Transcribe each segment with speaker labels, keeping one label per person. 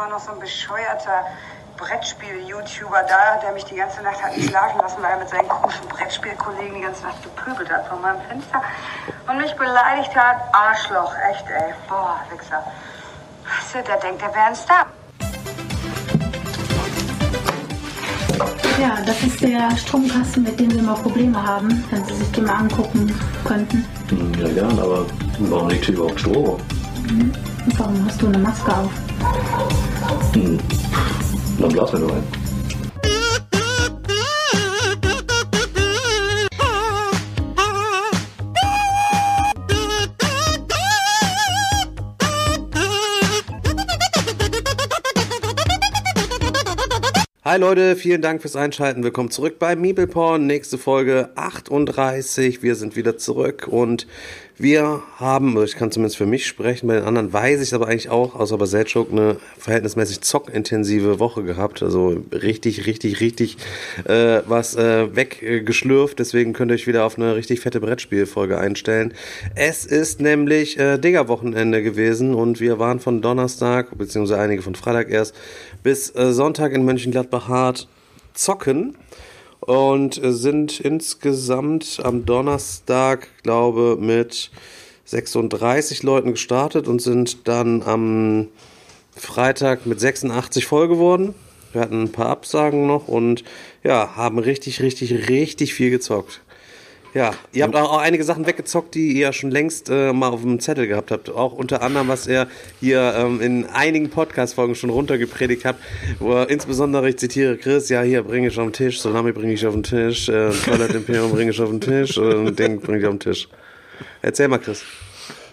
Speaker 1: war noch so ein bescheuerter Brettspiel-YouTuber da, der mich die ganze Nacht hat nicht schlafen lassen, weil er mit seinen komischen Brettspielkollegen die ganze Nacht gepöbelt hat von meinem Fenster und mich beleidigt hat. Arschloch, echt, ey. Boah, Wichser. Weißt du, der denkt, der wäre ein Star.
Speaker 2: Ja, das ist der Stromkasten, mit dem wir mal Probleme haben, wenn Sie sich den mal angucken könnten.
Speaker 3: Ja, gern, aber warum liegt hier überhaupt Strom?
Speaker 2: Und warum hast du eine Maske auf?
Speaker 3: Hm. Dann blasen wir nur ein.
Speaker 4: Hi Leute, vielen Dank fürs Einschalten. Willkommen zurück bei Meepleporn. Nächste Folge 38. Wir sind wieder zurück und wir haben, ich kann zumindest für mich sprechen, bei den anderen weiß ich aber eigentlich auch, außer bei Selchuk, eine verhältnismäßig zockintensive Woche gehabt. Also richtig, richtig, richtig äh, was äh, weggeschlürft. Deswegen könnt ihr euch wieder auf eine richtig fette Brettspielfolge einstellen. Es ist nämlich äh, Digger-Wochenende gewesen und wir waren von Donnerstag, beziehungsweise einige von Freitag erst, bis äh, Sonntag in Mönchengladbach hart zocken und äh, sind insgesamt am Donnerstag, glaube mit 36 Leuten gestartet und sind dann am Freitag mit 86 voll geworden. Wir hatten ein paar Absagen noch und ja, haben richtig, richtig, richtig viel gezockt. Ja, ihr habt auch einige Sachen weggezockt, die ihr ja schon längst äh, mal auf dem Zettel gehabt habt. Auch unter anderem, was ihr hier ähm, in einigen Podcast-Folgen schon runtergepredigt habt, wo er, insbesondere, ich zitiere Chris, ja, hier bringe ich auf den Tisch, Salami bringe ich auf den Tisch, äh, Twilight Imperium bringe ich auf den Tisch äh, Ding bringe ich auf den Tisch. Erzähl mal, Chris.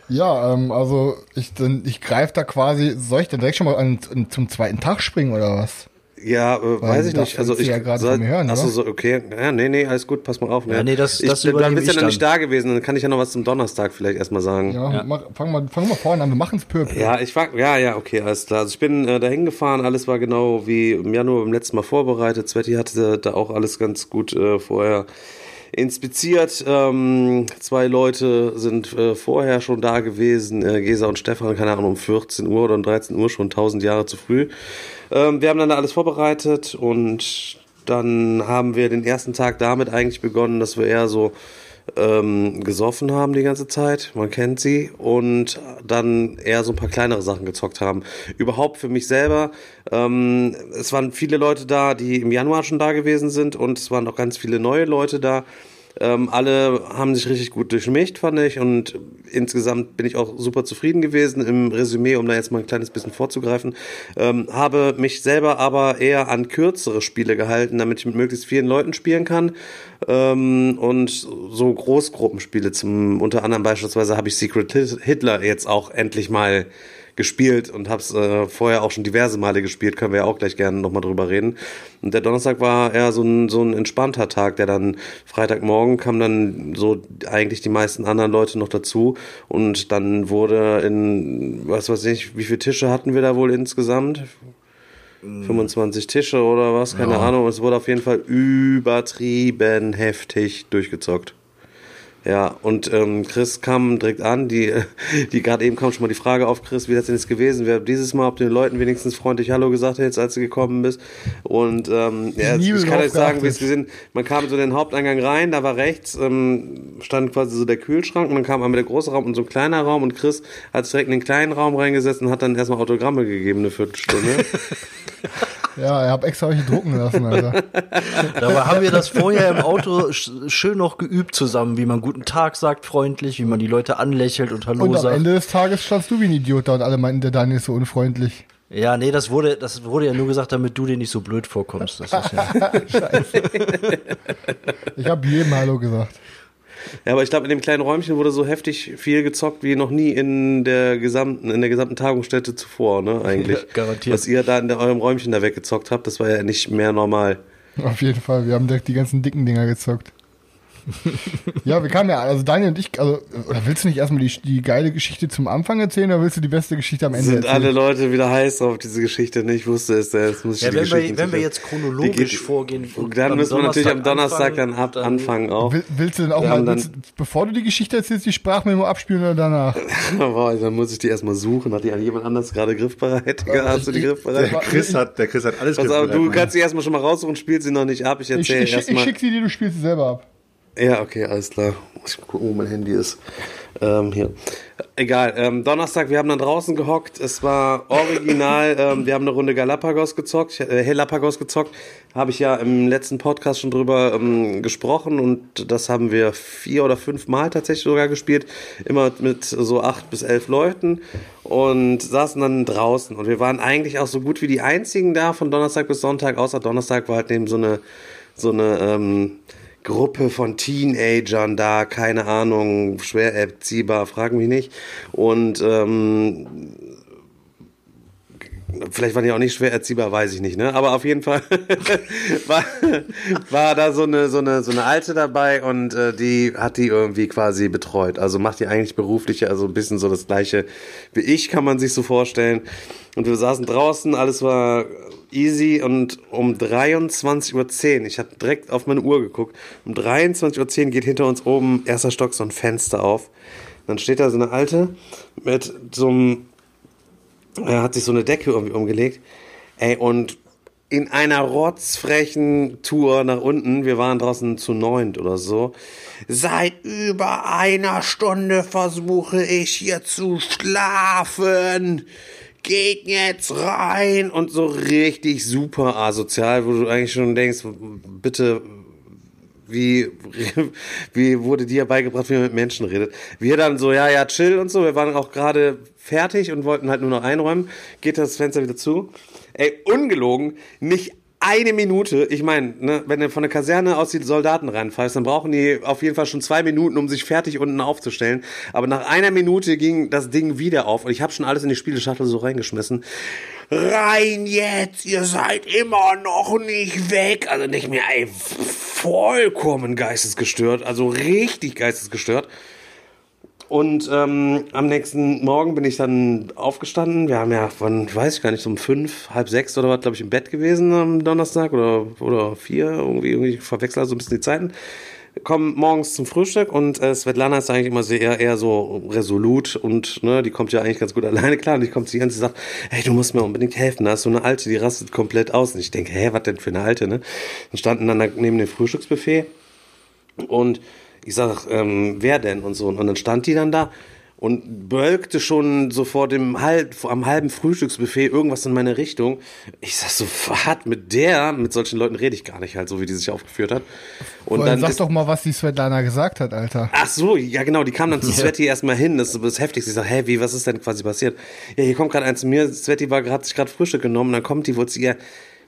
Speaker 5: Ja, ähm, also ich, ich greife da quasi, soll ich denn direkt schon mal an, zum zweiten Tag springen oder was?
Speaker 4: Ja, äh, weiß ich
Speaker 5: das
Speaker 4: nicht. Also ich
Speaker 5: ja gerade
Speaker 4: soll,
Speaker 5: von mir hören,
Speaker 4: achso, so, okay. Ja, nee, nee, alles gut, pass mal auf. Ne?
Speaker 6: Ja, nee, das-
Speaker 4: ich,
Speaker 6: das
Speaker 4: dann
Speaker 6: übernehme
Speaker 4: bist du
Speaker 6: ich
Speaker 4: ja noch nicht
Speaker 6: dann.
Speaker 4: da gewesen, dann kann ich ja noch was zum Donnerstag vielleicht erstmal sagen.
Speaker 5: Ja, Mach, fang mal, fang mal vorne an, wir machen's peu.
Speaker 4: Ja, ich war, ja, ja, okay, alles klar. Also ich bin äh, dahin gefahren, alles war genau wie im Januar beim letzten Mal vorbereitet. Sveti hatte da auch alles ganz gut äh, vorher inspiziert. Ähm, zwei Leute sind äh, vorher schon da gewesen, äh, Gesa und Stefan, keine Ahnung, um 14 Uhr oder um 13 Uhr, schon 1000 Jahre zu früh. Ähm, wir haben dann da alles vorbereitet und dann haben wir den ersten Tag damit eigentlich begonnen, dass wir eher so ähm, gesoffen haben die ganze Zeit, man kennt sie, und dann eher so ein paar kleinere Sachen gezockt haben. Überhaupt für mich selber, ähm, es waren viele Leute da, die im Januar schon da gewesen sind und es waren auch ganz viele neue Leute da. Ähm, alle haben sich richtig gut durchmischt, fand ich. Und insgesamt bin ich auch super zufrieden gewesen. Im Resümee, um da jetzt mal ein kleines bisschen vorzugreifen, ähm, habe mich selber aber eher an kürzere Spiele gehalten, damit ich mit möglichst vielen Leuten spielen kann. Ähm, und so Großgruppenspiele zum, unter anderem beispielsweise habe ich Secret Hitler jetzt auch endlich mal gespielt und habe es äh, vorher auch schon diverse Male gespielt, können wir ja auch gleich gerne nochmal drüber reden. Und der Donnerstag war eher so ein, so ein entspannter Tag, der dann Freitagmorgen kam dann so eigentlich die meisten anderen Leute noch dazu und dann wurde in, was weiß ich, wie viele Tische hatten wir da wohl insgesamt? 25 Tische oder was, keine Ahnung. Es wurde auf jeden Fall übertrieben heftig durchgezockt. Ja, und ähm, Chris kam direkt an, die, die gerade eben kam schon mal die Frage auf, Chris, wie das denn jetzt gewesen wäre. Dieses Mal, ob du den Leuten wenigstens freundlich Hallo gesagt hättest, als du gekommen bist. Und ähm, ja, ich kann euch sagen, wie es gesehen, man kam so in den Haupteingang rein, da war rechts, ähm, stand quasi so der Kühlschrank und dann kam einmal der große Raum und so ein kleiner Raum und Chris hat direkt in den kleinen Raum reingesetzt und hat dann erstmal Autogramme gegeben, eine Viertelstunde.
Speaker 5: Ja, ich hab extra euch drucken lassen, Alter.
Speaker 6: Dabei haben wir das vorher im Auto sch- schön noch geübt zusammen, wie man guten Tag sagt, freundlich, wie man die Leute anlächelt und Hallo
Speaker 5: Und am
Speaker 6: sagt.
Speaker 5: Ende des Tages standst du wie ein Idiot da und alle meinten, der Daniel ist so unfreundlich.
Speaker 6: Ja, nee, das wurde, das wurde ja nur gesagt, damit du dir nicht so blöd vorkommst. Das ist ja,
Speaker 5: Ich habe jedem Hallo gesagt.
Speaker 4: Ja, aber ich glaube, in dem kleinen Räumchen wurde so heftig viel gezockt wie noch nie in der gesamten, in der gesamten Tagungsstätte zuvor, ne, eigentlich.
Speaker 6: Ja, garantiert.
Speaker 4: Was ihr da in der, eurem Räumchen da weggezockt habt, das war ja nicht mehr normal.
Speaker 5: Auf jeden Fall, wir haben direkt die ganzen dicken Dinger gezockt. Ja, wir kamen ja, also Daniel und ich, also, oder willst du nicht erstmal die, die geile Geschichte zum Anfang erzählen oder willst du die beste Geschichte am Ende
Speaker 4: Sind
Speaker 5: erzählen?
Speaker 4: alle Leute wieder heiß auf diese Geschichte? Ne? Ich wusste es, jetzt muss ich
Speaker 6: Ja,
Speaker 4: die
Speaker 6: wenn wir, wenn wir jetzt chronologisch
Speaker 4: geht-
Speaker 6: vorgehen. und
Speaker 4: Dann müssen wir natürlich am Donnerstag
Speaker 6: anfangen,
Speaker 4: dann ab anfangen auch.
Speaker 5: Will, willst du denn auch
Speaker 4: Wir
Speaker 5: mal,
Speaker 4: dann-
Speaker 5: willst, du- bevor du die Geschichte erzählst, die Sprachmemo abspielen oder danach?
Speaker 4: Boah, dann muss ich die erstmal suchen. Hat die an jemand anders gerade griffbereit? Hast du die
Speaker 5: ich-
Speaker 4: griffbereit?
Speaker 5: ich-
Speaker 3: Chris hat, der Chris hat alles
Speaker 4: Pass auf,
Speaker 3: griffbereit,
Speaker 4: du
Speaker 3: Mann.
Speaker 4: kannst sie erstmal schon mal raussuchen, spiel sie noch nicht ab. Ich
Speaker 5: Ich,
Speaker 4: erzähle
Speaker 5: ich, ich, ich
Speaker 4: erstmal.
Speaker 5: schick sie dir, du spielst sie selber ab.
Speaker 4: Ja, okay, alles klar. Muss ich mal gucken, wo mein Handy ist. Ähm, hier. Egal. Ähm, Donnerstag, wir haben dann draußen gehockt. Es war original. ähm, wir haben eine Runde Galapagos gezockt, äh, Helapagos gezockt. Habe ich ja im letzten Podcast schon drüber ähm, gesprochen und das haben wir vier oder fünf Mal tatsächlich sogar gespielt. Immer mit so acht bis elf Leuten und saßen dann draußen. Und wir waren eigentlich auch so gut wie die einzigen da von Donnerstag bis Sonntag, außer Donnerstag war halt eben so eine, so eine, ähm, Gruppe von Teenagern da, keine Ahnung, schwer erziehbar, frag mich nicht. Und ähm, vielleicht waren die auch nicht schwer erziehbar, weiß ich nicht, ne? Aber auf jeden Fall war, war da so eine, so eine, so eine Alte dabei und äh, die hat die irgendwie quasi betreut. Also macht die eigentlich beruflich, also ein bisschen so das gleiche wie ich, kann man sich so vorstellen. Und wir saßen draußen, alles war easy und um 23.10 Uhr, ich habe direkt auf meine Uhr geguckt, um 23.10 Uhr geht hinter uns oben, erster Stock, so ein Fenster auf. Dann steht da so eine Alte mit so einem er hat sich so eine Decke irgendwie umgelegt. Ey, und in einer rotzfrechen Tour nach unten, wir waren draußen zu neunt oder so. Seit über einer Stunde versuche ich hier zu schlafen. Geht jetzt rein und so richtig super asozial, wo du eigentlich schon denkst, bitte wie, wie wurde dir beigebracht, wie man mit Menschen redet. Wir dann so, ja, ja, chill und so. Wir waren auch gerade fertig und wollten halt nur noch einräumen. Geht das Fenster wieder zu. Ey, ungelogen, nicht eine Minute. Ich meine, ne, wenn du von der Kaserne aus die Soldaten reinfallst, dann brauchen die auf jeden Fall schon zwei Minuten, um sich fertig unten aufzustellen. Aber nach einer Minute ging das Ding wieder auf und ich habe schon alles in die Spieleschachtel so reingeschmissen. Rein jetzt, ihr seid immer noch nicht weg. Also nicht mehr, ey, vollkommen geistesgestört. Also richtig geistesgestört. Und ähm, am nächsten Morgen bin ich dann aufgestanden. Wir haben ja von, weiß ich gar nicht, um fünf, halb sechs oder was, glaube ich, im Bett gewesen am Donnerstag oder, oder vier. Irgendwie, irgendwie ich verwechsel so ein bisschen die Zeiten. Kommen morgens zum Frühstück und äh, Svetlana ist eigentlich immer sehr eher so resolut und ne, die kommt ja eigentlich ganz gut alleine klar und die kommt zu ihr und sie sagt, hey, du musst mir unbedingt helfen, da ist so eine Alte, die rastet komplett aus. Und ich denke, hä, was denn für eine Alte, ne? Dann standen dann da neben dem Frühstücksbuffet und ich sag, ähm, wer denn und so. Und dann stand die dann da und bölkte schon so vor dem halb, vor am halben Frühstücksbuffet irgendwas in meine Richtung. Ich sag so, was mit der, mit solchen Leuten rede ich gar nicht halt, so wie die sich aufgeführt hat. Und
Speaker 5: Dann
Speaker 4: dann
Speaker 5: sag
Speaker 4: ist,
Speaker 5: doch mal, was die Svetlana gesagt hat, Alter.
Speaker 4: Ach so, ja genau, die kam dann zu Sveti erstmal hin, das ist das Heftigste. Ich sag, hä, wie, was ist denn quasi passiert? Ja, hier kommt gerade eins zu mir, Sveti war gerade sich gerade Frühstück genommen, dann kommt die wohl zu ihr,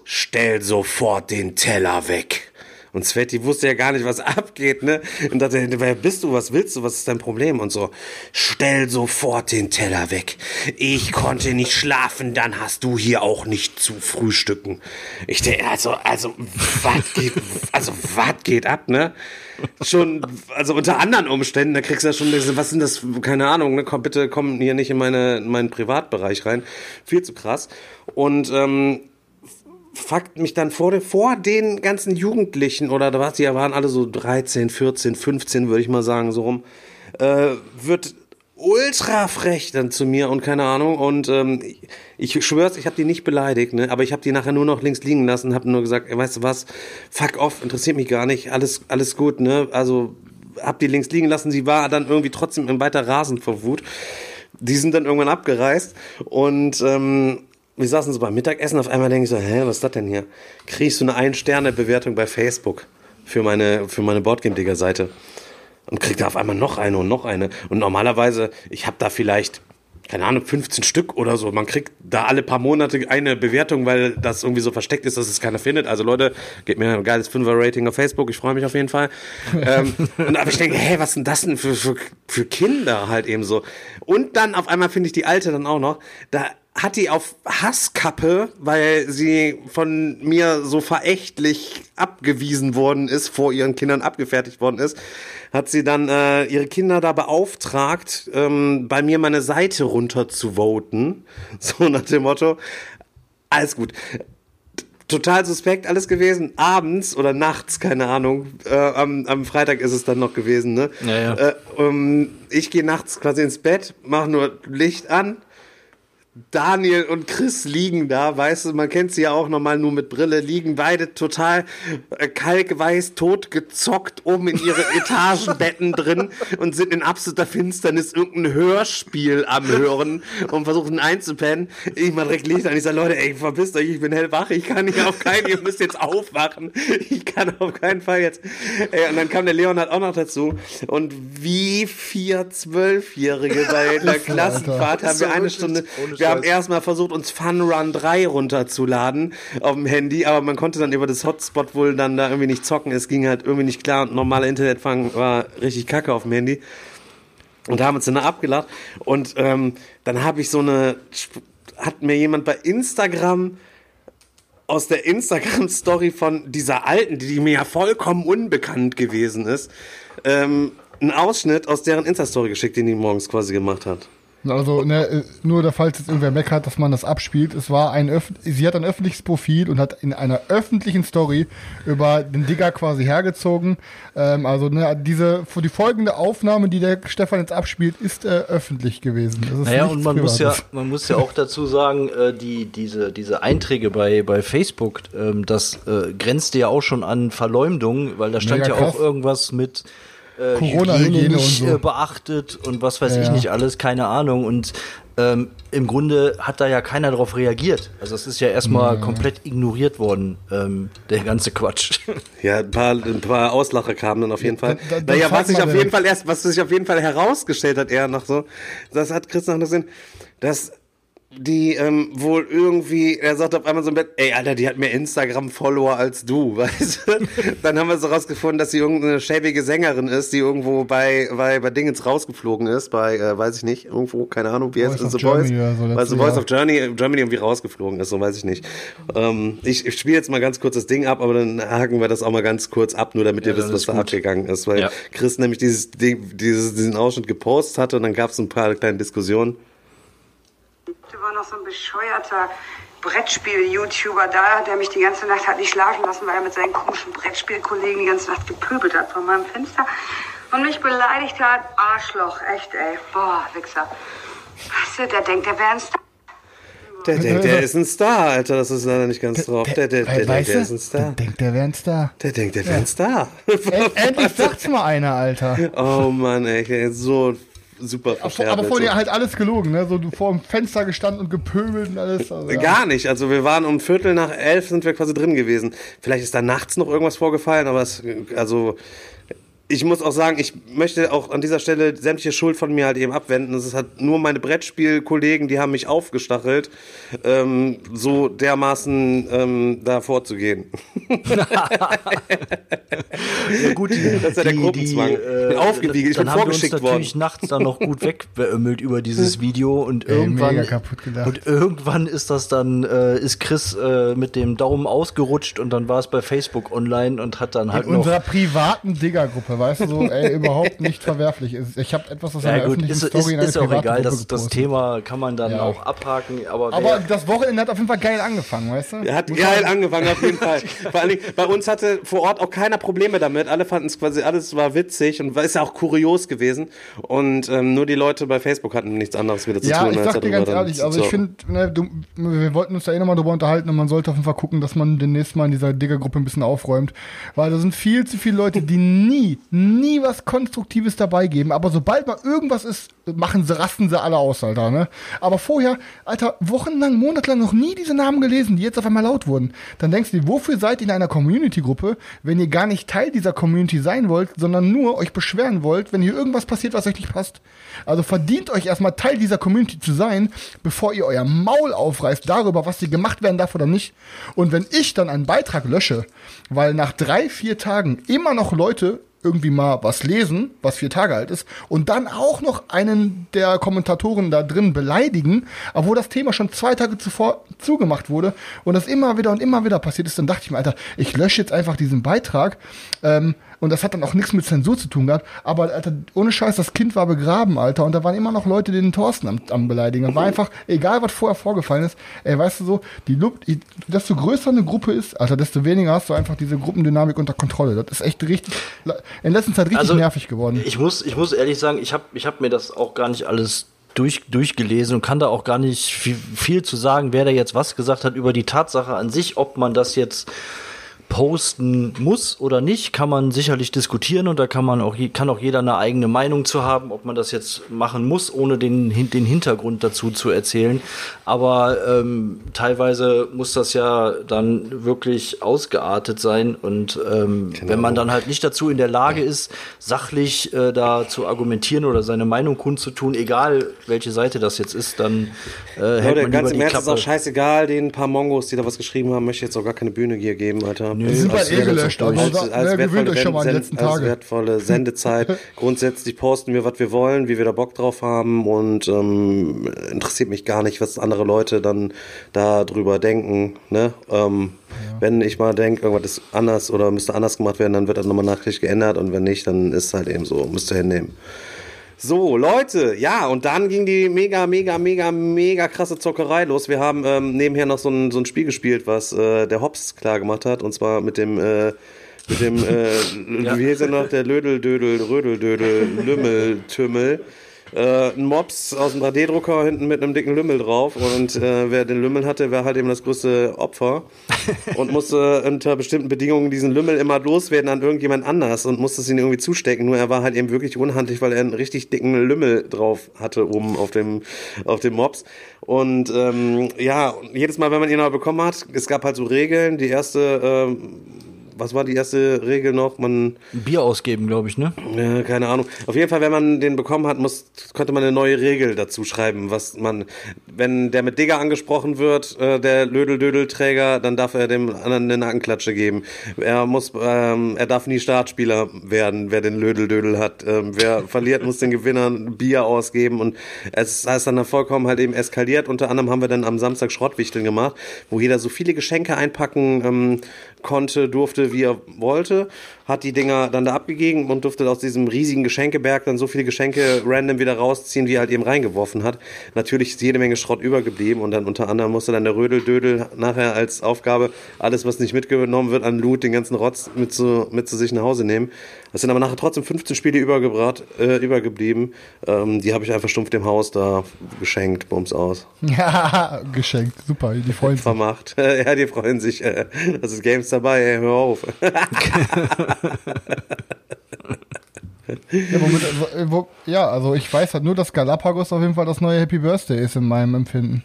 Speaker 4: stell sofort den Teller weg. Und Sveti wusste ja gar nicht, was abgeht, ne? Und dachte, wer bist du, was willst du, was ist dein Problem? Und so, stell sofort den Teller weg. Ich konnte nicht schlafen, dann hast du hier auch nicht zu frühstücken. Ich denke, also, also, was geht, also, was geht ab, ne? Schon, also unter anderen Umständen, da kriegst du ja schon, was sind das, keine Ahnung, ne? Komm, bitte komm hier nicht in, meine, in meinen Privatbereich rein. Viel zu krass. Und, ähm, fuckt mich dann vor, den- vor den ganzen Jugendlichen oder was, die waren alle so 13, 14, 15, würde ich mal sagen, so rum, äh, wird ultra frech dann zu mir und keine Ahnung. Und ähm, ich, schwör's, ich habe die nicht beleidigt, ne, aber ich habe die nachher nur noch links liegen lassen, habe nur gesagt, ey, weißt du was, fuck off, interessiert mich gar nicht, alles alles gut, ne, also hab die links liegen lassen, sie war dann irgendwie trotzdem im weiter rasend vor Wut. Die sind dann irgendwann abgereist und ähm, wir saßen so beim Mittagessen, auf einmal denke ich so, hä, was ist das denn hier? Kriegst du eine Ein-Sterne-Bewertung bei Facebook für meine, für meine Boardgame-Digger-Seite. Und krieg da auf einmal noch eine und noch eine. Und normalerweise, ich habe da vielleicht, keine Ahnung, 15 Stück oder so. Man kriegt da alle paar Monate eine Bewertung, weil das irgendwie so versteckt ist, dass es keiner findet. Also Leute, gebt mir ein geiles 5er-Rating auf Facebook, ich freue mich auf jeden Fall. ähm, und aber ich denke, hey, was sind das denn für, für, für Kinder halt eben so? Und dann auf einmal finde ich die alte dann auch noch, da hat die auf Hasskappe, weil sie von mir so verächtlich abgewiesen worden ist, vor ihren Kindern abgefertigt worden ist, hat sie dann äh, ihre Kinder da beauftragt, ähm, bei mir meine Seite runter zu voten. So nach dem Motto, alles gut. Total suspekt alles gewesen. Abends oder nachts, keine Ahnung. Äh, am, am Freitag ist es dann noch gewesen, ne?
Speaker 6: Ja, ja.
Speaker 4: Äh, ähm, ich gehe nachts quasi ins Bett, mache nur Licht an, Daniel und Chris liegen da, weißt du, man kennt sie ja auch nochmal nur mit Brille, liegen beide total äh, kalkweiß, totgezockt oben in ihre Etagenbetten drin und sind in absoluter Finsternis irgendein Hörspiel am Hören und versuchen einzupennen. Ich mal direkt Licht an, ich sage, Leute, ey, verpisst euch, ich bin hellwach, ich kann nicht auf keinen, ihr müsst jetzt aufwachen. Ich kann auf keinen Fall jetzt. Ey, und dann kam der Leonhard auch noch dazu und wie vier Zwölfjährige bei der Klassenfahrt haben wir eine Stunde,
Speaker 6: ohne
Speaker 4: wir haben erstmal versucht, uns Fun Run 3 runterzuladen auf dem Handy, aber man konnte dann über das Hotspot wohl dann da irgendwie nicht zocken. Es ging halt irgendwie nicht klar und normale Internetfang war richtig kacke auf dem Handy. Und da haben wir uns dann abgelacht. Und ähm, dann habe ich so eine, hat mir jemand bei Instagram aus der Instagram-Story von dieser alten, die, die mir ja vollkommen unbekannt gewesen ist, ähm, einen Ausschnitt aus deren Insta-Story geschickt, den die morgens quasi gemacht hat.
Speaker 5: Also, ne, äh, nur der falls jetzt irgendwer meckert, dass man das abspielt. Es war ein Öff sie hat ein öffentliches Profil und hat in einer öffentlichen Story über den Digger quasi hergezogen. Ähm, also, ne, diese, die folgende Aufnahme, die der Stefan jetzt abspielt, ist äh, öffentlich gewesen.
Speaker 6: Naja, und man muss ja, man muss ja auch dazu sagen, äh, die, diese, diese Einträge bei, bei Facebook, ähm, das äh, grenzte ja auch schon an Verleumdung, weil da stand
Speaker 5: Mega
Speaker 6: ja
Speaker 5: krass.
Speaker 6: auch irgendwas mit äh,
Speaker 5: Corona-Hygiene
Speaker 6: Hygiene nicht
Speaker 5: und so.
Speaker 6: äh, beachtet und was weiß
Speaker 5: Ja,
Speaker 6: ich
Speaker 5: ja.
Speaker 6: nicht alles, keine Ahnung. Und ähm, im Grunde hat da ja keiner darauf reagiert. Also es ist ja erstmal komplett ignoriert worden, ähm, der ganze Quatsch.
Speaker 4: Ja, ein paar, ein paar Auslacher kamen dann auf jeden Fall.
Speaker 5: dann- dann
Speaker 4: naja,
Speaker 5: frag
Speaker 4: was sich auf jeden Fall erst, was sich auf jeden Fall herausgestellt hat, eher noch so, das hat Chris noch gesehen, dass die ähm, wohl irgendwie, er sagt auf einmal so im Bett, ey Alter, die hat mehr Instagram-Follower als du, weißt du? Dann haben wir so rausgefunden, dass sie irgendeine schäbige Sängerin ist, die irgendwo bei, bei, bei Dingens rausgeflogen ist, bei, äh, weiß ich nicht, irgendwo, keine Ahnung, wie heißt The Voice?
Speaker 5: Germany oder so,
Speaker 4: Weil
Speaker 5: letztes
Speaker 4: The Voice of Germany, Germany irgendwie rausgeflogen ist, so weiß ich nicht. Ähm, ich ich spiele jetzt mal ganz kurz das Ding ab, aber dann haken wir das auch mal ganz kurz ab, nur damit ihr
Speaker 6: Ja,
Speaker 4: wisst,
Speaker 6: dann
Speaker 4: was da abgegangen ist, weil
Speaker 6: Ja.
Speaker 4: Chris nämlich dieses Ding, dieses, diesen Ausschnitt gepostet hatte und dann gab es ein paar kleine Diskussionen.
Speaker 1: War noch so ein bescheuerter Brettspiel-YouTuber da, der mich die ganze Nacht hat nicht schlafen lassen, weil er mit seinen komischen Brettspielkollegen die ganze Nacht gepöbelt hat von meinem Fenster und mich beleidigt hat. Arschloch, echt, ey. Boah, Wichser. Weißt du, der denkt, der wäre ein Star.
Speaker 4: Der denkt, der ist ein Star, Alter, das ist leider nicht ganz drauf. Der, der, der, der,
Speaker 5: weißt
Speaker 4: der ist ein Star.
Speaker 5: Der denkt, der wäre ein Star.
Speaker 4: Der denkt, der wäre ein Star.
Speaker 5: End- Endlich sagt's mal einer, Alter.
Speaker 4: Oh Mann, ey, so super
Speaker 5: Aber,
Speaker 4: verfärbt.
Speaker 5: aber vor dir halt alles gelogen, ne? So du vor dem Fenster gestanden und gepöbelt und alles. Also, ja.
Speaker 4: Gar nicht. Also wir waren um Viertel nach elf sind wir quasi drin gewesen. Vielleicht ist da nachts noch irgendwas vorgefallen, aber es, also ich muss auch sagen, ich möchte auch an dieser Stelle sämtliche Schuld von mir halt eben abwenden. Es ist halt nur meine Brettspielkollegen, die haben mich aufgestachelt, ähm, so dermaßen ähm, da vorzugehen.
Speaker 6: Ja gut, die,
Speaker 4: Das ist ja der Gruppenzwang. Bin aufgewiegelt, ich
Speaker 6: dann
Speaker 4: bin
Speaker 6: haben
Speaker 4: vorgeschickt
Speaker 6: wir uns natürlich
Speaker 4: worden.
Speaker 6: nachts dann noch gut wegbeömmelt über dieses Video und
Speaker 5: Ey,
Speaker 6: irgendwann
Speaker 5: mega kaputt gedacht.
Speaker 6: und irgendwann ist das dann äh, ist Chris äh, mit dem Daumen ausgerutscht und dann war es bei Facebook online und hat dann halt
Speaker 5: In
Speaker 6: noch
Speaker 5: unserer privaten Digger-Gruppe, weißt du, so, ey, überhaupt nicht verwerflich. ist. Ich habe etwas aus einer
Speaker 6: ja gut,
Speaker 5: öffentlichen
Speaker 6: ist,
Speaker 5: Story
Speaker 6: ist,
Speaker 5: in
Speaker 6: ist auch egal, das, das. Thema kann man dann
Speaker 5: Ja.
Speaker 6: auch abhaken, aber,
Speaker 5: Aber das Wochenende hat auf jeden Fall geil angefangen, weißt du?
Speaker 4: Er hat
Speaker 5: Muss
Speaker 4: geil angefangen, auf jeden Fall. Vor allen Dingen, bei uns hatte vor Ort auch keiner Probleme damit. Alle fanden es quasi, alles war witzig und ist ja auch kurios gewesen. Und ähm, nur die Leute bei Facebook hatten nichts anderes wieder zu
Speaker 5: Ja,
Speaker 4: tun,
Speaker 5: ich
Speaker 4: als
Speaker 5: sag dir ganz ehrlich, also ich finde, ne, wir wollten uns da eh nochmal drüber unterhalten und man sollte auf jeden Fall gucken, dass man demnächst mal in dieser Digger-Gruppe ein bisschen aufräumt, weil da sind viel zu viele Leute, die nie, nie was Konstruktives dabei geben, aber sobald mal irgendwas ist, machen sie, rasten sie alle aus, Alter, ne? Aber vorher, Alter, wochenlang, monatelang noch nie diese Namen gelesen, die jetzt auf einmal laut wurden. Dann denkst du dir, wofür seid ihr in einer Community-Gruppe, wenn ihr gar nicht Teil dieser Community sein wollt, sondern nur euch beschweren wollt, wenn hier irgendwas passiert, was euch nicht passt? Also verdient euch erstmal Teil dieser Community zu sein, bevor ihr euer Maul aufreißt darüber, was hier gemacht werden darf oder nicht. Und wenn ich dann einen Beitrag lösche, weil nach drei, vier Tagen immer noch Leute irgendwie mal was lesen, was vier Tage alt ist, und dann auch noch einen der Kommentatoren da drin beleidigen, obwohl das Thema schon zwei Tage zuvor zugemacht wurde und das immer wieder und immer wieder passiert ist, dann dachte ich mir, Alter, ich lösche jetzt einfach diesen Beitrag. Ähm, und das hat dann auch nichts mit Zensur zu tun gehabt. Aber, Alter, ohne Scheiß, das Kind war begraben, Alter. Und da waren immer noch Leute, die den Thorsten am, am beleidigen. Das war einfach, egal was vorher vorgefallen ist, ey, weißt du so, die, Lu- die desto größer eine Gruppe ist, Alter, desto weniger hast du einfach diese Gruppendynamik unter Kontrolle. Das ist echt richtig, in letzter Zeit richtig
Speaker 6: Also,
Speaker 5: nervig geworden.
Speaker 6: Ich muss, ich muss ehrlich sagen, ich habe ich hab mir das auch gar nicht alles durch, durchgelesen und kann da auch gar nicht viel, viel zu sagen, wer da jetzt was gesagt hat über die Tatsache an sich, ob man das jetzt posten muss oder nicht, kann man sicherlich diskutieren und da kann man auch kann auch jeder eine eigene Meinung zu haben, ob man das jetzt machen muss, ohne den den Hintergrund dazu zu erzählen. Aber ähm, teilweise muss das ja dann wirklich ausgeartet sein und ähm, wenn man dann halt nicht dazu in der Lage ist, sachlich äh, da zu argumentieren oder seine Meinung kundzutun, egal welche Seite das jetzt ist, dann äh, hält
Speaker 4: Leute,
Speaker 6: man
Speaker 4: ganz
Speaker 6: lieber
Speaker 4: im Ernst ist auch scheißegal, den paar Mongos, die da was geschrieben haben, möchte ich jetzt auch gar keine Bühne hier geben, Alter.
Speaker 6: Nö,
Speaker 5: Die sind bald eh
Speaker 6: wäre
Speaker 5: gelöscht,
Speaker 6: jetzt auch
Speaker 5: also
Speaker 6: durch.
Speaker 5: da- wer gewöhnt euch schon mal letzten
Speaker 4: als
Speaker 5: Tage.
Speaker 4: wertvolle Sendezeit. Grundsätzlich posten wir, was wir wollen, wie wir da Bock drauf haben und ähm, interessiert mich gar nicht, was andere Leute dann da drüber denken. Ne? Ähm, Wenn ich mal denke, irgendwas ist anders oder müsste anders gemacht werden, dann wird das nochmal nachträglich geändert und wenn nicht, dann ist es halt eben so, müsst ihr hinnehmen. So, Leute, ja, und dann ging die mega, mega, mega, mega krasse Zockerei los. Wir haben ähm, nebenher noch so ein, so ein Spiel gespielt, was äh, der Hobbs klar gemacht hat, und zwar mit dem, äh, mit dem, äh, wie hieß er noch, der Lödel, Dödel, Rödel, Dödel, Lümmel, Tümmel. Äh, ein Mops aus dem 3D-Drucker hinten mit einem dicken Lümmel drauf und äh, wer den Lümmel hatte, war halt eben das größte Opfer und musste unter bestimmten Bedingungen diesen Lümmel immer loswerden an irgendjemand anders und musste es ihn irgendwie zustecken. Nur er war halt eben wirklich unhandlich, weil er einen richtig dicken Lümmel drauf hatte oben auf dem auf dem Mops. Und ähm, ja, jedes Mal, wenn man ihn aber bekommen hat, es gab halt so Regeln. Die erste, ähm, was war die erste Regel noch? Man
Speaker 6: Bier ausgeben, glaube ich, ne?
Speaker 4: ja, keine Ahnung. Auf jeden Fall, wenn man den bekommen hat, muss, konnte man eine neue Regel dazu schreiben, was man, wenn der mit Digger angesprochen wird, äh, der Lödel-Dödel-Träger, dann darf er dem anderen eine Nackenklatsche geben. Er muss, ähm, er darf nie Startspieler werden, wer den Lödel-Dödel hat. Ähm, wer verliert, muss den Gewinnern Bier ausgeben und es heißt dann vollkommen halt eben eskaliert. Unter anderem haben wir dann am Samstag Schrottwichteln gemacht, wo jeder so viele Geschenke einpacken ähm, konnte, durfte, wie er wollte, hat die Dinger dann da abgegeben und durfte aus diesem riesigen Geschenkeberg dann so viele Geschenke random wieder rausziehen, wie er halt eben reingeworfen hat. Natürlich ist jede Menge Schrott übergeblieben und dann unter anderem musste dann der Rödel-Dödel nachher als Aufgabe alles, was nicht mitgenommen wird an Loot, den ganzen Rotz mit zu, mit zu sich nach Hause nehmen. Es sind aber nachher trotzdem 15 Spiele übergebracht, äh, übergeblieben. Ähm, die habe ich einfach stumpf dem Haus da geschenkt, bums aus.
Speaker 5: Ja, geschenkt. Super, die freuen sich.
Speaker 4: Vermacht. ja, die freuen sich. Äh, das ist Games dabei, ey, hör auf.
Speaker 5: Ja, womit, äh, wo, ja, also ich weiß halt nur, dass Galapagos auf jeden Fall das neue Happy Birthday ist in meinem Empfinden.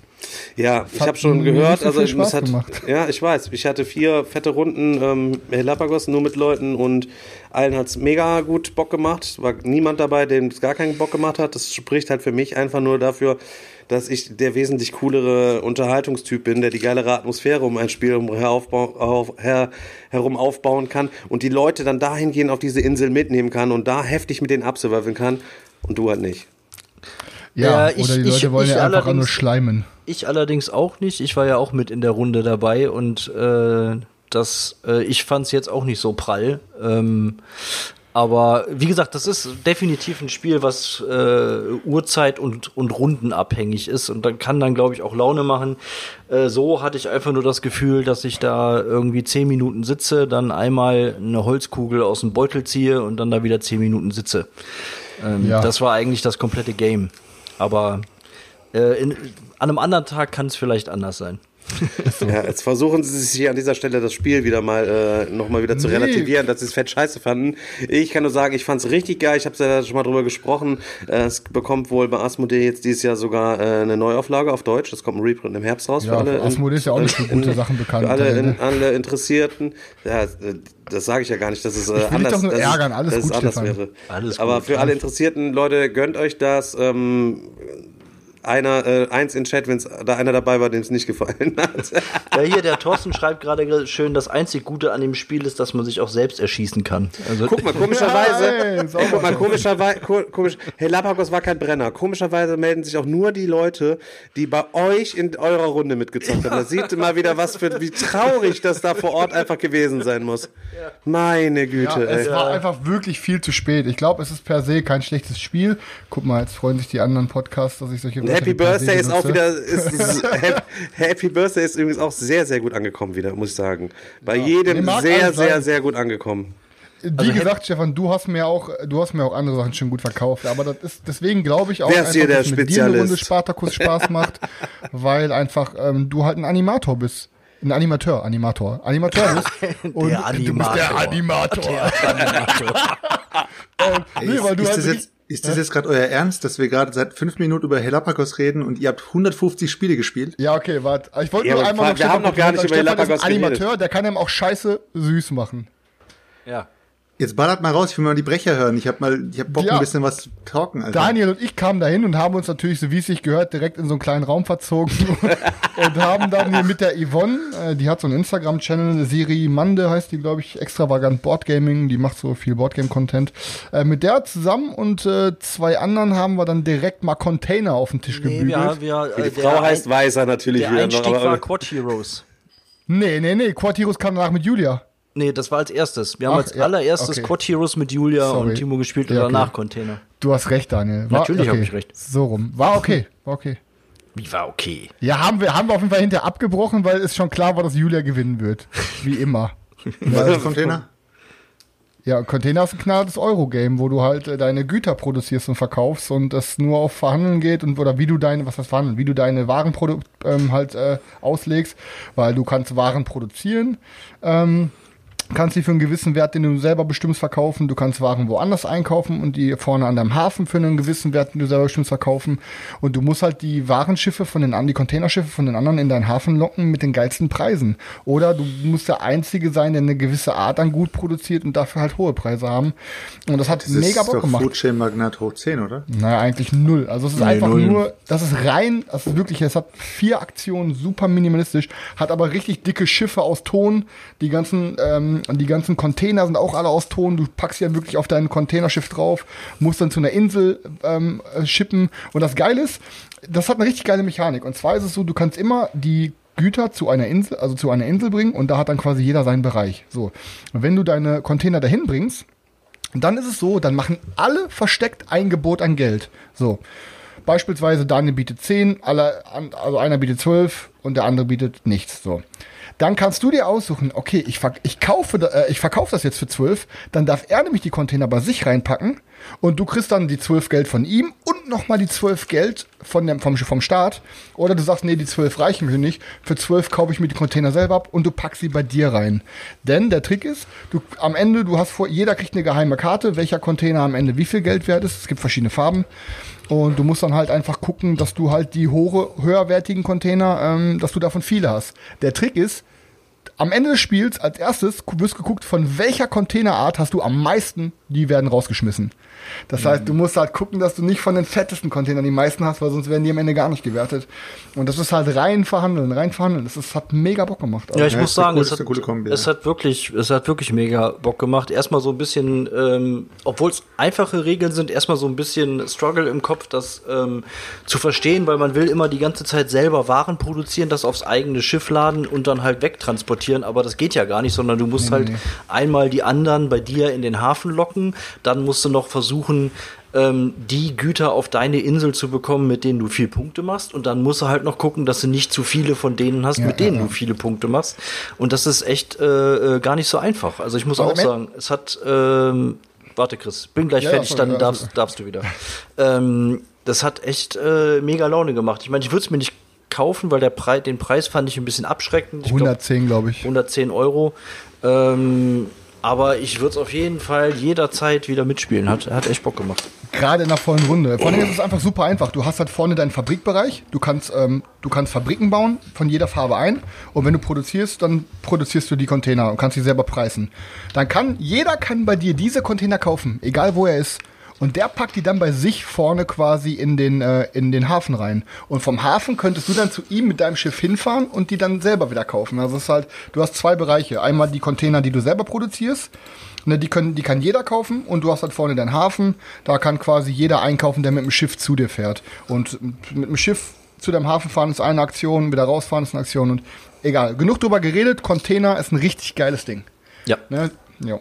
Speaker 4: Ja, ich
Speaker 5: hat
Speaker 4: habe schon gehört,
Speaker 5: so
Speaker 4: also es
Speaker 5: Spaß
Speaker 4: hat,
Speaker 5: gemacht.
Speaker 4: ja, ich weiß, ich hatte vier fette Runden ähm, Galapagos nur mit Leuten und allen hat's mega gut Bock gemacht. War niemand dabei, dem es gar keinen Bock gemacht hat. Das spricht halt für mich einfach nur dafür, dass ich der wesentlich coolere Unterhaltungstyp bin, der die geilere Atmosphäre um ein Spiel herum, heraufbau- auf, her, herum aufbauen kann und die Leute dann dahingehend auf diese Insel mitnehmen kann und da heftig mit denen absurfen kann und du halt nicht.
Speaker 5: Ja,
Speaker 6: Ja, ich-
Speaker 5: oder die
Speaker 6: ich-
Speaker 5: Leute wollen
Speaker 6: ich
Speaker 5: ja einfach nur schleimen.
Speaker 6: Ich allerdings auch nicht. Ich war ja auch mit in der Runde dabei und äh, das, äh, ich fand es jetzt auch nicht so prall. Ähm, aber wie gesagt, das ist definitiv ein Spiel, was äh, Uhrzeit und, und Runden abhängig ist und dann kann dann, glaube ich, auch Laune machen. Äh, so hatte ich einfach nur das Gefühl, dass ich da irgendwie zehn Minuten sitze, dann einmal eine Holzkugel aus dem Beutel ziehe und dann da wieder zehn Minuten sitze. Ähm,
Speaker 5: Ja.
Speaker 6: Das war eigentlich das komplette Game. Aber äh, in, an einem anderen Tag kann es vielleicht anders sein.
Speaker 4: Ja, jetzt versuchen sie sich hier an dieser Stelle das Spiel wieder mal äh, nochmal wieder zu
Speaker 5: Nee.
Speaker 4: relativieren, dass sie es fett scheiße fanden. Ich kann nur sagen, ich fand es richtig geil. Ich habe ja schon mal drüber gesprochen. Äh, es bekommt wohl bei Asmodee jetzt dieses Jahr sogar äh, eine Neuauflage auf Deutsch. Es kommt ein Reprint im Herbst raus.
Speaker 5: Ja, für Asmodee ist ja auch nicht für gute Sachen bekannt.
Speaker 4: Für alle, in, alle Interessierten. Ja, äh, das sage ich ja gar nicht, dass es äh,
Speaker 5: will dich
Speaker 4: anders,
Speaker 5: doch nur
Speaker 4: dass es-
Speaker 5: ärgern. Alles
Speaker 4: dass es
Speaker 5: gut,
Speaker 4: anders
Speaker 5: Stefan.
Speaker 4: wäre.
Speaker 6: Alles
Speaker 4: Aber
Speaker 6: gut.
Speaker 4: für alle Interessierten, Leute, gönnt euch das. Ähm, einer, äh, eins in Chat, wenn da einer dabei war, dem es nicht gefallen hat.
Speaker 6: Ja, hier, der Thorsten schreibt gerade schön, das einzig Gute an dem Spiel ist, dass man sich auch selbst erschießen kann. Also,
Speaker 4: Guck mal, komischerweise,
Speaker 5: Ja, ey,
Speaker 4: guck mal, komischerweise, komisch, Herr Lapakos war kein Brenner. Komischerweise melden sich auch nur die Leute, die bei euch in eurer Runde mitgezockt haben. Da sieht immer wieder was für, wie traurig das da vor Ort einfach gewesen sein muss. Meine
Speaker 5: Ja,
Speaker 4: Güte,
Speaker 5: es
Speaker 4: ey.
Speaker 5: war einfach wirklich viel zu spät. Ich glaube, es ist per se kein schlechtes Spiel. Guck mal, jetzt freuen sich die anderen Podcasts, dass ich solche Wörter
Speaker 4: Happy Birthday ist auch wieder, ist, ist, Happy, Birthday ist übrigens auch sehr, sehr gut angekommen wieder, muss ich sagen. Bei
Speaker 5: Nee,
Speaker 4: jedem sehr, sehr,
Speaker 5: sein.
Speaker 4: sehr gut angekommen.
Speaker 5: Wie gesagt, Stefan, du hast mir auch, du hast mir auch andere Sachen schon gut verkauft. Aber das ist, deswegen glaube ich auch,
Speaker 4: der
Speaker 5: dass mit dir eine
Speaker 4: Spezialist?
Speaker 5: Runde Spartakus Spaß macht, weil einfach ähm, du halt ein Animator bist. Ein Animateur, Animator. Animator bist. Und
Speaker 6: Der
Speaker 5: Du bist der
Speaker 6: Animator.
Speaker 5: Animator. Und, nee, weil du
Speaker 7: ist,
Speaker 5: halt
Speaker 7: ist das jetzt gerade euer Ernst, dass wir gerade seit fünf Minuten über Helapakos reden und ihr habt 150 Spiele gespielt?
Speaker 5: Ja, okay, warte. Ich wollte
Speaker 4: Ja,
Speaker 5: nur einmal
Speaker 4: wir haben noch gar nicht über
Speaker 5: Stefan ist ein
Speaker 4: geredet.
Speaker 5: Animateur, der kann einem auch scheiße süß machen.
Speaker 6: ja.
Speaker 7: Jetzt ballert mal raus, ich will mal die Brecher hören. Ich hab mal, ich hab Bock,
Speaker 5: Ja.
Speaker 7: ein bisschen was zu talken, Alter.
Speaker 5: Daniel und ich kamen dahin und haben uns natürlich, so wie es sich gehört, direkt in so einen kleinen Raum verzogen und haben dann hier mit der Yvonne, äh, die hat so einen Instagram-Channel, Siri Mande heißt die, glaube ich, extravagant Boardgaming, die macht so viel Boardgame-Content. Äh, mit der zusammen und äh, zwei anderen haben wir dann direkt mal Container auf den Tisch
Speaker 6: Nee,
Speaker 5: gebügelt.
Speaker 6: wir, wir,
Speaker 4: Die Frau heißt
Speaker 6: Ein-
Speaker 4: Weißer natürlich
Speaker 6: Der
Speaker 4: wieder noch.
Speaker 6: Einstieg
Speaker 4: Aber,
Speaker 6: war Quad Heroes.
Speaker 5: Nee, nee, nee, Quartirus kam danach mit Julia.
Speaker 6: Nee, das war als erstes. Wir haben
Speaker 5: Ach,
Speaker 6: als
Speaker 5: ja,
Speaker 6: allererstes
Speaker 5: okay.
Speaker 6: Quad Heroes mit Julia
Speaker 5: Sorry.
Speaker 6: und Timo gespielt und
Speaker 5: Ja, okay.
Speaker 6: danach Container.
Speaker 5: Du hast recht, Daniel. War,
Speaker 6: Natürlich hab
Speaker 5: okay.
Speaker 6: ich recht.
Speaker 5: So rum. War okay, war okay.
Speaker 6: Wie war okay.
Speaker 5: Ja, haben wir, haben wir auf jeden Fall hinterher abgebrochen, weil es schon klar war, dass Julia gewinnen wird. Wie immer.
Speaker 7: Was ist Container?
Speaker 5: Ja, Container ist ein knallhartes Eurogame, wo du halt äh, deine Güter produzierst und verkaufst und es nur auf Verhandeln geht und oder wie du deine, was heißt Verhandeln, wie du deine Waren ähm, halt äh, auslegst, weil du kannst Waren produzieren, ähm, kannst die für einen gewissen Wert, den du selber bestimmst, verkaufen. Du kannst Waren woanders einkaufen und die vorne an deinem Hafen für einen gewissen Wert, den du selber bestimmst, verkaufen. Und du musst halt die Warenschiffe von den anderen, die Containerschiffe von den anderen in deinen Hafen locken mit den geilsten Preisen. Oder du musst der Einzige sein, der eine gewisse Art an Gut produziert und dafür halt hohe Preise haben. Und das hat
Speaker 7: Das
Speaker 5: mega
Speaker 7: ist
Speaker 5: Bock gemacht.
Speaker 7: Food Chain Magnat hoch 10, oder?
Speaker 5: Naja, eigentlich null. Also es ist
Speaker 6: Nee,
Speaker 5: einfach
Speaker 6: null.
Speaker 5: nur, das ist rein, das ist wirklich, es hat vier Aktionen, super minimalistisch, hat aber richtig dicke Schiffe aus Ton. Die ganzen, ähm, die ganzen Container sind auch alle aus Ton. Du packst ja wirklich auf dein Containerschiff drauf, musst dann zu einer Insel ähm, äh, schippen. Und das Geile ist, das hat eine richtig geile Mechanik. Und zwar ist es so, du kannst immer die Güter zu einer Insel, also zu einer Insel bringen und da hat dann quasi jeder seinen Bereich. So. Und wenn du deine Container dahin bringst, dann ist es so, dann machen alle versteckt ein Gebot an Geld. So. Beispielsweise Daniel bietet 10, alle, also einer bietet 12 und der andere bietet nichts. So. Dann kannst du dir aussuchen, okay, ich, verk ich, kaufe, äh, ich verkaufe das jetzt für 12, dann darf er nämlich die Container bei sich reinpacken und du kriegst dann die 12 Geld von ihm und nochmal die 12 Geld von dem, vom, vom Staat. Oder du sagst, nee, die 12 reichen mir nicht. Für 12 kaufe ich mir die Container selber ab und du packst sie bei dir rein. Denn der Trick ist, du am Ende, du hast vor, jeder kriegt eine geheime Karte, welcher Container am Ende wie viel Geld wert ist. Es gibt verschiedene Farben. Und du musst dann halt einfach gucken, dass du halt die hohe, höherwertigen Container, ähm, dass du davon viele hast. Der Trick ist, am Ende des Spiels als erstes wirst geguckt, von welcher Containerart hast du am meisten, die werden rausgeschmissen. Das heißt, du musst halt gucken, dass du nicht von den fettesten Containern die meisten hast, weil sonst werden die am Ende gar nicht gewertet. Und das ist halt rein verhandeln, rein verhandeln. Das ist, hat mega Bock gemacht.
Speaker 6: Ja, ich
Speaker 7: Ja,
Speaker 6: muss sagen, es, hat,
Speaker 7: eine coole Kombi,
Speaker 6: es
Speaker 7: ja.
Speaker 6: hat wirklich, es hat wirklich mega Bock gemacht. Erstmal so ein bisschen, ähm, obwohl es einfache Regeln sind, erstmal so ein bisschen Struggle im Kopf, das ähm, zu verstehen, weil man will immer die ganze Zeit selber Waren produzieren, das aufs eigene Schiff laden und dann halt wegtransportieren. Aber das geht ja gar nicht, sondern du musst halt einmal die anderen bei dir in den Hafen locken, dann musst du noch versuchen, ähm, die Güter auf deine Insel zu bekommen, mit denen du viel Punkte machst. Und dann musst du halt noch gucken, dass du nicht zu viele von denen hast, mit denen du viele Punkte machst. Und das ist echt äh, äh, gar nicht so einfach. Also ich muss
Speaker 5: Aber
Speaker 6: auch sagen, es hat. Ähm, warte, Chris, bin gleich
Speaker 5: Ja,
Speaker 6: fertig,
Speaker 5: ja,
Speaker 6: dann
Speaker 5: ja,
Speaker 6: darfst, darfst du wieder. ähm, das hat echt äh, mega Laune gemacht. Ich meine, ich würde es mir nicht kaufen, weil der Preis, den Preis fand ich ein bisschen abschreckend. Ich glaub,
Speaker 5: 110, glaube ich.
Speaker 6: 110 Euro. Ähm, aber ich würde es auf jeden Fall jederzeit wieder mitspielen. Hat, hat echt Bock gemacht.
Speaker 5: Gerade in der vollen Runde. Vor allem ist es einfach super einfach. Du hast halt vorne deinen Fabrikbereich. Du kannst, ähm, du kannst Fabriken bauen, von jeder Farbe ein. Und wenn du produzierst, dann produzierst du die Container und kannst sie selber preisen. Dann kann, jeder kann bei dir diese Container kaufen, egal wo er ist. Und der packt die dann bei sich vorne quasi in den, äh, in den Hafen rein. Und vom Hafen könntest du dann zu ihm mit deinem Schiff hinfahren und die dann selber wieder kaufen. Also es ist halt, du hast zwei Bereiche. Einmal die Container, die du selber produzierst. Ne, die, können, die kann jeder kaufen und du hast halt vorne deinen Hafen. Da kann quasi jeder einkaufen, der mit dem Schiff zu dir fährt. Und mit dem Schiff zu deinem Hafen fahren ist eine Aktion, wieder rausfahren ist eine Aktion und egal. Genug drüber geredet. Container ist ein richtig geiles Ding.
Speaker 6: Ja.
Speaker 5: Ne? Ja.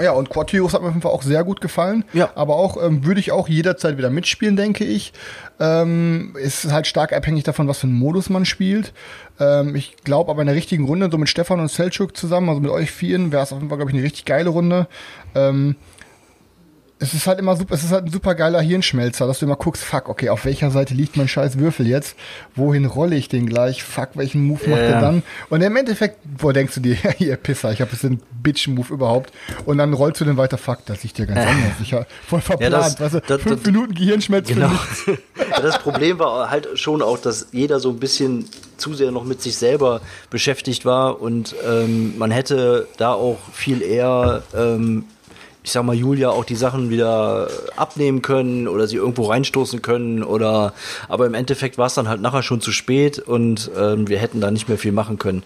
Speaker 5: Ja, und Quartiros hat mir auf jeden Fall auch sehr gut gefallen.
Speaker 6: Ja.
Speaker 5: Aber auch ähm, würde ich auch jederzeit wieder mitspielen, denke ich. Ähm, ist halt stark abhängig davon, was für einen Modus man spielt. Ähm, ich glaube aber in der richtigen Runde, so mit Stefan und Selchuk zusammen, also mit euch vieren, wäre es auf jeden Fall, glaube ich, eine richtig geile Runde. Ähm, es ist halt immer super, es ist halt ein super geiler Hirnschmelzer, dass du immer guckst, fuck, okay, auf welcher Seite liegt mein scheiß Würfel jetzt? Wohin rolle ich den gleich? Fuck, welchen Move macht
Speaker 6: Ja.
Speaker 5: er dann? Und im Endeffekt, wo denkst du dir, ja, ihr Pisser, ich habe jetzt den Bitch-Move überhaupt. Und dann rollst du den weiter, fuck, das liegt ja ganz anders. Ich hab voll verplant,
Speaker 6: das-
Speaker 5: weißt du,
Speaker 6: das-
Speaker 5: fünf
Speaker 6: das-
Speaker 5: Minuten Gehirnschmelz
Speaker 6: Genau. Ja, das Problem war halt schon auch, dass jeder so ein bisschen zu sehr noch mit sich selber beschäftigt war und ähm, man hätte da auch viel eher, ähm, ich sag mal, Julia auch die Sachen wieder abnehmen können oder sie irgendwo reinstoßen können oder aber im Endeffekt war es dann halt nachher schon zu spät und ähm, wir hätten da nicht mehr viel machen können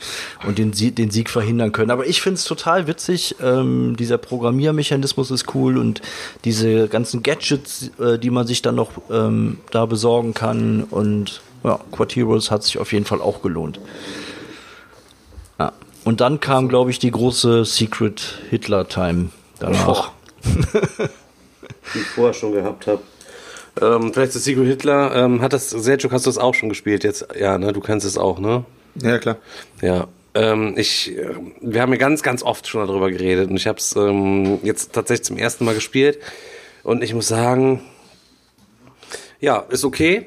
Speaker 6: und den, den Sieg verhindern können. Aber ich finde es total witzig, ähm, dieser Programmiermechanismus ist cool und diese ganzen Gadgets, äh, die man sich dann noch ähm, da besorgen kann und ja, Quad Heroes hat sich auf jeden Fall auch gelohnt. Ja. Und dann kam, glaube ich, die große Secret Hitler Time danach.
Speaker 4: die ich vorher schon gehabt habe. Ähm, vielleicht ist Secret Hitler. Ähm, hat das, Selchuk, hast du das auch schon gespielt jetzt? Ja, ne? Du kennst es auch, ne?
Speaker 7: Ja, klar.
Speaker 4: Ja. Ähm, ich, äh, wir haben ja ganz, ganz oft schon darüber geredet und ich habe es ähm, jetzt tatsächlich zum ersten Mal gespielt und ich muss sagen, ja, ist okay,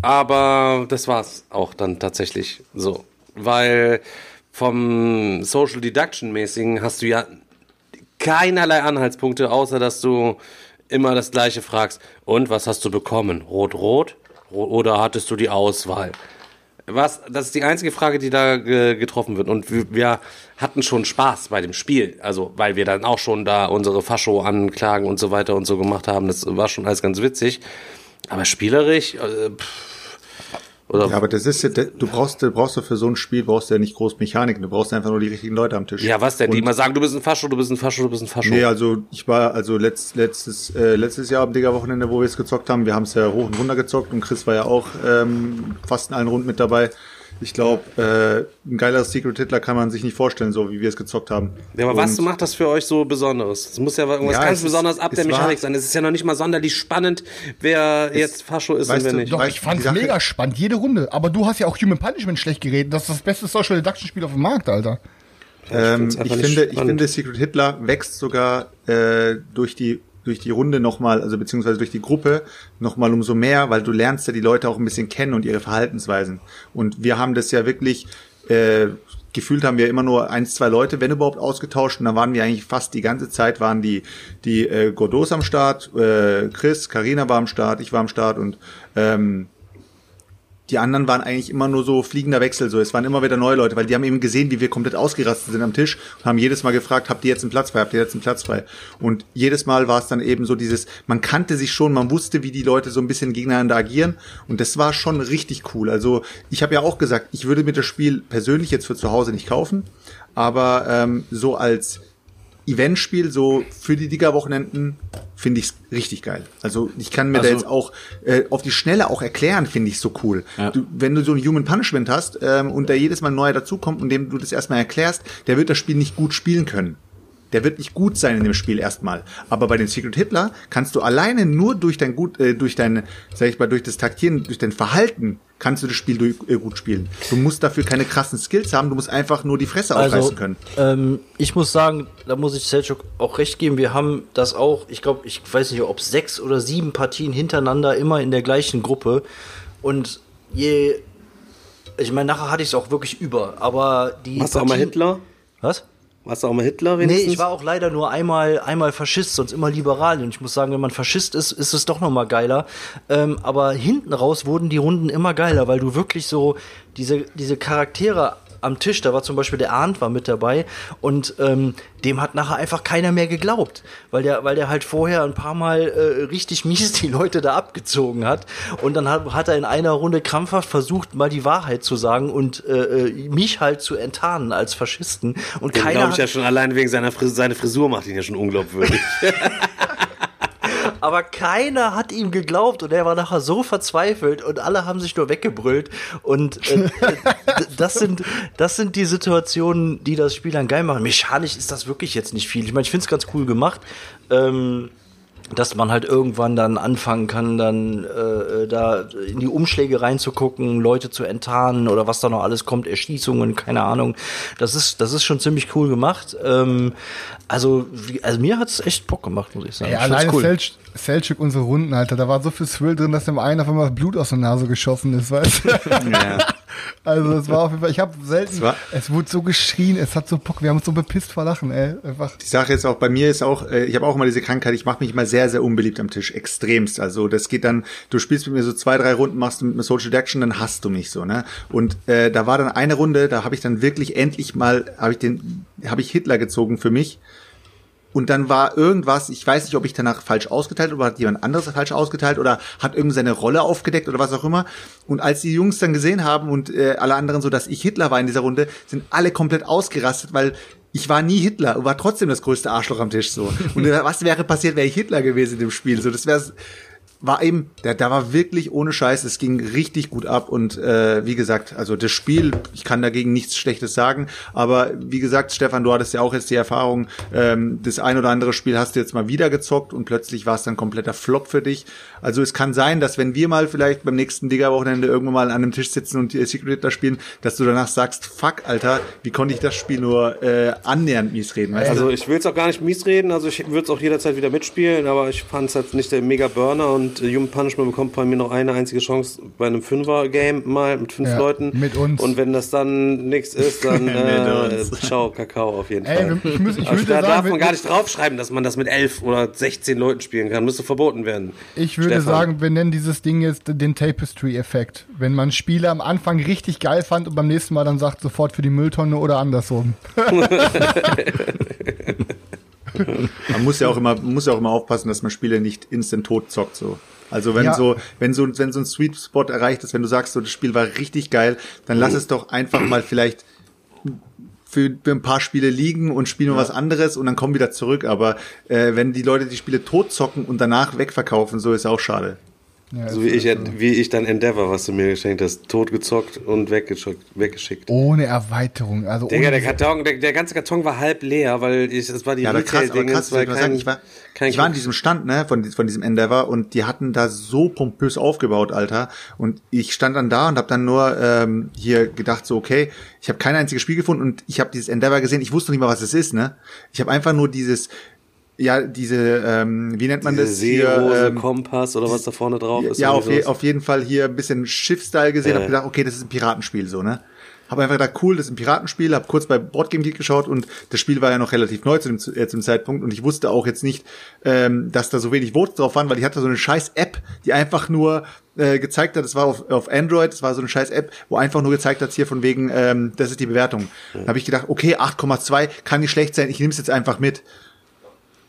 Speaker 4: aber das war's auch dann tatsächlich so, weil vom Social Deduction mäßigen hast du ja keinerlei Anhaltspunkte, außer dass du immer das gleiche fragst. Und was hast du bekommen? Rot-Rot? Ro- Oder hattest du die Auswahl? Was, das ist die einzige Frage, die da ge getroffen wird. Und wir, wir hatten schon Spaß bei dem Spiel. Also, weil wir dann auch schon da unsere Fascho-Anklagen und so weiter und so gemacht haben. Das war schon alles ganz witzig. Aber spielerisch, äh, pff, oder
Speaker 7: Ja, aber das ist ja, du brauchst, du brauchst für so ein Spiel brauchst du ja nicht groß Mechaniken, du brauchst einfach nur die richtigen Leute am Tisch.
Speaker 4: ja, was denn? Die
Speaker 7: Und-
Speaker 4: immer sagen, du bist ein Fascho, du bist ein Fascho, du bist ein Fascho.
Speaker 7: Nee, also ich war also letzt, letztes äh, letztes Jahr am Digger-Wochenende, wo wir es gezockt haben, wir haben es ja hoch und runter gezockt und Chris war ja auch ähm, fast in allen Runden mit dabei. Ich glaube, äh, ein geileres Secret Hitler kann man sich nicht vorstellen, so wie wir es gezockt haben.
Speaker 4: Ja, aber was
Speaker 7: Und-
Speaker 4: macht das für euch so Besonderes? Es muss ja irgendwas
Speaker 7: Ja,
Speaker 4: ganz
Speaker 7: es
Speaker 4: Besonderes ab der
Speaker 7: es war-
Speaker 4: Mechanik sein. Es ist ja noch nicht mal sonderlich spannend, wer jetzt Fascho ist und wer
Speaker 7: du,
Speaker 4: nicht.
Speaker 5: Doch, ich
Speaker 7: die Sache-
Speaker 5: mega spannend, jede Runde. Aber du hast ja auch Human Punishment schlecht geredet. Das ist das beste Social Deduction Spiel auf dem Markt, Alter.
Speaker 7: Ähm, ich, finde, ich finde, Secret Hitler wächst sogar äh, durch die durch die Runde nochmal, also beziehungsweise durch die Gruppe nochmal umso mehr, weil du lernst ja die Leute auch ein bisschen kennen und ihre Verhaltensweisen. Und wir haben das ja wirklich, äh, gefühlt haben wir immer nur eins, zwei Leute, wenn überhaupt, ausgetauscht. Und da waren wir eigentlich fast die ganze Zeit, waren die, die äh, Gordos am Start, äh, Chris, Karina war am Start, ich war am Start und ähm, die anderen waren eigentlich immer nur so fliegender Wechsel, so es waren immer wieder neue Leute, weil die haben eben gesehen, wie wir komplett ausgerastet sind am Tisch und haben jedes Mal gefragt, habt ihr jetzt einen Platz frei, habt ihr jetzt einen Platz frei? Und jedes Mal war es dann eben so dieses, man kannte sich schon, man wusste, wie die Leute so ein bisschen gegeneinander agieren und das war schon richtig cool. Also ich habe ja auch gesagt, ich würde mir das Spiel persönlich jetzt für zu Hause nicht kaufen, aber ähm, so als Eventspiel, so für die Digga-Wochenenden, finde ich es richtig geil. Also ich kann mir da
Speaker 6: Also-
Speaker 7: jetzt auch äh, auf die Schnelle auch erklären, finde ich so cool.
Speaker 6: Ja.
Speaker 7: Du, wenn du so ein Human Punishment hast ähm, und da jedes Mal ein neuer dazukommt und dem du das erstmal erklärst, der wird das Spiel nicht gut spielen können. Der wird nicht gut sein in dem Spiel erstmal. Aber bei den Secret Hitler kannst du alleine nur durch dein gut, äh, durch dein, sag ich mal, durch das Taktieren, durch dein Verhalten, kannst du das Spiel durch, äh, gut spielen. Du musst dafür keine krassen Skills haben, du musst einfach nur die Fresse
Speaker 6: Also,
Speaker 7: aufreißen können.
Speaker 6: ähm, ich muss sagen, da muss ich Selchuk auch recht geben. Wir haben das auch, ich glaube, ich weiß nicht, ob sechs oder sieben Partien hintereinander immer in der gleichen Gruppe. Und je, ich meine, nachher hatte ich es auch wirklich über. Aber die.
Speaker 4: Warst du auch mal Hitler?
Speaker 6: Was?
Speaker 4: Warst du auch mal Hitler
Speaker 6: Nee,
Speaker 4: wenigstens?
Speaker 6: ich war auch leider nur einmal, einmal Faschist, sonst immer liberal. Und ich muss sagen, wenn man Faschist ist, ist es doch noch mal geiler. Ähm, aber hinten raus wurden die Runden immer geiler, weil du wirklich so diese, diese Charaktere am Tisch, da war zum Beispiel der Arndt war mit dabei und ähm, dem hat nachher einfach keiner mehr geglaubt, weil der, weil der halt vorher ein paar Mal äh, richtig mies die Leute da abgezogen hat und dann hat, hat er in einer Runde krampfhaft versucht, mal die Wahrheit zu sagen und äh, äh mich halt zu enttarnen als Faschisten und
Speaker 4: Den
Speaker 6: keiner
Speaker 4: glaube ich ja schon allein wegen seiner Frisur, seine Frisur macht ihn ja schon unglaubwürdig.
Speaker 6: aber keiner hat ihm geglaubt und er war nachher so verzweifelt und alle haben sich nur weggebrüllt und äh, das sind das sind die Situationen, die das Spiel dann geil machen. Mechanisch ist das wirklich jetzt nicht viel. Ich meine, ich finde es ganz cool gemacht. Ähm, dass man halt irgendwann dann anfangen kann, dann äh, da in die Umschläge reinzugucken, Leute zu enttarnen oder was da noch alles kommt, Erschießungen, keine Ahnung. Das ist, das ist schon ziemlich cool gemacht. Ähm, also, wie, also mir hat's echt Bock gemacht, muss ich sagen.
Speaker 5: Ey,
Speaker 6: Ich
Speaker 5: alleine
Speaker 6: cool.
Speaker 5: Selch- Selchuk unsere Runden, Alter, da war so viel Thrill drin, dass dem einen auf einmal Blut aus der Nase geschossen ist, weißt du?
Speaker 7: Ja.
Speaker 5: Also es war auf jeden Fall, ich habe selten,
Speaker 7: Es
Speaker 5: wurde so geschrien, es hat so Bock, wir haben uns so bepisst vor Lachen, ey, einfach.
Speaker 7: Die Sache ist auch, bei mir ist auch, äh, ich habe auch immer diese Krankheit, ich mache mich immer sehr, sehr unbeliebt am Tisch, extremst. Also das geht dann, du spielst mit mir so zwei, drei Runden, machst du mit mir Social Deduction, dann hasst du mich so, ne? Und äh, da war dann eine Runde, da habe ich dann wirklich endlich mal, habe ich den, habe ich Hitler gezogen für mich. Und dann war irgendwas, ich weiß nicht, ob ich danach falsch ausgeteilt oder hat jemand anderes falsch ausgeteilt oder hat irgend seine Rolle aufgedeckt oder was auch immer. Und als die Jungs dann gesehen haben und äh, alle anderen so, dass ich Hitler war in dieser Runde, sind alle komplett ausgerastet, weil ich war nie Hitler und war trotzdem das größte Arschloch am Tisch so. Und äh, was wäre passiert, wäre ich Hitler gewesen in dem Spiel? So, das wäre war eben, da, da war wirklich ohne Scheiß, es ging richtig gut ab und äh, wie gesagt, also das Spiel, ich kann dagegen nichts Schlechtes sagen, aber wie gesagt, Stefan, du hattest ja auch jetzt die Erfahrung, ähm, das ein oder andere Spiel hast du jetzt mal wieder gezockt und plötzlich war es dann kompletter Flop für dich. Also es kann sein, dass wenn wir mal vielleicht beim nächsten Digger-Wochenende irgendwann mal an einem Tisch sitzen und die Secret Hitler spielen, dass du danach sagst, fuck, Alter, wie konnte ich das Spiel nur äh, annähernd mies reden, weißt du?
Speaker 4: Also ich will es auch gar nicht mies reden, also ich würde es auch jederzeit wieder mitspielen, aber ich fand es halt nicht der mega Burner und äh, Human Punishment bekommt bei mir noch eine einzige Chance bei einem Fünfer-Game mal mit fünf
Speaker 5: Ja,
Speaker 4: Leuten.
Speaker 5: mit uns.
Speaker 4: Und wenn das dann nichts ist, dann äh, ciao, Kakao auf jeden
Speaker 5: Ey,
Speaker 4: Fall.
Speaker 5: ich, muss, ich
Speaker 4: Also
Speaker 5: würde
Speaker 4: da darf
Speaker 5: sagen,
Speaker 4: man
Speaker 5: wenn-
Speaker 4: gar nicht draufschreiben, dass man das mit elf oder 16 Leuten spielen kann. Müsste verboten werden.
Speaker 5: Ich würde
Speaker 4: Stefan.
Speaker 5: sagen, wir nennen dieses Ding jetzt den Tapestry-Effekt. Wenn man Spiele am Anfang richtig geil fand und beim nächsten Mal dann sagt, sofort für die Mülltonne oder andersrum.
Speaker 7: Man muss ja auch immer, muss ja auch immer aufpassen, dass man Spiele nicht instant tot zockt, so. Also wenn
Speaker 5: Ja.
Speaker 7: so, wenn so, wenn so ein Sweet Spot erreicht ist, wenn du sagst, so, das Spiel war richtig geil, dann lass es doch einfach mal vielleicht für, für ein paar Spiele liegen und spielen was anderes und dann kommen wieder zurück. Aber äh, wenn die Leute die Spiele tot zocken und danach wegverkaufen, so ist auch schade.
Speaker 5: Ja,
Speaker 4: So wie ich,
Speaker 5: so.
Speaker 4: wie ich dann Endeavor, was du mir geschenkt hast, totgezockt und weggeschickt. weggeschickt.
Speaker 5: Ohne Erweiterung. Also
Speaker 4: Digga,
Speaker 5: ohne
Speaker 4: der Karton, der, der ganze Karton war halb leer, weil ich, es war die
Speaker 7: Ja,
Speaker 4: war
Speaker 7: ich, ich war, ich war an diesem Stand, ne, von, von diesem Endeavor und die hatten da so pompös aufgebaut, Alter. Und ich stand dann da und habe dann nur ähm, hier gedacht, so, okay, ich habe kein einziges Spiel gefunden und ich habe dieses Endeavor gesehen, ich wusste nicht mal, was es ist, ne? Ich habe einfach nur dieses, ja, diese, ähm, wie nennt man
Speaker 4: Diese
Speaker 7: das?
Speaker 4: Seerose,
Speaker 7: Hier, ähm,
Speaker 4: Kompass oder was da vorne drauf ist.
Speaker 7: ja, auf, je, auf jeden Fall hier ein bisschen Schiff-Style gesehen,
Speaker 4: Ja.
Speaker 7: hab gedacht, okay, das ist ein Piratenspiel, so, ne? Hab einfach gedacht, cool, das ist ein Piratenspiel, hab kurz bei Boardgame Geek geschaut und das Spiel war ja noch relativ neu zu dem, äh, zum Zeitpunkt und ich wusste auch jetzt nicht, ähm, dass da so wenig Votes drauf waren, weil ich hatte so eine scheiß App, die einfach nur äh, gezeigt hat, das war auf, auf Android, das war so eine scheiß App, wo einfach nur gezeigt hat, hier von wegen, ähm, das ist die Bewertung. Da habe ich gedacht, okay, 8,2 kann nicht schlecht sein, ich nehme es jetzt einfach mit.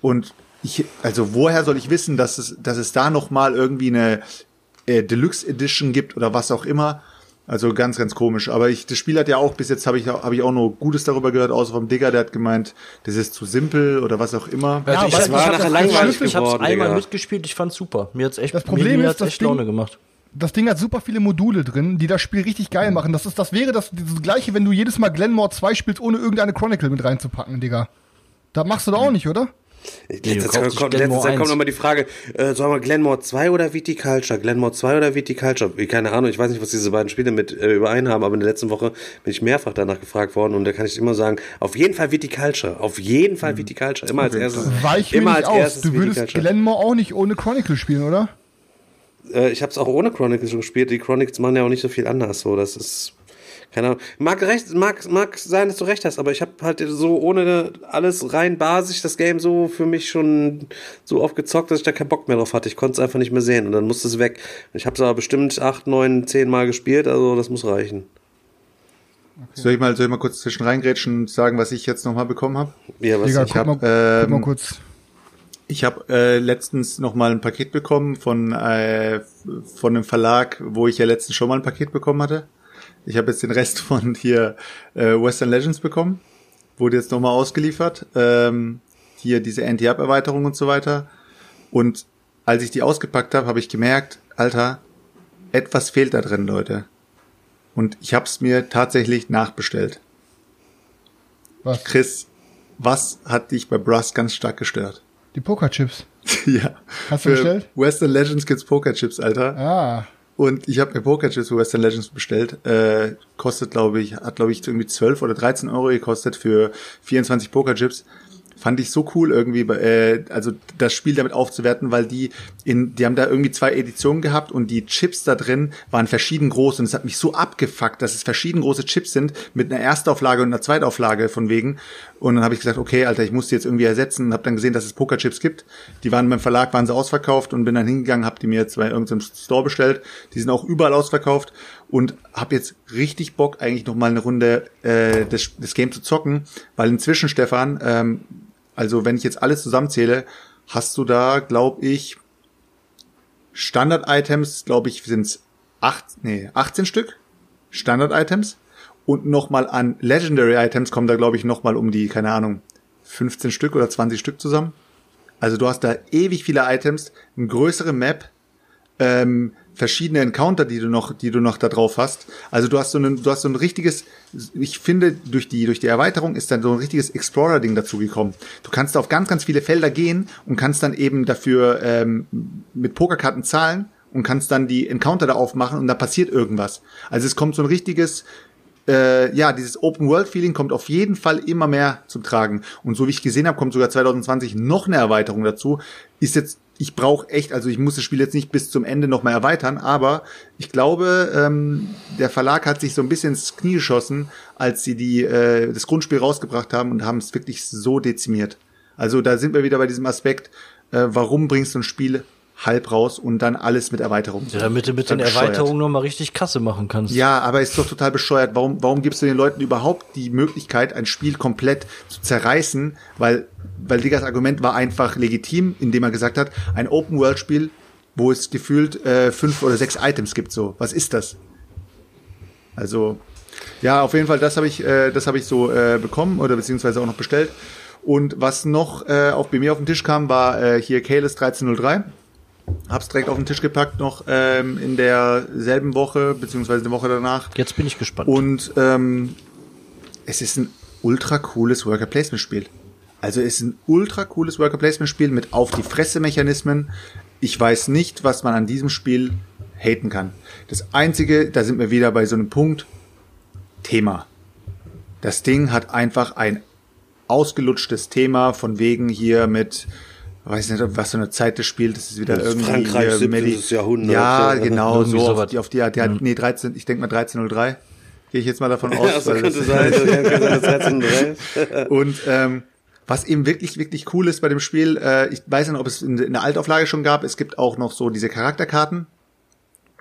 Speaker 7: Und ich, also woher soll ich wissen, dass es, dass es da noch mal irgendwie eine äh, Deluxe Edition gibt oder was auch immer? Also ganz, ganz komisch. Aber ich, das Spiel hat ja auch bis jetzt habe ich habe ich auch nur Gutes darüber gehört, außer vom Digger, der hat gemeint, das ist zu simpel oder was auch immer.
Speaker 6: Also ich, ich, ich,
Speaker 5: war
Speaker 6: hab
Speaker 4: nachher
Speaker 6: das-
Speaker 4: langweilig
Speaker 6: ich hab's
Speaker 4: geworden,
Speaker 6: einmal
Speaker 4: Digga.
Speaker 6: mitgespielt, ich fand's super. Mir hat's echt,
Speaker 5: Das Problem
Speaker 6: mir, mir
Speaker 5: ist, das
Speaker 6: echt
Speaker 5: Ding-
Speaker 6: Laune gemacht.
Speaker 5: Das Ding hat super viele Module drin, die das Spiel richtig geil machen. Das ist, das wäre das, das gleiche, wenn du jedes Mal Glenmore 2 spielst, ohne irgendeine Chronicle mit reinzupacken, Digga. Das machst du doch auch nicht, oder?
Speaker 4: Jetzt,
Speaker 6: kaufst
Speaker 4: kommt,
Speaker 6: dich
Speaker 4: kommt,
Speaker 6: Glenmore
Speaker 4: letzte Zeit
Speaker 6: 1.
Speaker 4: kommt nochmal die Frage, äh, sollen wir Glenmore 2 oder Viticulture? Glenmore 2 oder Viticulture? Keine Ahnung, ich weiß nicht, was diese beiden Spiele mit äh, überein haben, aber in der letzten Woche bin ich mehrfach danach gefragt worden und da kann ich immer sagen, auf jeden Fall Viticulture, auf jeden Fall Viticulture, immer als erstes.
Speaker 5: Weich
Speaker 4: immer als
Speaker 5: aus.
Speaker 4: erstes
Speaker 5: Du würdest. Glenmore auch nicht ohne Chronicle spielen, oder?
Speaker 4: Äh, ich habe es auch ohne Chronicles schon gespielt. Die Chronicles machen ja auch nicht so viel anders. So, das ist keine Ahnung. Mag recht, mag, mag sein, dass du recht hast, aber ich habe halt so ohne alles rein basisch das Game so für mich schon so oft gezockt, dass ich da keinen Bock mehr drauf hatte. Ich konnte es einfach nicht mehr sehen und dann musste es weg. Ich habe es aber bestimmt acht, neun, zehn Mal gespielt, also das muss reichen.
Speaker 7: Soll ich mal, soll ich mal kurz zwischen reingrätschen und sagen, was ich jetzt nochmal bekommen habe?
Speaker 4: Ja, was
Speaker 5: Digga,
Speaker 7: ich
Speaker 5: guck,
Speaker 7: hab,
Speaker 5: mal,
Speaker 7: ähm,
Speaker 5: kurz.
Speaker 7: Ich habe äh, letztens noch mal ein Paket bekommen von äh, von einem Verlag, wo ich ja letztens schon mal ein Paket bekommen hatte. Ich habe jetzt den Rest von hier äh, Western Legends bekommen, wurde jetzt noch mal ausgeliefert. Ähm, hier diese Anti-Up-Erweiterung und so weiter. Und als ich die ausgepackt habe, habe ich gemerkt, Alter, etwas fehlt da drin, Leute. Und ich habe es mir tatsächlich nachbestellt.
Speaker 5: Was?
Speaker 7: Chris, was hat dich bei Brass ganz stark gestört?
Speaker 5: Die Pokerchips.
Speaker 7: ja.
Speaker 5: Hast du
Speaker 7: Für
Speaker 5: bestellt?
Speaker 7: Western Legends gibt's Pokerchips, Alter.
Speaker 5: Ah,
Speaker 7: Und ich habe mir Pokerchips für Western Legends bestellt. Äh, kostet, glaube ich, hat, glaube ich, irgendwie 12 oder 13 Euro gekostet für 24 Pokerchips. Fand ich so cool irgendwie, äh, also das Spiel damit aufzuwerten, weil die in, die haben da irgendwie zwei Editionen gehabt und die Chips da drin waren verschieden groß und es hat mich so abgefuckt, dass es verschieden große Chips sind mit einer Erstauflage und einer Zweitauflage von wegen. Und dann habe ich gesagt, okay, Alter, ich muss die jetzt irgendwie ersetzen und habe dann gesehen, dass es Pokerchips gibt. Die waren beim Verlag, waren sie ausverkauft und bin dann hingegangen, habe die mir jetzt bei irgendeinem Store bestellt. Die sind auch überall ausverkauft und habe jetzt richtig Bock, eigentlich noch mal eine Runde äh, das, das Game zu zocken, weil inzwischen, Stefan, ähm, also wenn ich jetzt alles zusammenzähle, hast du da, glaube ich, Standard-Items, glaube ich, sind's acht, nee, 18 Stück Standard-Items und nochmal an Legendary-Items kommen da, glaube ich, nochmal um die, keine Ahnung, 15 Stück oder 20 Stück zusammen. Also du hast da ewig viele Items, eine größere Map, ähm, verschiedene Encounter, die du noch, die du noch da drauf hast. Also du hast so ein, du hast so ein richtiges, ich finde, durch die, durch die Erweiterung ist dann so ein richtiges Explorer-Ding dazu gekommen. Du kannst auf ganz, ganz viele Felder gehen und kannst dann eben dafür ähm, mit Pokerkarten zahlen und kannst dann die Encounter da aufmachen und da passiert irgendwas. Also es kommt so ein richtiges, äh, ja, dieses Open-World-Feeling kommt auf jeden Fall immer mehr zum Tragen. Und so wie ich gesehen habe, kommt sogar 2020 noch eine Erweiterung dazu. Ist jetzt, ich brauche echt, also ich muss das Spiel jetzt nicht bis zum Ende noch mal erweitern, aber ich glaube, ähm, der Verlag hat sich so ein bisschen ins Knie geschossen, als sie die, äh, das Grundspiel rausgebracht haben und haben es wirklich so dezimiert. Also da sind wir wieder bei diesem Aspekt, äh, warum bringst du ein Spiel halb raus und dann alles mit Erweiterung?
Speaker 6: Ja, damit du mit den. Erweiterungen noch mal richtig Kasse machen kannst.
Speaker 7: Ja, aber ist doch total bescheuert. Warum, warum gibst du den Leuten überhaupt die Möglichkeit, ein Spiel komplett zu zerreißen? Weil, weil Diggers Argument war einfach legitim, indem er gesagt hat, ein Open-World-Spiel, wo es gefühlt äh, fünf oder sechs Items gibt. So, was ist das? Also, ja, auf jeden Fall, das habe ich, äh, das habe ich so äh, bekommen oder beziehungsweise auch noch bestellt. Und was noch äh, auch bei mir auf den Tisch kam, war äh, hier Kalis 1303. Hab's direkt auf den Tisch gepackt, noch ähm, in derselben Woche, beziehungsweise eine Woche danach.
Speaker 6: Jetzt bin ich gespannt.
Speaker 7: Und ähm, es ist ein ultra cooles Worker Placement Spiel. Also es ist ein ultra cooles Worker Placement Spiel mit auf die Fresse Mechanismen. Ich weiß nicht, was man an diesem Spiel haten kann. Das einzige, da sind wir wieder bei so einem Punkt, Thema. Das Ding hat einfach ein ausgelutschtes Thema von wegen hier mit weiß nicht, was für eine Zeit das spielt, das ist wieder
Speaker 4: Das
Speaker 7: irgendwie
Speaker 4: Frankreich,
Speaker 7: hier
Speaker 4: 17.
Speaker 7: Medi-
Speaker 4: Jahrhundert,
Speaker 7: Ja,
Speaker 4: so.
Speaker 7: genau, so auf die, auf die, die hat, nee, 13, ich denke mal 1303. Gehe ich jetzt mal davon aus.
Speaker 4: Ja, das
Speaker 7: weil
Speaker 4: könnte
Speaker 7: das-
Speaker 4: sein, das könnte sein, das 13
Speaker 7: und ähm, was eben wirklich, wirklich cool ist bei dem Spiel, äh, ich weiß nicht, ob es in, in der Altauflage schon gab, es gibt auch noch so diese Charakterkarten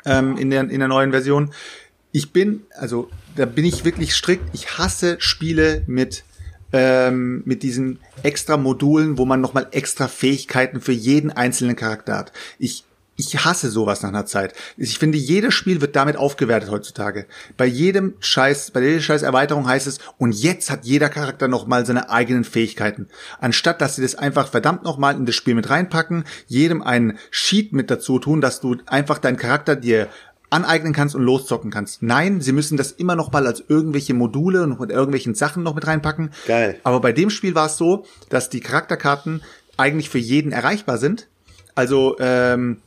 Speaker 7: ähm, in, der, in der neuen Version. Ich bin, also da bin ich wirklich strikt, ich hasse Spiele mit ähm, mit diesen extra Modulen, wo man nochmal extra Fähigkeiten für jeden einzelnen Charakter hat. Ich ich hasse sowas nach einer Zeit. Ich finde, jedes Spiel wird damit aufgewertet heutzutage. Bei jedem Scheiß, bei jeder Scheiß Erweiterung heißt es, und jetzt hat jeder Charakter nochmal seine eigenen Fähigkeiten. Anstatt, dass sie das einfach verdammt nochmal in das Spiel mit reinpacken, jedem einen Sheet mit dazu tun, dass du einfach deinen Charakter dir aneignen kannst und loszocken kannst. Nein, sie müssen das immer noch mal als irgendwelche Module und mit irgendwelchen Sachen noch mit reinpacken.
Speaker 4: Geil.
Speaker 7: Aber bei dem Spiel war es so, dass die Charakterkarten eigentlich für jeden erreichbar sind. Also ähm,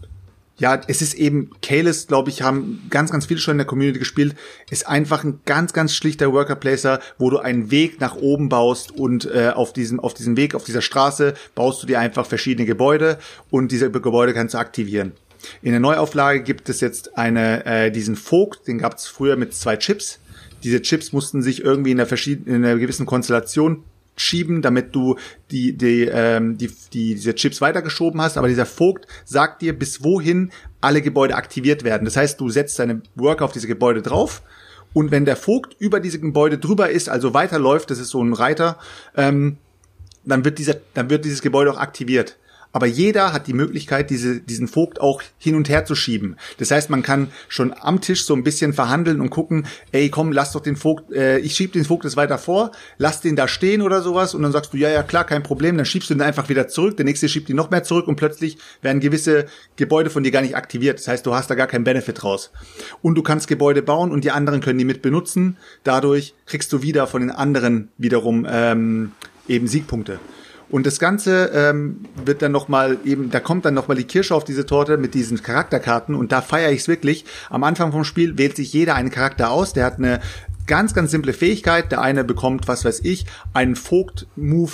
Speaker 7: ja, es ist eben, Kalis, glaube ich, haben ganz, ganz viele schon in der Community gespielt, ist einfach ein ganz, ganz schlichter Worker Placer, wo du einen Weg nach oben baust und äh, auf diesem, auf diesem Weg, auf dieser Straße baust du dir einfach verschiedene Gebäude und diese Gebäude kannst du aktivieren. In der Neuauflage gibt es jetzt eine, äh, diesen Vogt, den gab es früher mit zwei Chips. Diese Chips mussten sich irgendwie in einer, verschiedenen, in einer gewissen Konstellation schieben, damit du die, die, ähm, die, die, diese Chips weitergeschoben hast. Aber dieser Vogt sagt dir, bis wohin alle Gebäude aktiviert werden. Das heißt, du setzt deine Worker auf diese Gebäude drauf Und wenn der Vogt über diese Gebäude drüber ist, also weiterläuft, das ist so ein Reiter, ähm, dann wird dieser, dann wird dieses Gebäude auch aktiviert. Aber jeder hat die Möglichkeit, diese, diesen Vogt auch hin und her zu schieben. Das heißt, man kann schon am Tisch so ein bisschen verhandeln und gucken, ey, komm, lass doch den Vogt, äh, ich schieb den Vogt jetzt weiter vor, lass den da stehen oder sowas und dann sagst du, ja, ja, klar, kein Problem, dann schiebst du den einfach wieder zurück, der nächste schiebt ihn noch mehr zurück und plötzlich werden gewisse Gebäude von dir gar nicht aktiviert. Das heißt, du hast da gar keinen Benefit raus. Und du kannst Gebäude bauen und die anderen können die mit benutzen. Dadurch kriegst du wieder von den anderen wiederum ähm, eben Siegpunkte. Und das Ganze ähm, wird dann nochmal eben, da kommt dann nochmal die Kirsche auf diese Torte mit diesen Charakterkarten und da feiere ich es wirklich. Am Anfang vom Spiel wählt sich jeder einen Charakter aus, der hat eine ganz, ganz simple Fähigkeit. Der eine bekommt, was weiß ich, einen Vogt-Move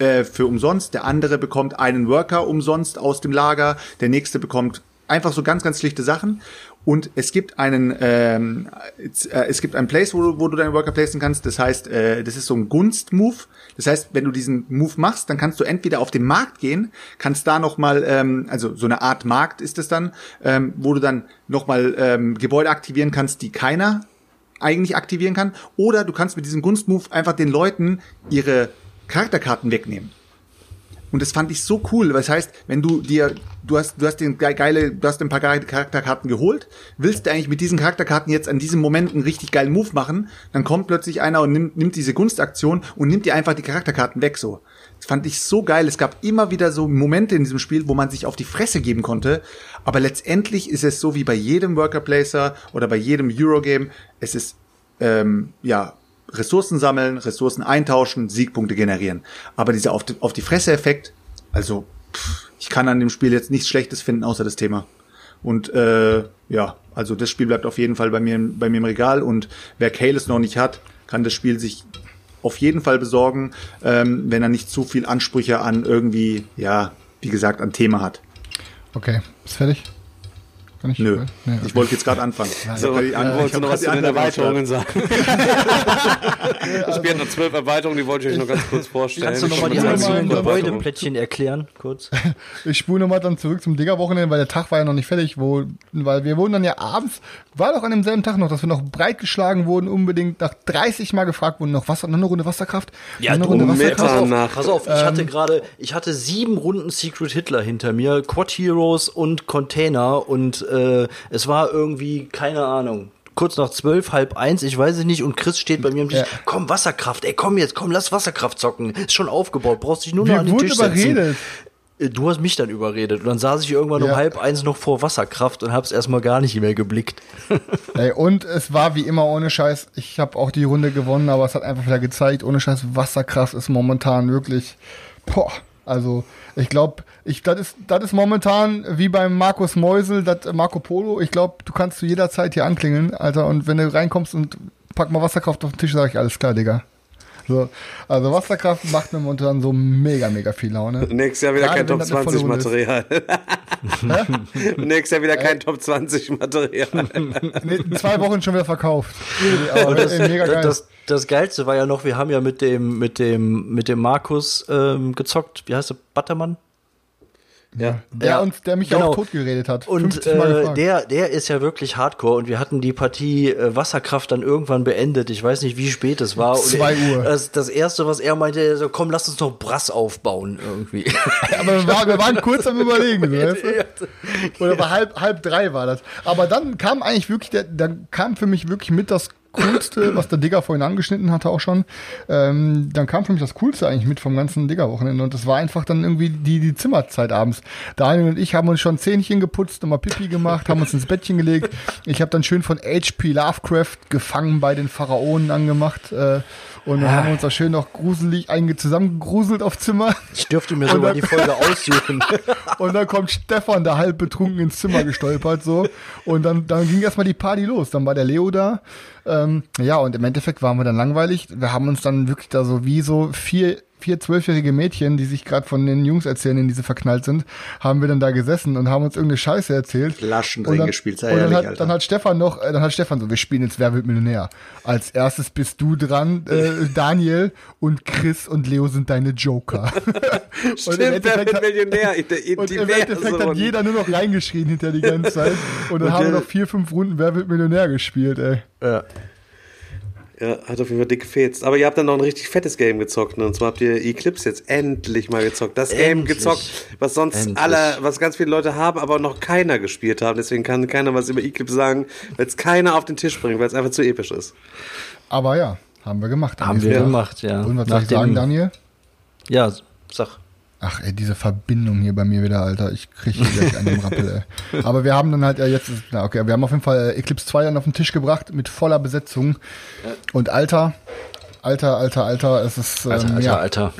Speaker 7: äh, für umsonst, der andere bekommt einen Worker umsonst aus dem Lager, der nächste bekommt einfach so ganz, ganz schlichte Sachen. Und es gibt einen, ähm, äh, es gibt einen Place, wo du, wo du deinen Worker placen kannst. Das heißt, äh, das ist so ein Gunst-Move. Das heißt, wenn du diesen Move machst, dann kannst du entweder auf den Markt gehen, kannst da noch mal, ähm, also so eine Art Markt ist es dann, ähm, wo du dann noch mal ähm, Gebäude aktivieren kannst, die keiner eigentlich aktivieren kann. Oder du kannst mit diesem Gunst-Move einfach den Leuten ihre Charakterkarten wegnehmen. Und das fand ich so cool. Das heißt, wenn du dir, du hast, du hast den ge- geile, du hast ein paar geile Charakterkarten geholt, willst du eigentlich mit diesen Charakterkarten jetzt an diesem Moment einen richtig geilen Move machen, dann kommt plötzlich einer und nimmt, nimmt diese Gunstaktion und nimmt dir einfach die Charakterkarten weg, so. Das fand ich so geil. Es gab immer wieder so Momente in diesem Spiel, wo man sich auf die Fresse geben konnte. Aber letztendlich ist es so wie bei jedem Worker Placer oder bei jedem Eurogame. Es ist, ähm, ja, Ressourcen sammeln, Ressourcen eintauschen, Siegpunkte generieren. Aber dieser auf die, auf die Fresse-Effekt, also pff, ich kann an dem Spiel jetzt nichts Schlechtes finden, außer das Thema. Und äh, ja, also das Spiel bleibt auf jeden Fall bei mir, bei mir im Regal. Und wer Kalis noch nicht hat, kann das Spiel sich auf jeden Fall besorgen, ähm, wenn er nicht zu viel Ansprüche an irgendwie, ja, wie gesagt, an Thema hat.
Speaker 5: Okay, ist fertig? Kann ich?
Speaker 7: Nö,
Speaker 5: Nee,
Speaker 7: ich wollte jetzt gerade anfangen.
Speaker 4: So,
Speaker 7: Ich hab grad die An-
Speaker 4: wolltest
Speaker 7: ich
Speaker 4: noch was
Speaker 7: die
Speaker 4: zu den Erweiterungen sagen? Das Spiel hat noch zwölf Erweiterungen, die wollte ich euch noch ganz kurz vorstellen.
Speaker 6: Kannst du nochmal die einzelnen. Gebäudeplättchen erklären, kurz?
Speaker 5: Ich spule nochmal dann zurück zum Digger-Wochenende, weil der Tag war ja noch nicht fertig, wo, weil wir wurden dann ja abends, war doch an demselben Tag noch, dass wir noch breitgeschlagen wurden, unbedingt nach 30 Mal gefragt wurden, noch Wasser, noch eine Runde Wasserkraft?
Speaker 6: Ja,
Speaker 5: eine Runde Wasserkraft?
Speaker 6: Pass auf, pass auf, ich hatte gerade, ich hatte sieben Runden Secret Hitler hinter mir, Quad Heroes und Container und äh, es war irgendwie, keine Ahnung, kurz nach zwölf, halb eins, ich weiß es nicht, und Chris steht bei mir am Tisch,
Speaker 5: Ja.
Speaker 6: komm, Wasserkraft, ey, komm jetzt, komm, lass Wasserkraft zocken, ist schon aufgebaut, brauchst dich nur noch an den Tisch setzen.
Speaker 5: überredet.
Speaker 6: Äh, Du hast mich dann überredet und dann saß ich irgendwann um
Speaker 5: Ja.
Speaker 6: halb eins noch vor Wasserkraft und hab's erstmal gar nicht mehr geblickt.
Speaker 5: Ey, und es war wie immer ohne Scheiß. Ich habe auch die Runde gewonnen, aber es hat einfach wieder gezeigt, ohne Scheiß, Wasserkraft ist momentan wirklich, boah, also ich glaube, ich, das ist, das ist momentan wie beim Markus Meusel, das Marco Polo. Ich glaube, du kannst zu jeder Zeit hier anklingeln, Alter, und wenn du reinkommst und pack mal Wasserkraft auf den Tisch, sag ich, alles klar, Digga. So, also Wasserkraft macht mir momentan so mega, mega viel Laune.
Speaker 4: Nächstes Jahr wieder
Speaker 5: Gerade
Speaker 4: kein Top
Speaker 5: das eine volle
Speaker 4: 20
Speaker 5: Runde ist.
Speaker 4: Material. Nächstes Jahr wieder kein Top 20 Material.
Speaker 5: Nee, in zwei Wochen schon wieder verkauft. Aber
Speaker 6: das,
Speaker 5: mega geil.
Speaker 6: das, das Geilste war ja noch, wir haben ja mit dem, mit dem, mit dem Markus ähm, gezockt. Wie heißt der? Buttermann?
Speaker 4: Ja.
Speaker 5: der
Speaker 6: Ja,
Speaker 5: uns, der mich
Speaker 6: genau.
Speaker 5: auch totgeredet hat.
Speaker 6: Und
Speaker 5: 50 Mal
Speaker 6: äh, der, der ist ja wirklich hardcore und wir hatten die Partie äh, Wasserkraft dann irgendwann beendet. Ich weiß nicht, wie spät es war. Und
Speaker 5: Zwei Uhr.
Speaker 6: Das, das erste, was er meinte, so, komm, lass uns doch Brass aufbauen irgendwie.
Speaker 5: Aber wir waren, wir waren kurz am Überlegen, weißt du? Oder bei halb, halb drei war das. Aber dann kam eigentlich wirklich, der, dann kam für mich wirklich mit das Coolste, was der Digger vorhin angeschnitten hatte auch schon. Ähm, dann kam für mich das Coolste eigentlich mit vom ganzen Digger-Wochenende. Und das war einfach dann irgendwie die, die Zimmerzeit abends. Daniel und ich haben uns schon Zähnchen geputzt, nochmal Pipi gemacht, haben uns ins Bettchen gelegt. Ich habe dann schön von H.P. Lovecraft gefangen bei den Pharaonen angemacht. Äh, und dann haben wir uns da schön noch gruselig einge zusammengegruselt auf Zimmer.
Speaker 6: Ich dürfte mir sogar die Folge aussuchen.
Speaker 5: Und dann kommt Stefan, der halb betrunken ins Zimmer gestolpert, so. Und dann, dann ging erstmal die Party los. Dann war der Leo da. Ähm, ja, und im Endeffekt waren wir dann langweilig. Wir haben uns dann wirklich da so wie so vier, vier zwölfjährige Mädchen, die sich gerade von den Jungs erzählen, in die sie verknallt sind, haben wir dann da gesessen und haben uns irgendeine Scheiße erzählt.
Speaker 7: Flaschen
Speaker 5: Und
Speaker 7: drin
Speaker 5: dann-
Speaker 7: gespielt, sei
Speaker 5: Und dann
Speaker 7: ehrlich,
Speaker 5: hat, dann hat Stefan noch, äh, dann hat Stefan so, wir spielen jetzt Wer wird Millionär. Als erstes bist du dran, äh, Daniel und Chris und Leo sind deine Joker.
Speaker 4: Stimmt, wer wird Millionär?
Speaker 5: Und im Endeffekt hat jeder nur noch reingeschrien hinter die ganze Zeit. Und dann
Speaker 4: Und
Speaker 5: haben wir noch vier, fünf Runden Wer wird Millionär gespielt, ey.
Speaker 6: Ja.
Speaker 4: Ja, hat auf jeden Fall dick gefetzt. Aber ihr habt dann noch ein richtig fettes Game gezockt. Ne? Und zwar habt ihr Eclipse jetzt endlich mal gezockt. Das Game
Speaker 6: Endlich.
Speaker 4: gezockt, was sonst
Speaker 6: Endlich.
Speaker 4: alle, was ganz viele Leute haben, aber noch keiner gespielt haben. Deswegen kann keiner was über Eclipse sagen, weil es keiner auf den Tisch bringt, weil es einfach zu episch ist.
Speaker 5: Aber ja, haben wir gemacht.
Speaker 6: Haben wir
Speaker 5: Tag.
Speaker 6: gemacht, ja.
Speaker 5: Und was soll ich
Speaker 6: Nachdem-
Speaker 5: sagen, Daniel?
Speaker 6: Ja, sag.
Speaker 5: Ach ey, diese Verbindung hier bei mir wieder, Alter. Ich krieg hier gleich einen Rappel, ey. Aber wir haben dann halt, ja jetzt, ist, na okay, wir haben auf jeden Fall äh, Eclipse 2 dann auf den Tisch gebracht mit voller Besetzung. Und Alter, Alter, Alter, Alter, es ist, ähm,
Speaker 6: Alter, Alter,
Speaker 5: ja.
Speaker 6: Alter.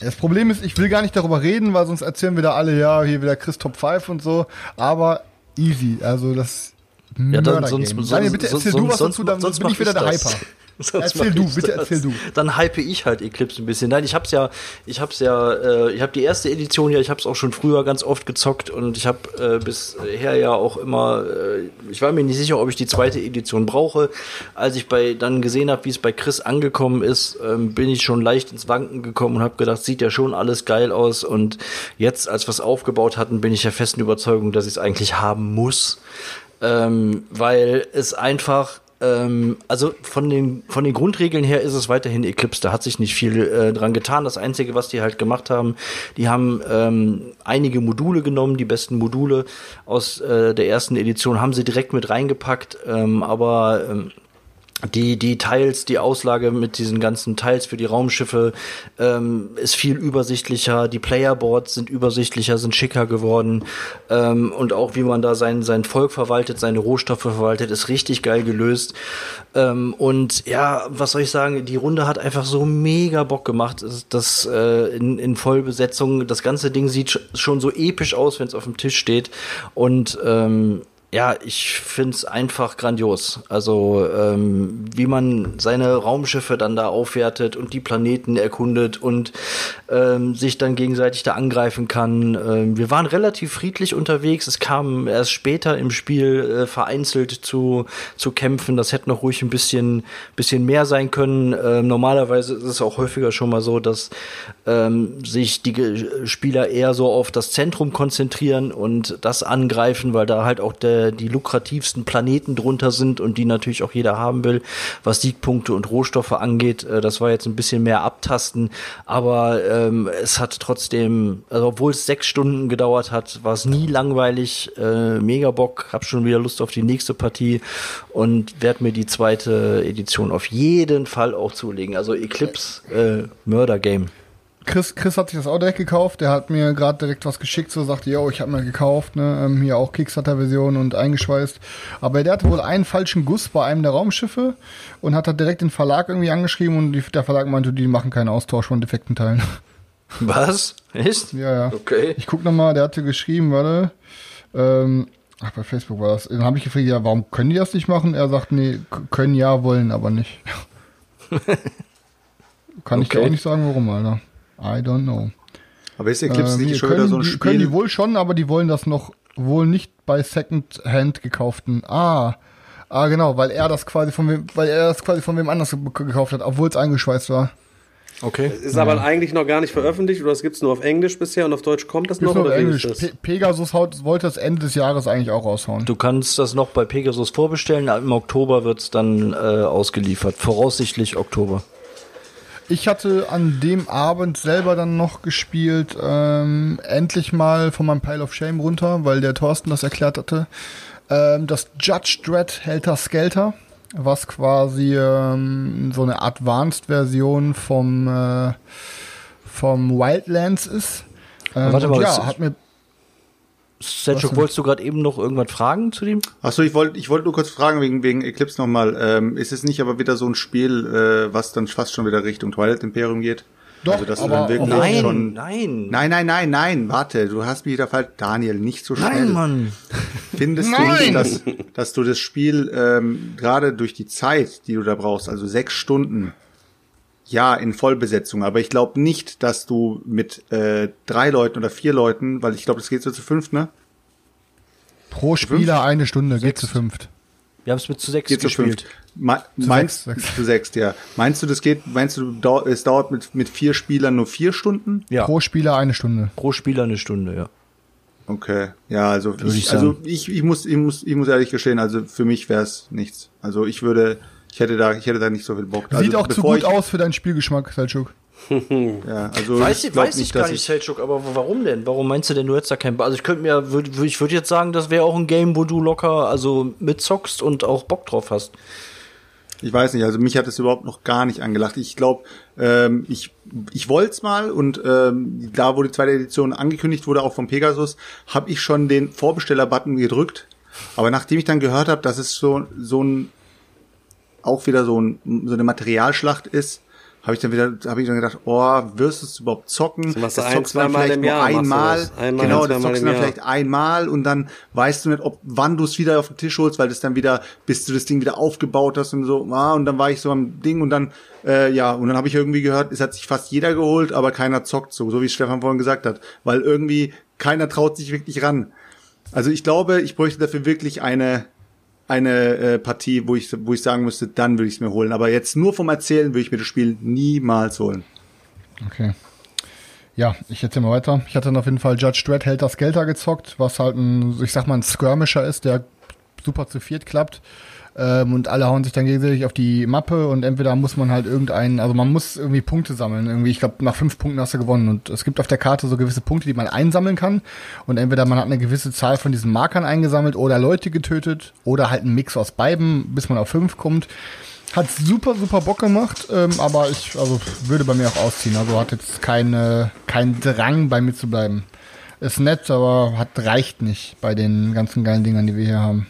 Speaker 5: Das Problem ist, ich will gar nicht darüber reden, weil sonst erzählen wieder alle, ja, hier wieder Chris Top 5 und so. Aber easy, also das
Speaker 6: Ja, dann sonst, sonst,
Speaker 5: Daniel, bitte
Speaker 6: sonst,
Speaker 5: erzähl du was
Speaker 6: sonst,
Speaker 5: dazu, dann
Speaker 6: sonst
Speaker 5: bin ich wieder der
Speaker 6: das.
Speaker 5: Hyper.
Speaker 6: Sonst
Speaker 5: Erzähl du, bitte
Speaker 6: das.
Speaker 5: erzähl du.
Speaker 6: Dann hype ich halt Eclipse ein bisschen. Nein, ich hab's ja, ich hab's ja, äh, ich habe die erste Edition ja, ich hab's auch schon früher ganz oft gezockt und ich habe äh, bisher ja auch immer, äh, ich war mir nicht sicher, ob ich die zweite Edition brauche. Als ich bei dann gesehen habe, wie es bei Chris angekommen ist, ähm, bin ich schon leicht ins Wanken gekommen und habe gedacht, sieht ja schon alles geil aus und jetzt, als wir es aufgebaut hatten, bin ich der festen Überzeugung, dass ich es eigentlich haben muss ähm, weil es einfach ähm, also von den von den Grundregeln her ist es weiterhin Eclipse. Da hat sich nicht viel äh, dran getan. Das einzige, was die halt gemacht haben, die haben ähm, einige Module genommen, die besten Module aus äh, der ersten Edition haben sie direkt mit reingepackt, ähm, aber ähm, die, die Teils, die Auslage mit diesen ganzen Teils für die Raumschiffe ähm, ist viel übersichtlicher. Die Playerboards sind übersichtlicher, sind schicker geworden. Ähm, und auch wie man da sein, sein Volk verwaltet, seine Rohstoffe verwaltet, ist richtig geil gelöst. Ähm, und ja, was soll ich sagen, die Runde hat einfach so mega Bock gemacht. Das, äh, in, in Vollbesetzung, das ganze Ding sieht sch- schon so episch aus, wenn es auf dem Tisch steht. Und ähm, ja, ich find's einfach grandios. Also, ähm, wie man seine Raumschiffe dann da aufwertet und die Planeten erkundet und ähm, sich dann gegenseitig da angreifen kann. Ähm, wir waren relativ friedlich unterwegs. Es kam erst später im Spiel äh, vereinzelt zu, zu kämpfen. Das hätte noch ruhig ein bisschen, bisschen mehr sein können. Ähm, normalerweise ist es auch häufiger schon mal so, dass ähm, sich die Spieler eher so auf das Zentrum konzentrieren und das angreifen, weil da halt auch der, die lukrativsten Planeten drunter sind und die natürlich auch jeder haben will, was Siegpunkte und Rohstoffe angeht. Äh, das war jetzt ein bisschen mehr abtasten, aber ähm, es hat trotzdem, also obwohl es sechs Stunden gedauert hat, war es nie langweilig, äh, mega Bock, hab schon wieder Lust auf die nächste Partie und werde mir die zweite Edition auf jeden Fall auch zulegen. Also Eclipse äh, Murder Game.
Speaker 5: Chris, Chris hat sich das auch direkt gekauft. Der hat mir gerade direkt was geschickt, so sagte, yo, ich habe mir gekauft, ne, ähm, hier auch Kickstarter-Version und eingeschweißt. Aber der hatte wohl einen falschen Guss bei einem der Raumschiffe und hat da direkt den Verlag irgendwie angeschrieben und die, der Verlag meinte, die machen keinen Austausch von defekten Teilen.
Speaker 6: Was? Echt?
Speaker 5: ja, ja.
Speaker 6: Okay.
Speaker 5: Ich guck noch mal, der hatte geschrieben, warte, ähm, ach, bei Facebook war das. Dann habe ich gefragt, ja, warum können die das nicht machen? Er sagt, nee, können ja, wollen aber nicht. Kann ich dir
Speaker 6: Okay.
Speaker 5: auch nicht sagen, warum, Alter. I don't know.
Speaker 7: Aber ist Eclipse
Speaker 5: Ähm,
Speaker 7: nicht schon
Speaker 5: können,
Speaker 7: wieder so ein
Speaker 5: die,
Speaker 7: Spiel?
Speaker 5: können die wohl schon, aber die wollen das noch wohl nicht bei Second-Hand gekauften. Ah, ah genau, weil er das quasi von wem, weil er das quasi von wem anders ge- gekauft hat, obwohl es eingeschweißt war.
Speaker 6: Okay.
Speaker 4: Ist aber eigentlich noch gar nicht veröffentlicht oder das gibt's nur auf Englisch bisher und auf Deutsch kommt das noch
Speaker 5: nur
Speaker 4: oder
Speaker 5: Englisch.
Speaker 4: ist das?
Speaker 5: Pe Pegasus haut, wollte das Ende des Jahres eigentlich auch raushauen.
Speaker 6: Du kannst das noch bei Pegasus vorbestellen. Im Oktober wird's dann äh, ausgeliefert. Voraussichtlich Oktober.
Speaker 5: Ich hatte an dem Abend selber dann noch gespielt, ähm, endlich mal von meinem Pile of Shame runter, weil der Thorsten das erklärt hatte. Ähm, das Judge Dredd Helter Skelter, was quasi ähm, so eine Advanced-Version vom, äh, vom Wildlands ist. Ähm,
Speaker 6: Warte mal,
Speaker 5: ja,
Speaker 6: ist-
Speaker 5: hat mir
Speaker 6: Selchuk, wolltest du gerade eben noch irgendwas fragen zu dem?
Speaker 7: Achso, ich wollte ich wollte nur kurz fragen wegen, wegen Eclipse nochmal. Ähm, ist es nicht aber wieder so ein Spiel, äh, was dann fast schon wieder Richtung Twilight Imperium geht?
Speaker 5: Doch,
Speaker 7: also, dass du
Speaker 5: aber
Speaker 7: dann wirklich
Speaker 5: Nein,
Speaker 7: schon.
Speaker 6: nein.
Speaker 7: Nein, nein, nein, nein, warte, du hast mich wieder falsch. Daniel, nicht so schnell.
Speaker 6: Nein, Mann.
Speaker 7: Findest du nicht, dass, dass du das Spiel ähm, gerade durch die Zeit, die du da brauchst, also sechs Stunden, ja, in Vollbesetzung. Aber ich glaube nicht, dass du mit äh, drei Leuten oder vier Leuten, weil ich glaube, das geht so zu fünf, ne?
Speaker 5: Pro Spieler eine Stunde, geht zu fünft.
Speaker 6: Wir haben es mit zu sechs
Speaker 7: Geht zu
Speaker 6: gespielt.
Speaker 7: fünft. Me meinst
Speaker 5: sechs, sechs.
Speaker 7: zu sechs, ja. Meinst du, das geht, meinst du, dau- es dauert mit, mit vier Spielern nur vier Stunden?
Speaker 6: Ja,
Speaker 5: Pro Spieler eine Stunde.
Speaker 6: pro Spieler eine Stunde, ja.
Speaker 7: Okay, ja, also
Speaker 6: Würde ich
Speaker 7: ich, also ich, ich muss, ich muss, ich muss ehrlich gestehen, also für mich wäre es nichts. Also ich würde, ich hätte da, ich hätte da nicht so viel Bock.
Speaker 5: Sieht
Speaker 7: also
Speaker 5: auch zu gut
Speaker 7: ich,
Speaker 5: aus für deinen Spielgeschmack, Selchuk.
Speaker 7: Ja, also
Speaker 6: Weiß, ich, weiß ich gar
Speaker 7: dass
Speaker 6: nicht, Selchuk, aber warum denn? Warum meinst du denn, du hättest da keinen Bock? Also ich könnte mir, würd, würd- ich würde jetzt sagen, das wäre auch ein Game, wo du locker, also mitzockst und auch Bock drauf hast.
Speaker 7: Ich weiß nicht, also mich hat es überhaupt noch gar nicht angelacht. Ich glaube, ähm, ich, ich wollte es mal und ähm, da, wo die zweite Edition angekündigt wurde, auch vom Pegasus, habe ich schon den Vorbesteller-Button gedrückt. Aber nachdem ich dann gehört habe, dass es so, so ein auch wieder so, ein, so eine Materialschlacht ist, habe ich dann wieder, habe ich dann gedacht, oh, wirst du es überhaupt zocken?
Speaker 4: Das du ein,
Speaker 7: zockst du dann vielleicht nur
Speaker 4: Jahr,
Speaker 7: einmal,
Speaker 4: das. Einmal,
Speaker 7: genau,
Speaker 4: ein,
Speaker 7: das zockst du dann
Speaker 4: Jahr.
Speaker 7: vielleicht einmal und dann weißt du nicht, ob wann du es wieder auf den Tisch holst, weil das dann wieder, bis du das Ding wieder aufgebaut hast und so, ah, und dann war ich so am Ding und dann, äh, ja, und dann habe ich irgendwie gehört, es hat sich fast jeder geholt, aber keiner zockt so, so wie Stefan vorhin gesagt hat, weil irgendwie keiner traut sich wirklich ran. Also ich glaube, ich bräuchte dafür wirklich eine eine äh, Partie, wo ich wo ich sagen müsste, dann würde ich es mir holen. Aber jetzt nur vom Erzählen würde ich mir das Spiel niemals holen.
Speaker 5: Okay. Ja, ich erzähl mal weiter. Ich hatte dann auf jeden Fall Judge Dredd Helter Skelter gezockt, was halt ein, ich sag mal, ein Skirmisher ist, der super zu viert klappt. Ähm, und alle hauen sich dann gegenseitig auf die Mappe und entweder muss man halt irgendeinen, also man muss irgendwie Punkte sammeln. Irgendwie, ich glaube, nach fünf Punkten hast du gewonnen. Und es gibt auf der Karte so gewisse Punkte, die man einsammeln kann. Und entweder man hat eine gewisse Zahl von diesen Markern eingesammelt oder Leute getötet oder halt einen Mix aus beiden, bis man auf fünf kommt. Hat super, super Bock gemacht, ähm, aber ich also würde bei mir auch ausziehen. Also hat jetzt keine, keinen Drang bei mir zu bleiben. Ist nett, aber hat reicht nicht bei den ganzen geilen Dingern, die wir hier haben.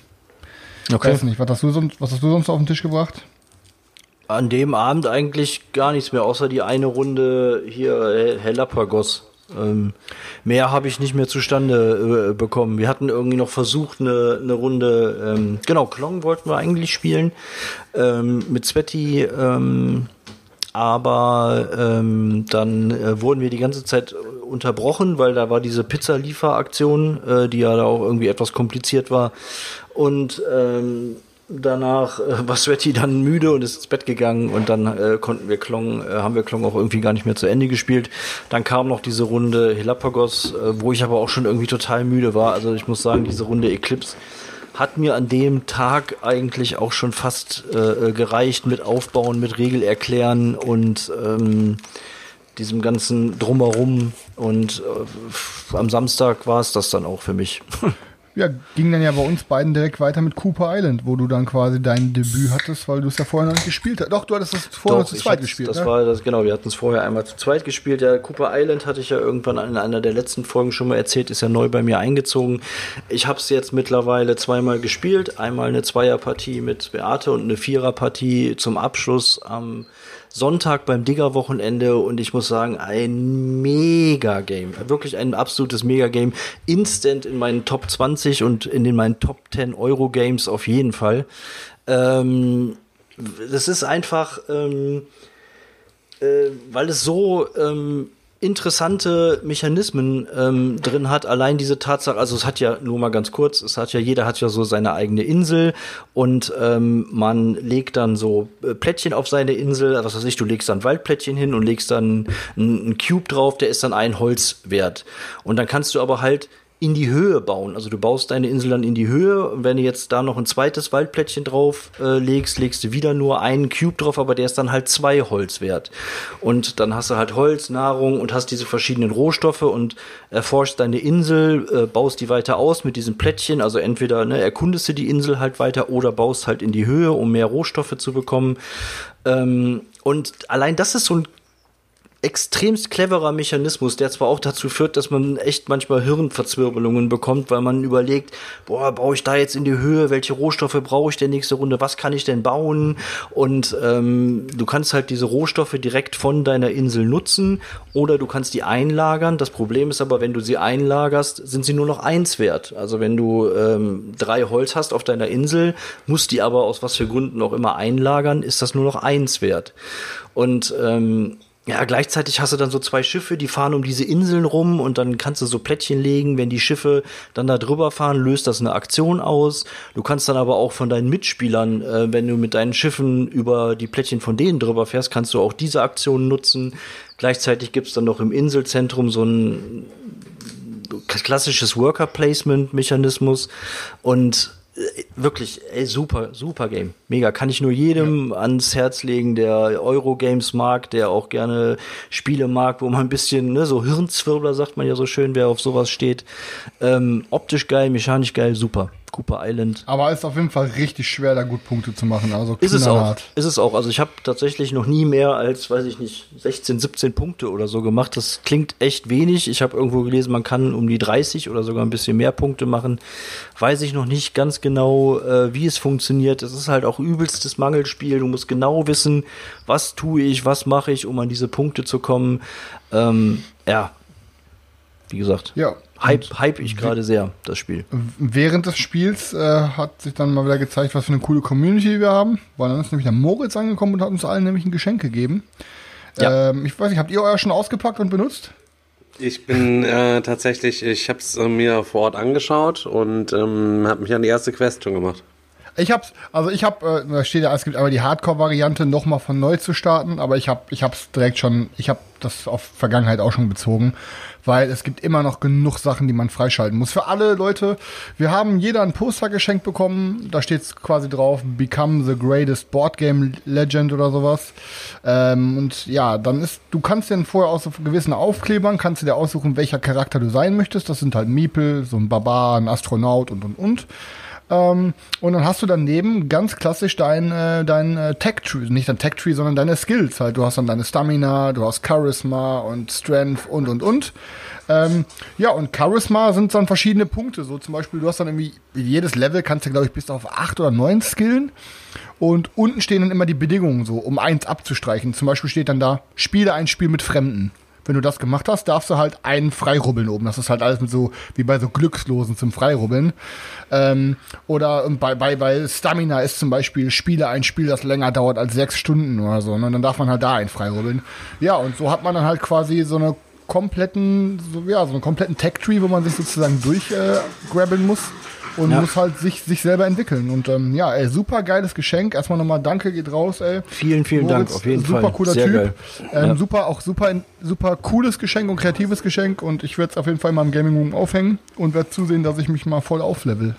Speaker 5: Ich weiß nicht, was hast, du sonst, was hast du sonst auf den Tisch gebracht?
Speaker 6: An dem Abend eigentlich gar nichts mehr, außer die eine Runde hier äh, Helapagos. Ähm, mehr habe ich nicht mehr zustande äh, bekommen. Wir hatten irgendwie noch versucht, eine, eine Runde, ähm, genau, Klong wollten wir eigentlich spielen, ähm, mit Sveti, ähm, aber ähm, dann äh, wurden wir die ganze Zeit unterbrochen, weil da war diese Pizzalieferaktion, äh, die ja da auch irgendwie etwas kompliziert war. Und ähm, danach äh, war Sveti dann müde und ist ins Bett gegangen und dann äh, konnten wir Klong, äh, haben wir Klong auch irgendwie gar nicht mehr zu Ende gespielt. Dann kam noch diese Runde Helapagos, äh, wo ich aber auch schon irgendwie total müde war. Also ich muss sagen, diese Runde Eclipse hat mir an dem Tag eigentlich auch schon fast äh, gereicht mit Aufbauen, mit Regel erklären und ähm, diesem ganzen Drumherum. Und äh, am Samstag war es das dann auch für mich.
Speaker 5: Ja, ging dann ja bei uns beiden direkt weiter mit Cooper Island, wo du dann quasi dein Debüt hattest, weil du es ja vorher noch nicht gespielt hast. Doch, du hattest es vorher
Speaker 6: Doch,
Speaker 5: zu zweit gespielt.
Speaker 6: Das
Speaker 5: ne?
Speaker 6: war das, genau, wir hatten es vorher einmal zu zweit gespielt. Der Cooper Island hatte ich ja irgendwann in einer der letzten Folgen schon mal erzählt, ist ja neu bei mir eingezogen. Ich habe es jetzt mittlerweile zweimal gespielt. Einmal eine Zweierpartie mit Beate und eine Viererpartie zum Abschluss am Sonntag beim Digger-Wochenende und ich muss sagen, ein Mega-Game. Wirklich ein absolutes Mega-Game. Instant in meinen Top 20 und in den meinen Top 10 Euro-Games auf jeden Fall. Ähm, das ist einfach, ähm, äh, weil es so ähm, interessante Mechanismen ähm, drin hat. Allein diese Tatsache, also es hat ja nur mal ganz kurz, es hat ja jeder hat ja so seine eigene Insel und ähm, man legt dann so äh, Plättchen auf seine Insel. Was weiß ich, du legst dann Waldplättchen hin und legst dann einen Cube drauf, der ist dann ein Holz wert. Und dann kannst du aber halt in die Höhe bauen. Also du baust deine Insel dann in die Höhe und wenn du jetzt da noch ein zweites Waldplättchen drauf äh, legst, legst du wieder nur einen Cube drauf, aber der ist dann halt zwei Holz wert. Und dann hast du halt Holz, Nahrung und hast diese verschiedenen Rohstoffe und erforschst deine Insel, äh, baust die weiter aus mit diesen Plättchen. Also entweder ne, erkundest du die Insel halt weiter oder baust halt in die Höhe, um mehr Rohstoffe zu bekommen. Ähm, und allein das ist so ein extremst cleverer Mechanismus, der zwar auch dazu führt, dass man echt manchmal Hirnverzwirbelungen bekommt, weil man überlegt, boah, baue ich da jetzt in die Höhe, welche Rohstoffe brauche ich denn nächste Runde, was kann ich denn bauen? Und ähm, du kannst halt diese Rohstoffe direkt von deiner Insel nutzen oder du kannst die einlagern. Das Problem ist aber, wenn du sie einlagerst, sind sie nur noch eins wert. Also wenn du ähm, drei Holz hast auf deiner Insel, musst die aber aus was für Gründen auch immer einlagern, ist das nur noch eins wert. Und ähm, ja, gleichzeitig hast du dann so zwei Schiffe, die fahren um diese Inseln rum und dann kannst du so Plättchen legen. Wenn die Schiffe dann da drüber fahren, löst das eine Aktion aus. Du kannst dann aber auch von deinen Mitspielern, äh, wenn du mit deinen Schiffen über die Plättchen von denen drüber fährst, kannst du auch diese Aktion nutzen. Gleichzeitig gibt's dann noch im Inselzentrum so ein klassisches Worker-Placement-Mechanismus und wirklich, ey, super, super Game. Mega. Kann ich nur jedem ja. ans Herz legen, der Eurogames mag, der auch gerne Spiele mag, wo man ein bisschen, ne, so Hirnzwirbler sagt man ja so schön, wer auf sowas steht. Ähm, optisch geil, mechanisch geil, super. Cooper Island.
Speaker 5: Aber ist auf jeden Fall richtig schwer, da gut Punkte zu machen. Also
Speaker 6: ist es auch. Ist es auch. Also ich habe tatsächlich noch nie mehr als, weiß ich nicht, 16, 17 Punkte oder so gemacht. Das klingt echt wenig. Ich habe irgendwo gelesen, man kann um die 30 oder sogar ein bisschen mehr Punkte machen. Weiß ich noch nicht ganz genau, äh, wie es funktioniert. Es ist halt auch übelstes Mangelspiel. Du musst genau wissen, was tue ich, was mache ich, um an diese Punkte zu kommen. Ähm, ja, wie gesagt.
Speaker 5: Ja,
Speaker 6: Hype, hype ich gerade sehr, das Spiel.
Speaker 5: Während des Spiels äh, hat sich dann mal wieder gezeigt, was für eine coole Community wir haben. Weil dann ist nämlich der Moritz angekommen und hat uns allen nämlich ein Geschenk gegeben. Ja. Ähm, ich weiß nicht, habt ihr euer schon ausgepackt und benutzt?
Speaker 4: Ich bin äh, tatsächlich, ich habe es äh, mir vor Ort angeschaut und ähm, habe mich an die erste Quest schon gemacht.
Speaker 5: Ich hab's, also ich hab, äh, da steht ja, es gibt aber die Hardcore-Variante nochmal von neu zu starten, aber ich hab, ich hab's direkt schon, ich hab das auf Vergangenheit auch schon bezogen weil es gibt immer noch genug Sachen, die man freischalten muss. Für alle Leute, wir haben jeder ein Poster geschenkt bekommen, da steht quasi drauf, Become the Greatest Board Game Legend oder sowas. Ähm, und ja, dann ist, du kannst dir vorher aus so gewissen Aufklebern, kannst du dir aussuchen, welcher Charakter du sein möchtest. Das sind halt Miepel, so ein Barbar, ein Astronaut und und und. Ähm, und dann hast du daneben ganz klassisch dein, äh, dein äh, Tech-Tree, nicht dein Tech-Tree, sondern deine Skills. Halt, du hast dann deine Stamina, du hast Charisma und Strength und und und. Ähm, ja, und Charisma sind dann verschiedene Punkte. So zum Beispiel, du hast dann irgendwie, jedes Level kannst du, glaube ich, bis auf acht oder neun skillen. Und unten stehen dann immer die Bedingungen so, um eins abzustreichen. Zum Beispiel steht dann da, spiele ein Spiel mit Fremden. Wenn du das gemacht hast, darfst du halt einen freirubbeln oben. Das ist halt alles mit so, wie bei so Glückslosen zum Freirubbeln. Ähm, oder bei, bei, bei Stamina ist zum Beispiel, spiele ein Spiel, das länger dauert als sechs Stunden oder so. Und dann darf man halt da einen freirubbeln. Ja, und so hat man dann halt quasi so eine kompletten, so, ja, so einen kompletten Tech-Tree, wo man sich sozusagen durchgrabbeln äh, muss und ja. muss halt sich, sich selber entwickeln. Und ähm, ja, ey, super geiles Geschenk. Erstmal nochmal Danke geht raus, ey.
Speaker 6: Vielen, vielen Moritz, Dank, auf jeden
Speaker 5: super
Speaker 6: Fall.
Speaker 5: Super cooler
Speaker 6: Sehr
Speaker 5: Typ. Ähm, ja. Super, auch super, super cooles Geschenk und kreatives Geschenk. Und ich werde es auf jeden Fall mal im Gaming Room aufhängen und werde zusehen, dass ich mich mal voll auflevel.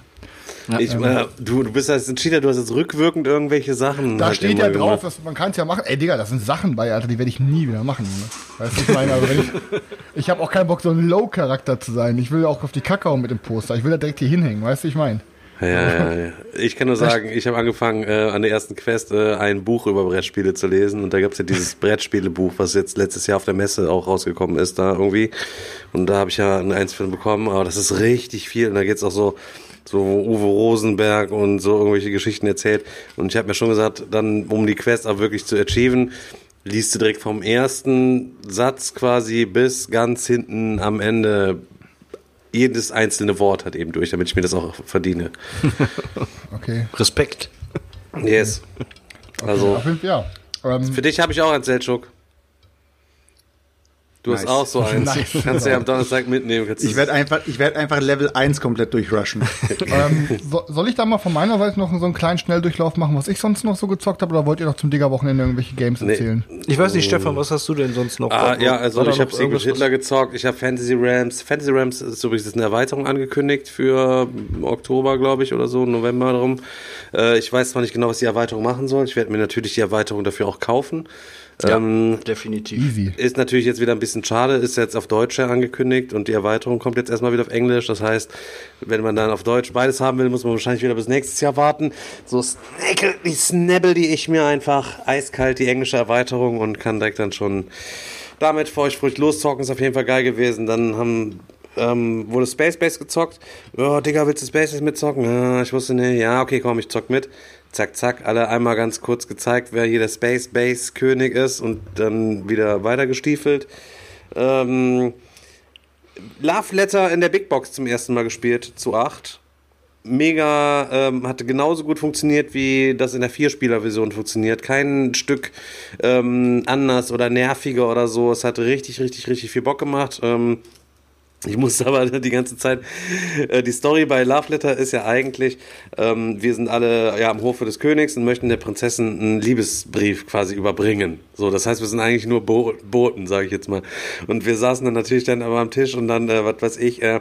Speaker 4: Ja, ich, äh, du, du bist als ein Cheater, du hast jetzt rückwirkend irgendwelche Sachen.
Speaker 5: Da halt steht ja drauf, dass, man kann es ja machen. Ey, Digga, das sind Sachen bei, Alter, die werde ich nie wieder machen. Ne? Weißt du, ich meine, also wenn ich, ich habe auch keinen Bock, so ein Low-Charakter zu sein. Ich will auch auf die Kakao mit dem Poster. Ich will da direkt hier hinhängen, weißt du, ich meine.
Speaker 4: Ja, ja, ja. Ich kann nur sagen, ich habe angefangen, äh, an der ersten Quest äh, ein Buch über Brettspiele zu lesen. Und da gibt's ja dieses Brettspielebuch, was jetzt letztes Jahr auf der Messe auch rausgekommen ist, da irgendwie. Und da habe ich ja eins von bekommen, aber das ist richtig viel. Und da geht's auch so, so Uwe Rosenberg und so irgendwelche Geschichten erzählt. Und ich habe mir schon gesagt, dann, um die Quest auch wirklich zu achieven, liest du direkt vom ersten Satz quasi bis ganz hinten am Ende jedes einzelne Wort hat eben durch, damit ich mir das auch verdiene.
Speaker 5: okay.
Speaker 6: Respekt.
Speaker 4: Yes. Also,
Speaker 5: okay, ja.
Speaker 4: Ähm, für dich habe ich auch einen Seltschuk. Du nice. hast auch so eins. Nice. Kannst du ja am Donnerstag mitnehmen.
Speaker 7: ich werde einfach, ich werd einfach Level 1 komplett durchrushen.
Speaker 5: ähm, so, soll ich da mal von meiner Seite noch so einen kleinen Schnelldurchlauf machen, was ich sonst noch so gezockt habe, oder wollt ihr noch zum Digger-Wochenende irgendwelche Games nee. erzählen?
Speaker 6: Ich weiß nicht, Stefan, was hast du denn sonst noch?
Speaker 4: Ah, ja, also ich habe Secret Hitler gezockt, ich habe Fantasy Rams. Fantasy Rams ist übrigens eine Erweiterung angekündigt für Oktober, glaube ich, oder so, November drum. Äh, ich weiß zwar nicht genau, was die Erweiterung machen soll. Ich werde mir natürlich die Erweiterung dafür auch kaufen.
Speaker 6: Ja, ähm, definitiv.
Speaker 5: Easy.
Speaker 4: Ist natürlich jetzt wieder ein bisschen schade, ist jetzt auf Deutsch angekündigt und die Erweiterung kommt jetzt erstmal wieder auf Englisch. Das heißt, wenn man dann auf Deutsch beides haben will, muss man wahrscheinlich wieder bis nächstes Jahr warten. So Snackle, die Snabble, die ich mir einfach eiskalt die englische Erweiterung und kann direkt dann schon damit feuchtfrücht loszocken ist auf jeden Fall geil gewesen. Dann haben ähm, wurde Space Base gezockt. Oh, Digga, willst du Space Base mitzocken? Ja, ich wusste nicht. Ja, okay, komm, ich zock mit. Zack, zack, alle einmal ganz kurz gezeigt, wer hier der Space Base König ist und dann wieder weitergestiefelt. Ähm, Love Letter in der Big Box zum ersten Mal gespielt, zu 8. Mega, ähm, hatte genauso gut funktioniert, wie das in der Vierspieler-Version funktioniert. Kein Stück ähm, anders oder nerviger oder so. Es hat richtig, richtig, richtig viel Bock gemacht. Ähm, ich musste aber die ganze Zeit, äh, die Story bei Love Letter ist ja eigentlich, ähm, wir sind alle ja am Hofe des Königs und möchten der Prinzessin einen Liebesbrief quasi überbringen. So, das heißt, wir sind eigentlich nur Bo Boten, sage ich jetzt mal. Und wir saßen dann natürlich dann aber am Tisch und dann, äh, was weiß ich, äh,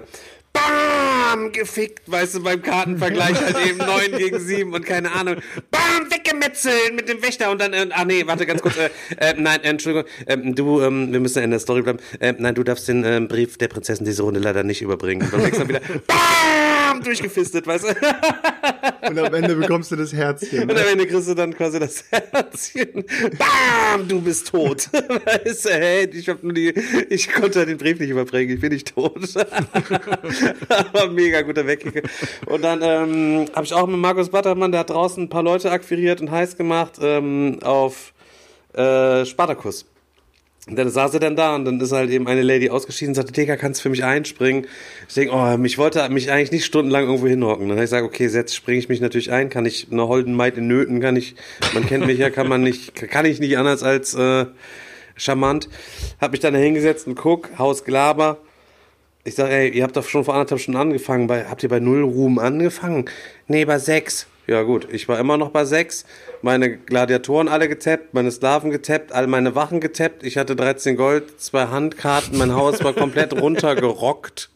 Speaker 4: BAM! Gefickt, weißt du, beim Kartenvergleich halt eben 9 gegen 7 und keine Ahnung. BAM! Weggemetzelt mit dem Wächter und dann, äh, ah nee, warte ganz kurz, äh, äh, nein, Entschuldigung, äh, du, ähm, wir müssen in der Story bleiben. Äh, nein, du darfst den äh, Brief der Prinzessin diese Runde leider nicht überbringen. Und dann wieder BAM! Durchgefistet, weißt du?
Speaker 7: Und am Ende bekommst du das Herzchen.
Speaker 4: Und am Ende kriegst du dann quasi das Herzchen. Bam, du bist tot. Weißt du, hey, ich hab nur die, ich konnte den Brief nicht überbringen, ich bin nicht tot. Aber mega guter Wegkick. Und dann ähm, habe ich auch mit Markus Battermann, der hat draußen ein paar Leute akquiriert und heiß gemacht ähm, auf äh, Spartacus. Und dann saß er dann da und dann ist halt eben eine Lady ausgeschieden und sagte, Digga, kannst du für mich einspringen? Ich denke, oh, mich wollte mich eigentlich nicht stundenlang irgendwo hinhocken. Dann habe ich gesagt, okay, jetzt springe ich mich natürlich ein, kann ich eine Holden Maid in Nöten, kann ich, man kennt mich ja, kann man nicht, kann ich nicht anders als äh, charmant. Hab mich dann da hingesetzt und guck, Haus Glaber. Ich sage, ey, ihr habt doch schon vor anderthalb Stunden angefangen, bei, habt ihr bei null Ruhm angefangen? Nee, bei sechs. Ja gut, ich war immer noch bei sechs. Meine Gladiatoren alle getappt, meine Sklaven getappt, all meine Wachen getappt. Ich hatte 13 Gold, zwei Handkarten, mein Haus war komplett runtergerockt.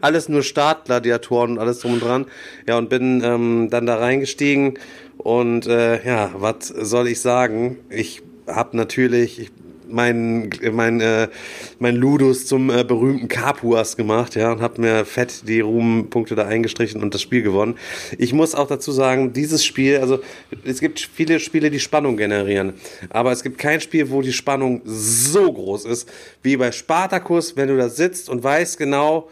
Speaker 4: Alles nur Startgladiatoren und alles drum und dran. Ja, und bin ähm, dann da reingestiegen. Und äh, ja, was soll ich sagen? Ich hab natürlich, ich mein, mein, äh, mein Ludus zum äh, berühmten Kapuas gemacht, ja, und habe mir fett die Ruhmpunkte da eingestrichen und das Spiel gewonnen. Ich muss auch dazu sagen, dieses Spiel, also es gibt viele Spiele, die Spannung generieren, aber es gibt kein Spiel, wo die Spannung so groß ist wie bei Spartacus, wenn du da sitzt und weißt genau,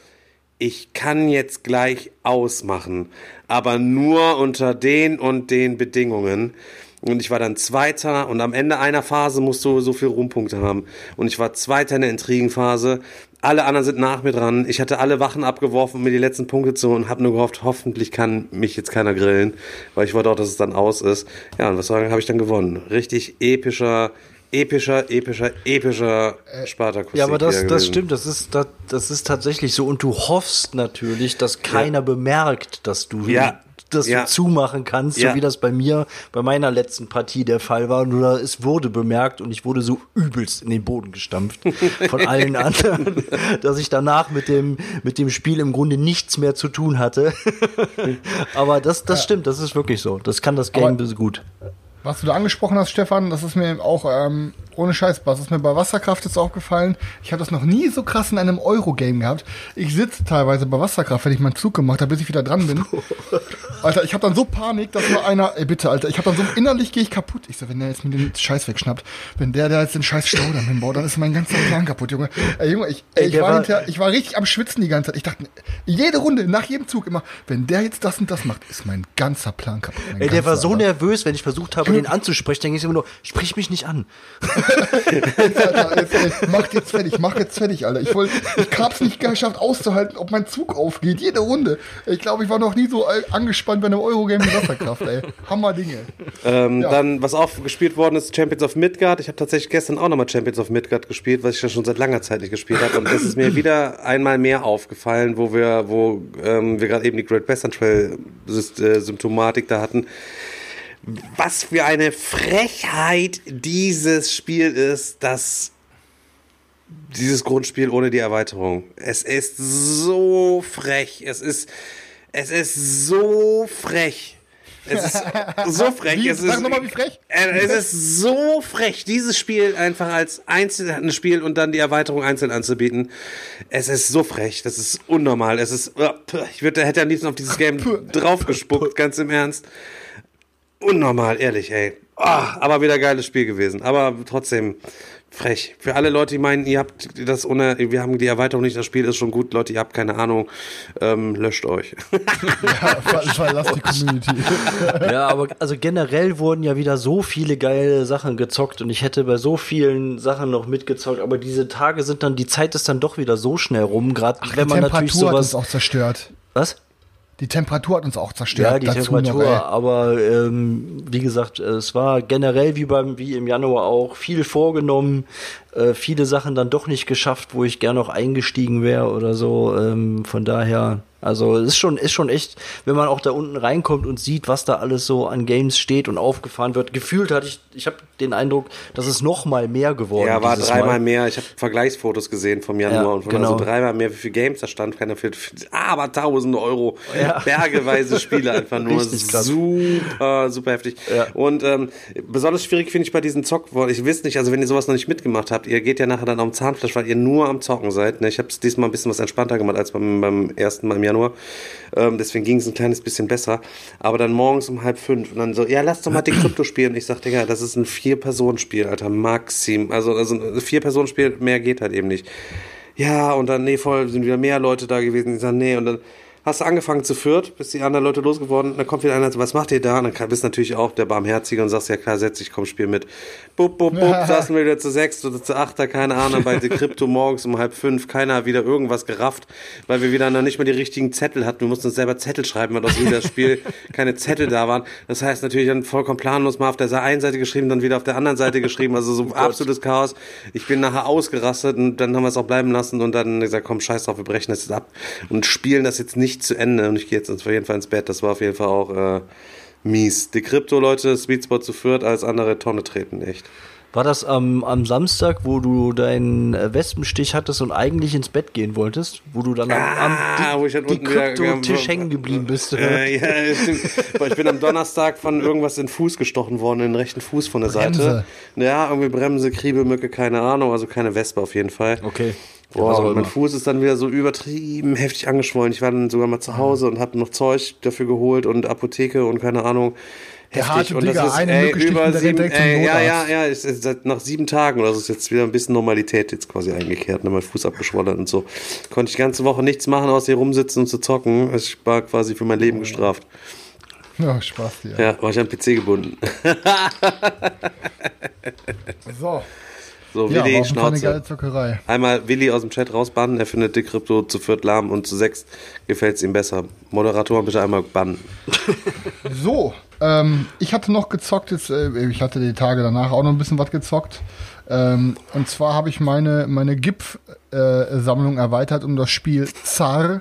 Speaker 4: ich kann jetzt gleich ausmachen, aber nur unter den und den Bedingungen. Und ich war dann Zweiter und am Ende einer Phase musst du so viele Ruhmpunkte haben. Und ich war Zweiter in der Intrigenphase. Alle anderen sind nach mir dran. Ich hatte alle Wachen abgeworfen, um mir die letzten Punkte zu und habe nur gehofft, hoffentlich kann mich jetzt keiner grillen, weil ich wollte auch, dass es dann aus ist. Ja, und was sagen, habe ich dann gewonnen. Richtig epischer, epischer, epischer, epischer Spartakus.
Speaker 6: Ja, aber das, das stimmt, das ist, das, das ist tatsächlich so. Und du hoffst natürlich, dass keiner bemerkt, dass du
Speaker 4: Ja.
Speaker 6: Dass
Speaker 4: Ja.
Speaker 6: du zumachen kannst,
Speaker 4: Ja.
Speaker 6: so wie das bei mir bei meiner letzten Partie der Fall war. Nur es wurde bemerkt und ich wurde so übelst in den Boden gestampft von allen anderen, dass ich danach mit dem, mit dem Spiel im Grunde nichts mehr zu tun hatte. Aber das, das stimmt, das ist wirklich so. Das kann das Game
Speaker 5: Aber-
Speaker 6: so gut.
Speaker 5: Was du da angesprochen hast, Stefan, das ist mir auch ähm, ohne Scheiß, was ist mir bei Wasserkraft jetzt aufgefallen. Ich habe das noch nie so krass in einem Euro-Game gehabt. Ich sitze teilweise bei Wasserkraft, wenn ich meinen Zug gemacht habe, bis ich wieder dran bin. Alter, ich habe dann so Panik, dass nur einer, ey bitte, Alter, ich habe dann so innerlich gehe ich kaputt. Ich so, wenn der jetzt mir den Scheiß wegschnappt, wenn der der jetzt den Scheiß Staudamm hinbaut, dann ist mein ganzer Plan kaputt, Junge. Ey, Junge, ich, ey, ich war, hinterher, ich war richtig am Schwitzen die ganze Zeit. Ich dachte, jede Runde, nach jedem Zug immer, wenn der jetzt das und das macht, ist mein ganzer Plan kaputt.
Speaker 6: Ey, der war so
Speaker 5: Alter.
Speaker 6: nervös, wenn ich versucht habe, den anzusprechen, denke ich immer nur, sprich mich nicht an.
Speaker 5: Alter, jetzt, ey, mach jetzt fertig, mach jetzt fertig, Alter. Ich, wollt, ich hab's nicht geschafft auszuhalten, ob mein Zug aufgeht, jede Runde. Ich glaube, ich war noch nie so äh, angespannt bei einem Eurogame wie Wasserkraft, ey. Hammer Dinge.
Speaker 4: Ähm,
Speaker 5: Ja.
Speaker 4: Dann, was auch gespielt worden ist, Champions of Midgard. Ich habe tatsächlich gestern auch nochmal Champions of Midgard gespielt, was ich ja schon seit langer Zeit nicht gespielt habe. Und es ist mir wieder einmal mehr aufgefallen, wo wir, wo ähm, wir gerade eben die Great Western Trail äh, Symptomatik da hatten. Was für eine Frechheit dieses Spiel ist, dass dieses Grundspiel ohne die Erweiterung. Es ist so frech. Es ist, es ist so frech. Es ist so frech.
Speaker 5: Wie?
Speaker 4: es
Speaker 5: Sag
Speaker 4: ist,
Speaker 5: noch mal, wie frech?
Speaker 4: Äh, Es ist so frech, dieses Spiel einfach als einzelnes Spiel und dann die Erweiterung einzeln anzubieten. Es ist so frech. Das ist unnormal. Es ist, äh, ich würde, hätte am liebsten auf dieses Game draufgespuckt, ganz im Ernst. Unnormal, ehrlich, ey. Ah, aber wieder geiles Spiel gewesen. Aber trotzdem Frech. Für alle Leute, die meinen, ihr habt das ohne, wir haben die Erweiterung nicht, das Spiel ist schon gut, Leute, ihr habt keine Ahnung, ähm, löscht euch.
Speaker 5: Ja, ver verlasst die Community.
Speaker 6: Ja, aber also generell wurden ja wieder so viele geile Sachen gezockt und ich hätte bei so vielen Sachen noch mitgezockt, aber diese Tage sind dann, die Zeit ist dann doch wieder so schnell rum, gerade wenn man natürlich
Speaker 5: Temperatur hat uns
Speaker 6: sowas.
Speaker 5: auch zerstört.
Speaker 6: Was?
Speaker 5: Die Temperatur hat uns auch zerstört.
Speaker 6: Ja, die
Speaker 5: Dazu
Speaker 6: Temperatur,
Speaker 5: Noch,
Speaker 6: aber ähm, wie gesagt, es war generell wie beim wie im Januar auch viel vorgenommen, äh, viele Sachen dann doch nicht geschafft, wo ich gerne noch eingestiegen wäre oder so. Ähm, von daher, also es ist schon ist schon echt, wenn man auch da unten reinkommt und sieht, was da alles so an Games steht und aufgefahren wird. Gefühlt hatte ich, ich habe den Eindruck, dass es noch mal mehr geworden.
Speaker 4: Ja, war dreimal
Speaker 6: Mal.
Speaker 4: mehr. Ich habe Vergleichsfotos gesehen vom Januar
Speaker 6: Ja,
Speaker 4: und von
Speaker 6: genau.
Speaker 4: also dreimal mehr, wie viele Games da stand. Keiner für, für aber tausende Euro.
Speaker 6: Ja.
Speaker 4: Bergeweise Spiele einfach nur. Super, super heftig.
Speaker 6: Ja.
Speaker 4: Und ähm, besonders schwierig finde ich bei diesen Zock, ich wisst nicht, also wenn ihr sowas noch nicht mitgemacht habt, ihr geht ja nachher dann am Zahnfleisch, weil ihr nur am Zocken seid. Ne? Ich habe es diesmal ein bisschen was entspannter gemacht als beim, beim ersten Mal im Januar. Ähm, deswegen ging es ein kleines bisschen besser. Aber dann morgens um halb fünf und dann so, ja, lass doch mal die Krypto spielen. Und ich sagte, ja, das ist ein Vier-Personen-Spiel, Alter, Maxim. Also, also ein Vier-Personen-Spiel, mehr geht halt eben nicht. Ja, und dann, nee, voll, sind wieder mehr Leute da gewesen, die sagen, nee, und dann hast du angefangen zu viert, bis die anderen Leute losgeworden, dann kommt wieder einer, was macht ihr da? Und dann bist du natürlich auch der Barmherzige und sagst, ja klar, setz dich, komm, spiel mit. Bup, bup, bup, saßen wir wieder zu sechs oder zu achter, keine Ahnung, bei der Krypto morgens um halb fünf, keiner hat wieder irgendwas gerafft, weil wir wieder noch nicht mal die richtigen Zettel hatten. Wir mussten uns selber Zettel schreiben, weil aus jedem das Spiel keine Zettel da waren. Das heißt natürlich dann vollkommen planlos mal auf der einen Seite geschrieben, dann wieder auf der anderen Seite geschrieben, also so absolutes Chaos. Ich bin nachher ausgerastet und dann haben wir es auch bleiben lassen und dann gesagt, komm, scheiß drauf, wir brechen das jetzt ab und spielen das jetzt nicht zu Ende und ich gehe jetzt auf jeden Fall ins Bett. Das war auf jeden Fall auch äh, mies. Die Krypto-Leute, Sweet Spot zu viert, als andere Tonne treten, echt.
Speaker 6: War das am, am Samstag, wo du deinen äh, Wespenstich hattest und eigentlich ins Bett gehen wolltest? Wo du dann am, am
Speaker 4: Ah, wo ich
Speaker 6: die Krypto-Tisch hängen geblieben bist?
Speaker 4: Äh, ja, stimmt. Ich bin am Donnerstag von irgendwas in den Fuß gestochen worden, in den rechten Fuß von der
Speaker 5: Bremse.
Speaker 4: Seite. Ja, irgendwie Bremse, Kriebelmücke, keine Ahnung, also keine Wespe auf jeden Fall.
Speaker 6: Okay.
Speaker 4: Boah, und mein
Speaker 6: immer.
Speaker 4: Fuß ist dann wieder so übertrieben heftig angeschwollen. Ich war dann sogar mal zu Hause und habe noch Zeug dafür geholt und Apotheke und keine Ahnung.
Speaker 5: Der harte
Speaker 4: und das
Speaker 5: Digga,
Speaker 4: ist
Speaker 5: eine
Speaker 4: ey, über sieben, ey, ja, ja, ja, ist, ist seit nach sieben Tagen oder so ist jetzt wieder ein bisschen Normalität jetzt quasi eingekehrt, ne, mein Fuß abgeschwollen und so. Konnte ich die ganze Woche nichts machen, außer hier rumsitzen und zu zocken. Ich war quasi für mein Leben gestraft.
Speaker 5: Ja, Spaß dir.
Speaker 4: Ja, war ich am PC gebunden.
Speaker 5: So.
Speaker 4: So,
Speaker 5: Ja,
Speaker 4: Willi, Schnauze. Einmal Willi aus dem Chat rausbannen, er findet die Krypto zu viert lahm und zu sechs gefällt es ihm besser. Moderatoren bitte einmal bannen.
Speaker 5: So, ähm, ich hatte noch gezockt, jetzt, äh, ich hatte die Tage danach auch noch ein bisschen was gezockt. Ähm, und zwar habe ich meine, meine GIF-Sammlung erweitert um das Spiel Zar.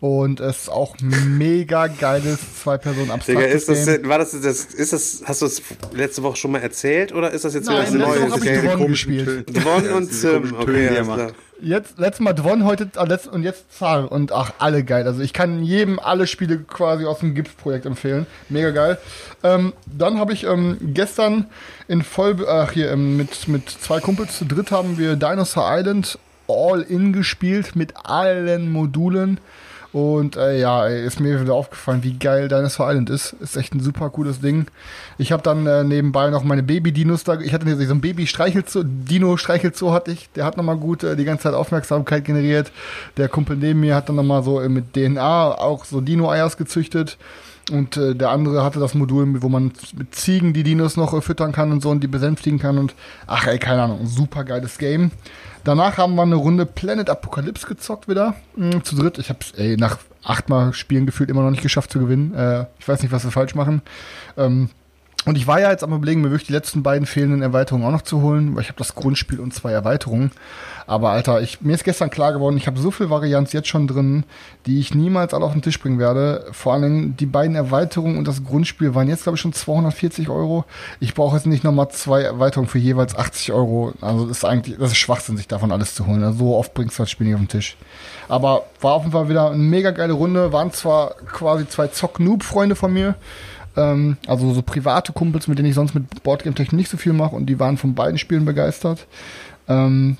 Speaker 5: Und es ist auch mega geiles zwei-Personen
Speaker 4: Digga,
Speaker 5: abstraktes
Speaker 4: ist das,
Speaker 5: Game.
Speaker 4: war das, das, ist das, hast du es letzte Woche schon mal erzählt oder ist das jetzt
Speaker 5: Nein,
Speaker 4: wieder
Speaker 5: letzte
Speaker 4: ein
Speaker 5: Woche hab ich
Speaker 4: neues?
Speaker 5: Dwon
Speaker 7: komischen
Speaker 5: gespielt.
Speaker 7: Ja,
Speaker 4: und
Speaker 7: komischen Töne,
Speaker 4: okay,
Speaker 5: Jetzt, letztes Mal Dwon, heute letzt, und jetzt Zar. Und ach, alle geil. Also ich kann jedem alle Spiele quasi aus dem GIF-Projekt empfehlen. Mega geil. Ähm, dann habe ich ähm, gestern in voll, ach hier, ähm, mit, mit zwei Kumpels zu dritt haben wir Dinosaur Island All-In gespielt mit allen Modulen. Und äh, ja, ist mir wieder aufgefallen, wie geil Dinosaur Island ist. Ist echt ein super cooles Ding. Ich habe dann äh, nebenbei noch meine Baby-Dinos da. Ich hatte so ein Baby-Streichelzoo, Dino-Streichelzoo hatte ich. Der hat nochmal gut äh, die ganze Zeit Aufmerksamkeit generiert. Der Kumpel neben mir hat dann nochmal so äh, mit DNA auch so Dino-Eiers gezüchtet. Und äh, der andere hatte das Modul, wo man mit Ziegen die Dinos noch äh, füttern kann und so und die besänftigen kann. Und ach ey, keine Ahnung, super geiles Game. Danach haben wir eine Runde Planet Apocalypse gezockt wieder. mh, zu dritt. Ich hab's ey, nach achtmal Spielen gefühlt immer noch nicht geschafft zu gewinnen. Äh, ich weiß nicht, was wir falsch machen. Ähm, und ich war ja jetzt am überlegen, mir wirklich die letzten beiden fehlenden Erweiterungen auch noch zu holen, weil ich habe das Grundspiel und zwei Erweiterungen. Aber Alter, ich, mir ist gestern klar geworden, ich habe so viel Varianz jetzt schon drin, die ich niemals alle auf den Tisch bringen werde. Vor allen Dingen die beiden Erweiterungen und das Grundspiel waren jetzt, glaube ich, schon 240 Euro. Ich brauche jetzt nicht nochmal zwei Erweiterungen für jeweils 80 Euro. Also das ist eigentlich, das ist Schwachsinn, sich davon alles zu holen. Also so oft bringst du das Spiel nicht auf den Tisch. Aber war auf jeden Fall wieder eine mega geile Runde. Waren zwar quasi zwei Zock-Noob-Freunde von mir, ähm, also so private Kumpels, mit denen ich sonst mit Boardgame-Technik nicht so viel mache und die waren von beiden Spielen begeistert. Ähm,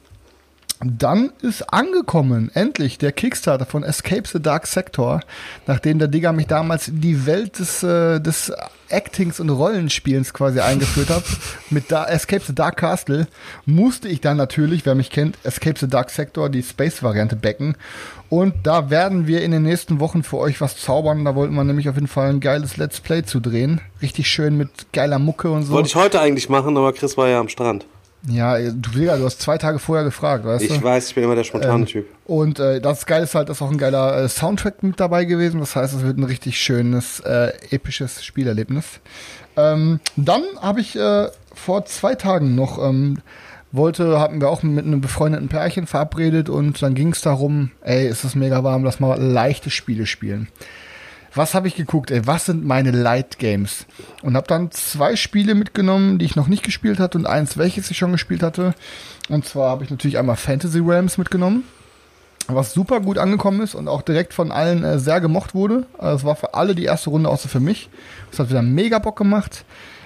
Speaker 5: Dann ist angekommen, endlich, der Kickstarter von Escape the Dark Sector, nachdem der Digger mich damals in die Welt des, äh, des Actings und Rollenspielens quasi eingeführt hat, mit da Escape the Dark Castle, musste ich dann natürlich, wer mich kennt, Escape the Dark Sector, die Space-Variante backen. Und da werden wir in den nächsten Wochen für euch was zaubern. Da wollten wir nämlich auf jeden Fall ein geiles Let's Play zu drehen. Richtig schön mit geiler Mucke und so.
Speaker 4: Wollte ich heute eigentlich machen, aber Chris war ja am Strand.
Speaker 5: Ja, du Digga, du hast zwei Tage vorher gefragt, weißt
Speaker 4: Ich
Speaker 5: du?
Speaker 4: weiß, ich bin immer der spontane
Speaker 5: Ähm,
Speaker 4: Typ.
Speaker 5: Und äh, das Geile ist halt, dass auch ein geiler äh, Soundtrack mit dabei gewesen. Das heißt, es wird ein richtig schönes, äh, episches Spielerlebnis. Ähm, dann habe ich äh, vor zwei Tagen noch ähm, wollte, hatten wir auch mit einem befreundeten Pärchen verabredet und dann ging es darum, ey, ist es mega warm, lass mal leichte Spiele spielen. Was habe ich geguckt, ey, was sind meine Light Games? Und habe dann zwei Spiele mitgenommen, die ich noch nicht gespielt hatte und eins, welches ich schon gespielt hatte. Und zwar habe ich natürlich einmal Fantasy Realms mitgenommen was super gut angekommen ist und auch direkt von allen äh, sehr gemocht wurde. Also es war für alle die erste Runde außer für mich. Es hat wieder mega Bock gemacht,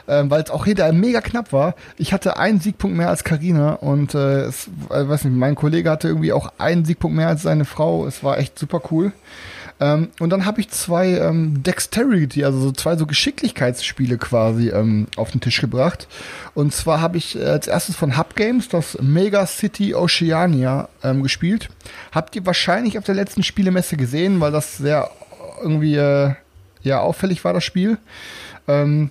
Speaker 5: ähm, weil es auch hinterher mega knapp war. Ich hatte einen Siegpunkt mehr als Karina und äh, es, äh, weiß nicht, mein Kollege hatte irgendwie auch einen Siegpunkt mehr als seine Frau. Es war echt super cool. Ähm, und dann habe ich zwei ähm, Dexterity, also so zwei so Geschicklichkeitsspiele quasi ähm, auf den Tisch gebracht. Und zwar habe ich äh, als erstes von Hub Games das Mega City Oceania ähm, gespielt. Habt ihr wahrscheinlich auf der letzten Spielemesse gesehen, weil das sehr irgendwie äh, ja auffällig war, das Spiel. Ähm,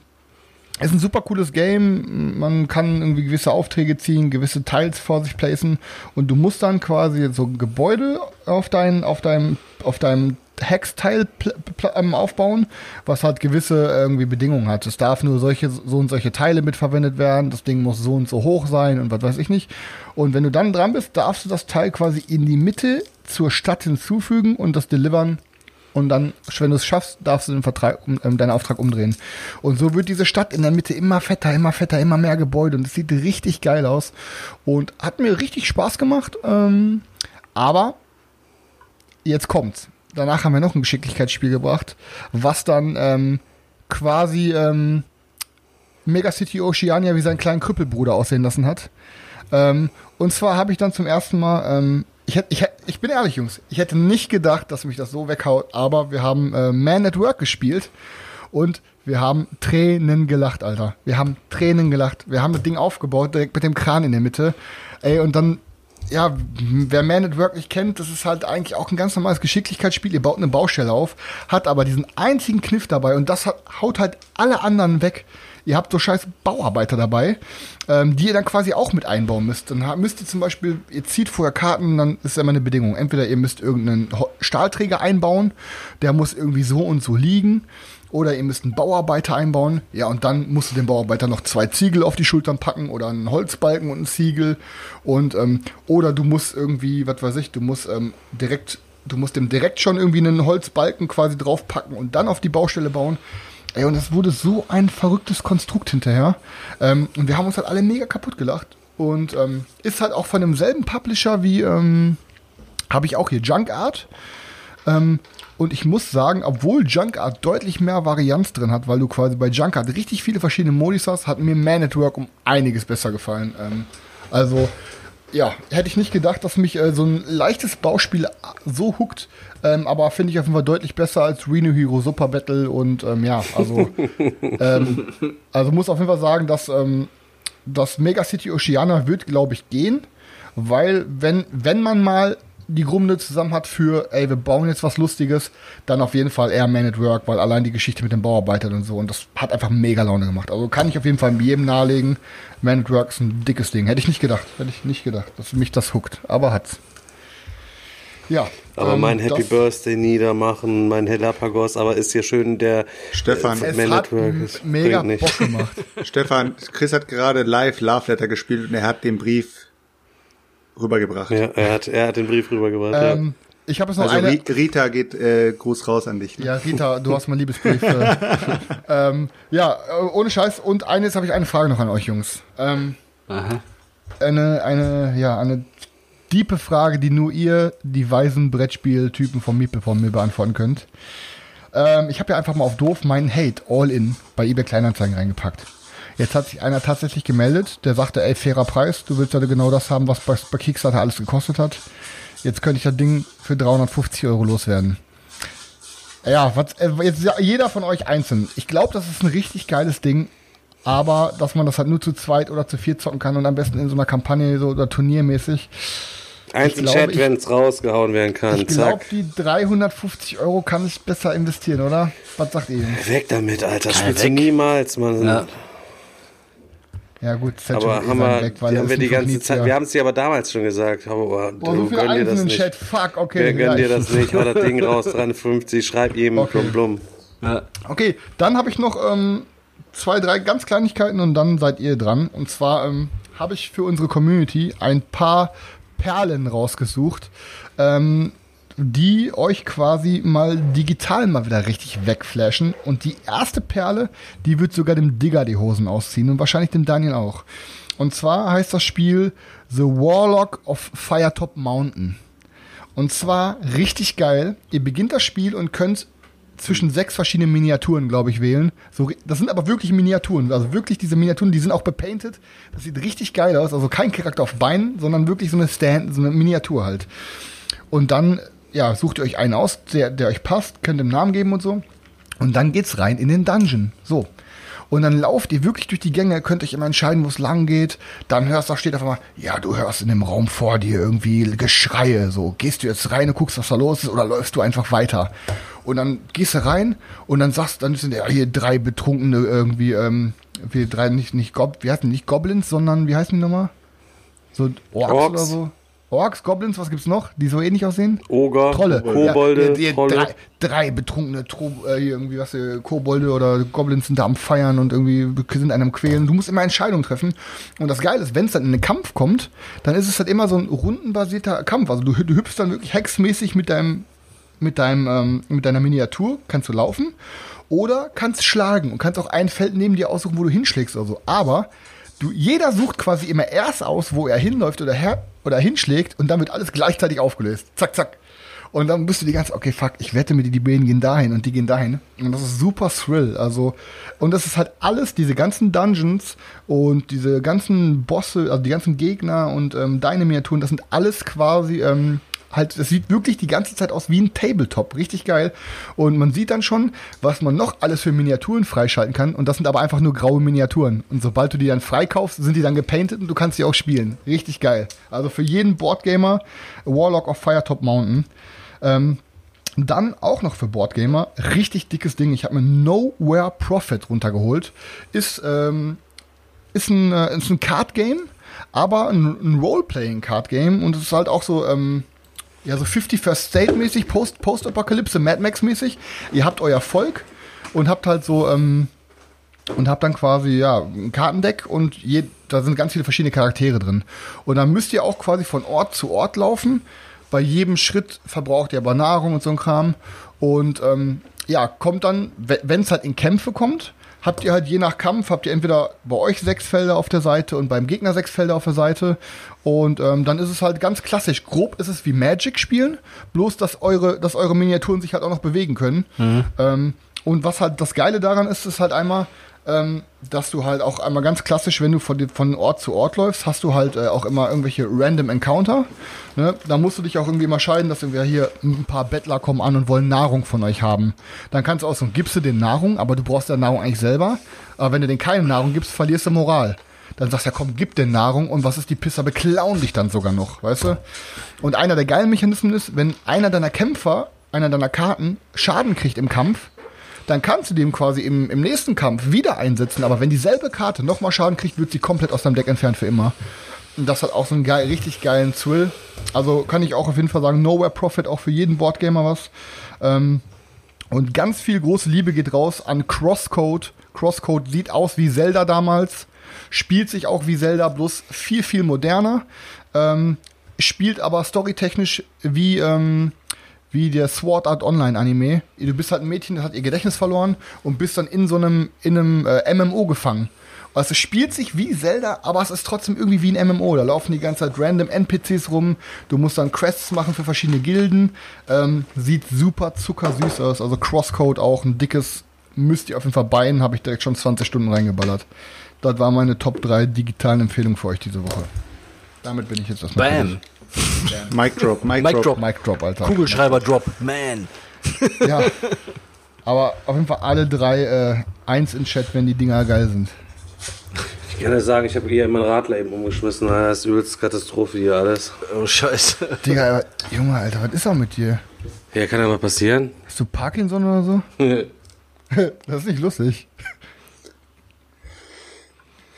Speaker 5: ist ein super cooles Game. Man kann irgendwie gewisse Aufträge ziehen, gewisse Teils vor sich placen und du musst dann quasi so ein Gebäude auf dein, auf deinem, auf deinem Hexteil ähm, aufbauen, was halt gewisse irgendwie Bedingungen hat. Es darf nur solche, so und solche Teile mitverwendet werden. Das Ding muss so und so hoch sein und was weiß ich nicht. Und wenn du dann dran bist, darfst du das Teil quasi in die Mitte zur Stadt hinzufügen und das delivern und dann, wenn du es schaffst, darfst du den Vertrag, ähm, deinen Auftrag umdrehen. Und so wird diese Stadt in der Mitte immer fetter, immer fetter, immer mehr Gebäude und es sieht richtig geil aus und hat mir richtig Spaß gemacht. Ähm, aber jetzt kommt's. Danach haben wir noch ein Geschicklichkeitsspiel gebracht, was dann ähm, quasi ähm, Mega City Oceania wie seinen kleinen Krüppelbruder aussehen lassen hat. Ähm, und zwar habe ich dann zum ersten Mal, ähm, ich, hätt, ich, ich bin ehrlich, Jungs, ich hätte nicht gedacht, dass mich das so weghaut, aber wir haben äh, Man at Work gespielt und wir haben Tränen gelacht, Alter. Wir haben Tränen gelacht. Wir haben das Ding aufgebaut, direkt mit dem Kran in der Mitte. Ey, und dann, ja, wer Man at Work nicht kennt, das ist halt eigentlich auch ein ganz normales Geschicklichkeitsspiel. Ihr baut eine Baustelle auf, hat aber diesen einzigen Kniff dabei und das hat, haut halt alle anderen weg. Ihr habt so scheiß Bauarbeiter dabei, ähm, die ihr dann quasi auch mit einbauen müsst. Dann müsst ihr zum Beispiel, ihr zieht vorher Karten, dann ist immer eine Bedingung. Entweder ihr müsst irgendeinen Stahlträger einbauen, der muss irgendwie so und so liegen. Oder ihr müsst einen Bauarbeiter einbauen. Ja, und dann musst du dem Bauarbeiter noch zwei Ziegel auf die Schultern packen oder einen Holzbalken und einen Ziegel. Und, ähm, oder du musst irgendwie, was weiß ich, du musst ähm, direkt, du musst dem direkt schon irgendwie einen Holzbalken quasi draufpacken und dann auf die Baustelle bauen. Ey, und das wurde so ein verrücktes Konstrukt hinterher. Ähm, und wir haben uns halt alle mega kaputt gelacht. Und ähm, ist halt auch von demselben Publisher wie, ähm, habe ich auch hier Junk Art. Ähm, und ich muss sagen, obwohl Junk Art deutlich mehr Varianz drin hat, weil du quasi bei Junk Art richtig viele verschiedene Modis hast, hat mir Man at Work um einiges besser gefallen. Ähm, also, ja, hätte ich nicht gedacht, dass mich äh, so ein leichtes Bauspiel so huckt. Ähm, aber finde ich auf jeden Fall deutlich besser als Reno Hero Super Battle und ähm, ja, also, ähm, also muss auf jeden Fall sagen, dass ähm, das Mega City Oceana wird, glaube ich, gehen, weil wenn, wenn man mal die Grunde zusammen hat für, ey, wir bauen jetzt was Lustiges, dann auf jeden Fall eher Man at Work, weil allein die Geschichte mit den Bauarbeitern und so, und das hat einfach mega Laune gemacht. Also kann ich auf jeden Fall jedem nahelegen. Man at Work ist ein dickes Ding. Hätte ich nicht gedacht. Hätte ich nicht gedacht, dass mich das huckt. Aber hat's. Ja.
Speaker 4: Aber
Speaker 5: ähm,
Speaker 4: mein Happy Birthday niedermachen, mein Helapagos, aber ist hier schön der
Speaker 7: Stefan.
Speaker 4: äh, Man
Speaker 5: hat
Speaker 4: at Work.
Speaker 5: mega Bock
Speaker 4: nicht.
Speaker 5: gemacht.
Speaker 7: Stefan, Chris hat gerade live Love Letter gespielt und er hat den Brief rübergebracht.
Speaker 4: Ja, er hat, er hat den Brief rübergebracht.
Speaker 5: ähm, ich habe jetzt noch
Speaker 7: Also
Speaker 5: eine.
Speaker 7: Ri- Rita geht äh, Gruß raus an dich. Ne?
Speaker 5: Ja, Rita, du hast mein Liebesbrief. Äh, ähm, ja, äh, ohne Scheiß. Und eines habe ich eine Frage noch an euch, Jungs. Ähm, eine, eine, ja, eine diepe Frage, die nur ihr, die weisen Brettspieltypen vom Miepel von mir beantworten könnt. Ähm, ich habe ja einfach mal auf doof meinen Hate All In bei eBay Kleinanzeigen reingepackt. Jetzt hat sich einer tatsächlich gemeldet, der sagte, ey, fairer Preis, du willst ja genau das haben, was bei, bei Kickstarter alles gekostet hat. Jetzt könnte ich das Ding für 350 Euro loswerden. Ja, was, äh, jetzt ja, jeder von euch einzeln. Ich glaube, das ist ein richtig geiles Ding, aber dass man das halt nur zu zweit oder zu viert zocken kann und am besten in so einer Kampagne so oder turniermäßig.
Speaker 4: Einzelchat, wenn es rausgehauen werden kann.
Speaker 5: Ich glaube, die 350 Euro kann ich besser investieren, oder? Was sagt ihr?
Speaker 4: Weg damit, Alter. Das spielst du
Speaker 6: weg.
Speaker 4: niemals, Mann.
Speaker 6: Ja.
Speaker 5: Ja gut, Set
Speaker 4: Aber haben
Speaker 5: eh
Speaker 4: wir,
Speaker 5: weg, weil
Speaker 4: die haben
Speaker 5: ist
Speaker 4: wir die ganze. Zeit, wir haben es dir aber damals schon gesagt, aber
Speaker 5: Boah, so
Speaker 4: gönn dir das
Speaker 5: im
Speaker 4: nicht.
Speaker 5: Chat, fuck, okay.
Speaker 4: Wir gönnen dir das nicht, hau das Ding raus, 350, schreib ihm
Speaker 5: Okay.
Speaker 4: blum blum.
Speaker 6: Ja.
Speaker 5: Okay, dann habe ich noch ähm, zwei, drei ganz Kleinigkeiten und dann seid ihr dran. Und zwar ähm, habe ich für unsere Community ein paar Perlen rausgesucht, ähm, die euch quasi mal digital mal wieder richtig wegflashen. Und die erste Perle, die wird sogar dem Digger die Hosen ausziehen und wahrscheinlich dem Daniel auch. Und zwar heißt das Spiel The Warlock of Firetop Mountain. Und zwar richtig geil. Ihr beginnt das Spiel und könnt zwischen sechs verschiedenen Miniaturen, glaube ich, wählen. So, das sind aber wirklich Miniaturen. Also wirklich diese Miniaturen, die sind auch bepainted. Das sieht richtig geil aus. Also kein Charakter auf Beinen, sondern wirklich so eine Stand, so eine Miniatur halt. Und dann, ja, sucht ihr euch einen aus, der, der euch passt, könnt ihm Namen geben und so. Und dann geht's rein in den Dungeon. So. Und dann lauft ihr wirklich durch die Gänge, könnt euch immer entscheiden, wo es lang geht. Dann hörst du, steht auf einmal, ja, du hörst in dem Raum vor dir irgendwie Geschreie. So, gehst du jetzt rein und guckst, was da los ist, oder läufst du einfach weiter? Und dann gehst du rein und dann sagst, dann sind ja hier drei Betrunkene irgendwie, ähm, wir drei nicht, nicht Gob, heißen die? nicht Goblins, sondern wie heißen die nochmal? So Orks,
Speaker 4: Orks.
Speaker 5: oder so. Orks, Goblins, was gibt's noch? Die so ähnlich aussehen?
Speaker 4: Oger,
Speaker 5: Trolle.
Speaker 4: Kobolde,
Speaker 5: Ja, die- die-
Speaker 4: Trolle.
Speaker 5: Drei, drei betrunkene Tro äh, irgendwie was, äh, Kobolde oder Goblins sind da am Feiern und irgendwie sind einem quälen. Du musst immer Entscheidungen treffen. Und das Geile ist, wenn es dann in einen Kampf kommt, dann ist es halt immer so ein rundenbasierter Kampf. Also du, du hüpfst dann wirklich hexmäßig mit deinem mit deinem ähm, mit deiner Miniatur kannst du laufen oder kannst schlagen und kannst auch ein Feld neben dir aussuchen, wo du hinschlägst oder so. Aber du jeder sucht quasi immer erst aus, wo er hinläuft oder her oder hinschlägt und dann wird alles gleichzeitig aufgelöst. Zack zack. Und dann bist du die ganze, okay, fuck, ich wette mir, die beiden gehen dahin und die gehen dahin. Und das ist super Thrill. Also, und das ist halt alles, diese ganzen Dungeons und diese ganzen Bosse, also die ganzen Gegner und ähm, deine Miniaturen, das sind alles quasi, ähm, halt, das sieht wirklich die ganze Zeit aus wie ein Tabletop. Richtig geil. Und man sieht dann schon, was man noch alles für Miniaturen freischalten kann. Und das sind aber einfach nur graue Miniaturen. Und sobald du die dann freikaufst, sind die dann gepainted und du kannst sie auch spielen. Richtig geil. Also für jeden Boardgamer Warlock of Firetop Mountain. Ähm, dann auch noch für Boardgamer, richtig dickes Ding. Ich habe mir Nowhere Profit runtergeholt. Ist, ähm, ist ein, äh, ist ein Card Game, aber ein, ein Role-Playing Card Game und es ist halt auch so, ähm, ja, so 50 First State mäßig, Post, Post-Apokalypse, Mad Max mäßig. Ihr habt euer Volk und habt halt so, ähm, und habt dann quasi, ja, ein Kartendeck und je, da sind ganz viele verschiedene Charaktere drin. Und dann müsst ihr auch quasi von Ort zu Ort laufen. Bei jedem Schritt verbraucht ihr aber Nahrung und so ein Kram. Und ähm, ja, kommt dann, wenn es halt in Kämpfe kommt, habt ihr halt je nach Kampf, habt ihr entweder bei euch sechs Felder auf der Seite und beim Gegner sechs Felder auf der Seite. Und ähm, dann ist es halt ganz klassisch. Grob ist es wie Magic spielen, bloß dass eure, dass eure Miniaturen sich halt auch noch bewegen können. Ähm, und was halt das Geile daran ist, ist halt einmal, ähm, dass du halt auch einmal ganz klassisch, wenn du von, von Ort zu Ort läufst, hast du halt äh, auch immer irgendwelche random Encounter. Ne? Da musst du dich auch irgendwie mal scheiden, dass wir hier ein paar Bettler kommen an und wollen Nahrung von euch haben. Dann kannst du auch so, gibst du den Nahrung, aber du brauchst ja Nahrung eigentlich selber. Aber wenn du denen keine Nahrung gibst, verlierst du Moral. Dann sagst du ja, komm, gib den Nahrung und was ist die Pisser, beklauen dich dann sogar noch, weißt du? Und einer der geilen Mechanismen ist, wenn einer deiner Kämpfer, einer deiner Karten Schaden kriegt im Kampf, dann kannst du dem quasi im, im nächsten Kampf wieder einsetzen, aber wenn dieselbe Karte nochmal Schaden kriegt, wird sie komplett aus deinem Deck entfernt für immer. Und das hat auch so einen geil, richtig geilen Thrill. Also kann ich auch auf jeden Fall sagen, Nowhere Profit auch für jeden Boardgamer was. Ähm, und ganz viel große Liebe geht raus an Crosscode. Crosscode sieht aus wie Zelda damals, spielt sich auch wie Zelda, bloß viel, viel moderner. Ähm, spielt aber storytechnisch wie, ähm, wie der Sword Art Online Anime. Du bist halt ein Mädchen, das hat ihr Gedächtnis verloren und bist dann in so einem, in einem äh, MMO gefangen. Also es spielt sich wie Zelda, aber es ist trotzdem irgendwie wie ein MMO. Da laufen die ganze Zeit random NPCs rum. Du musst dann Quests machen für verschiedene Gilden. Ähm, sieht super zuckersüß aus. Also Crosscode auch ein dickes, müsst ihr auf jeden Fall beinen, habe ich direkt schon 20 Stunden reingeballert. Das war meine Top 3 digitalen Empfehlungen für euch diese Woche. Damit bin ich jetzt erstmal
Speaker 6: Bam.
Speaker 7: Mic Drop, Mic,
Speaker 6: Mic
Speaker 7: Drop.
Speaker 6: Drop.
Speaker 5: Mic Drop, Alter.
Speaker 6: Kugelschreiber Drop. Man.
Speaker 5: Ja. Aber auf jeden Fall alle drei äh, eins in Chat, wenn die Dinger geil sind.
Speaker 4: Ich kann ja sagen, ich habe hier mein Radler eben umgeschmissen. Das ist übelst Katastrophe hier alles.
Speaker 6: Oh, scheiße.
Speaker 5: Digga, aber, Junge, Alter, was ist auch mit dir?
Speaker 4: Ja, kann ja mal passieren.
Speaker 5: Hast du Parkinson oder so? Das ist nicht lustig.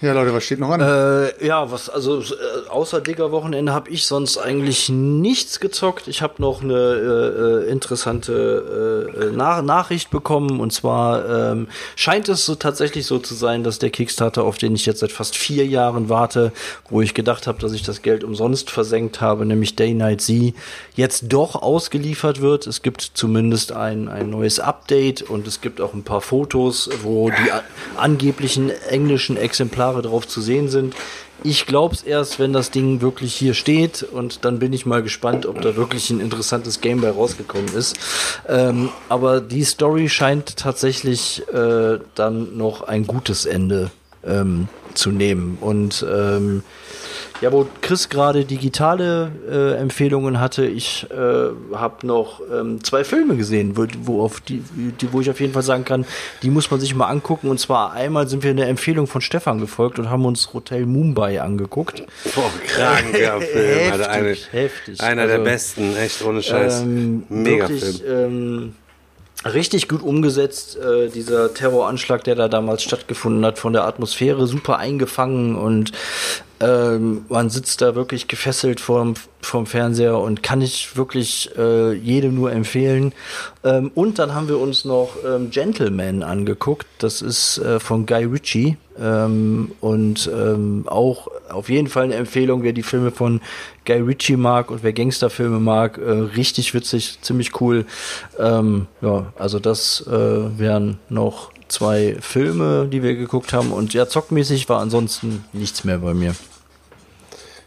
Speaker 7: Ja, Leute, was steht noch an?
Speaker 6: Äh, ja, was, also äh, außer dicker Wochenende habe ich sonst eigentlich nichts gezockt. Ich habe noch eine äh, äh, interessante äh, Nach Nachricht bekommen und zwar ähm, scheint es so tatsächlich so zu sein, dass der Kickstarter, auf den ich jetzt seit fast vier Jahren warte, wo ich gedacht habe, dass ich das Geld umsonst versenkt habe, nämlich Day Night Z, jetzt doch ausgeliefert wird. Es gibt zumindest ein, ein neues Update und es gibt auch ein paar Fotos, wo die angeblichen englischen Exemplare drauf zu sehen sind. Ich glaube es erst, wenn das Ding wirklich hier steht und dann bin ich mal gespannt, ob da wirklich ein interessantes Game bei rausgekommen ist. Ähm, aber die Story scheint tatsächlich äh, dann noch ein gutes Ende ähm, zu nehmen. Und ähm, ja, wo Chris gerade digitale äh, Empfehlungen hatte, ich äh, habe noch ähm, zwei Filme gesehen, wo, wo, auf die, die, wo ich auf jeden Fall sagen kann, die muss man sich mal angucken. Und zwar einmal sind wir in der Empfehlung von Stefan gefolgt und haben uns Hotel Mumbai angeguckt.
Speaker 4: Boah, kranker Film, Alter. Eine,
Speaker 6: Heftig, heftig.
Speaker 4: einer
Speaker 6: Also,
Speaker 4: der besten, echt ohne Scheiß.
Speaker 6: ähm,
Speaker 4: Mega
Speaker 6: wirklich,
Speaker 4: Film.
Speaker 6: ähm, richtig gut umgesetzt, äh, dieser Terroranschlag, der da damals stattgefunden hat, von der Atmosphäre super eingefangen und ähm, man sitzt da wirklich gefesselt vorm, vorm Fernseher und kann ich wirklich äh, jedem nur empfehlen. Ähm, und dann haben wir uns noch ähm, Gentleman angeguckt. Das ist äh, von Guy Ritchie. Ähm, und ähm, auch auf jeden Fall eine Empfehlung, wer die Filme von Guy Ritchie mag und wer Gangsterfilme mag. Äh, richtig witzig, ziemlich cool. Ähm, ja, also das äh, wären noch zwei Filme, die wir geguckt haben. Und ja, zockmäßig war ansonsten nichts mehr bei mir.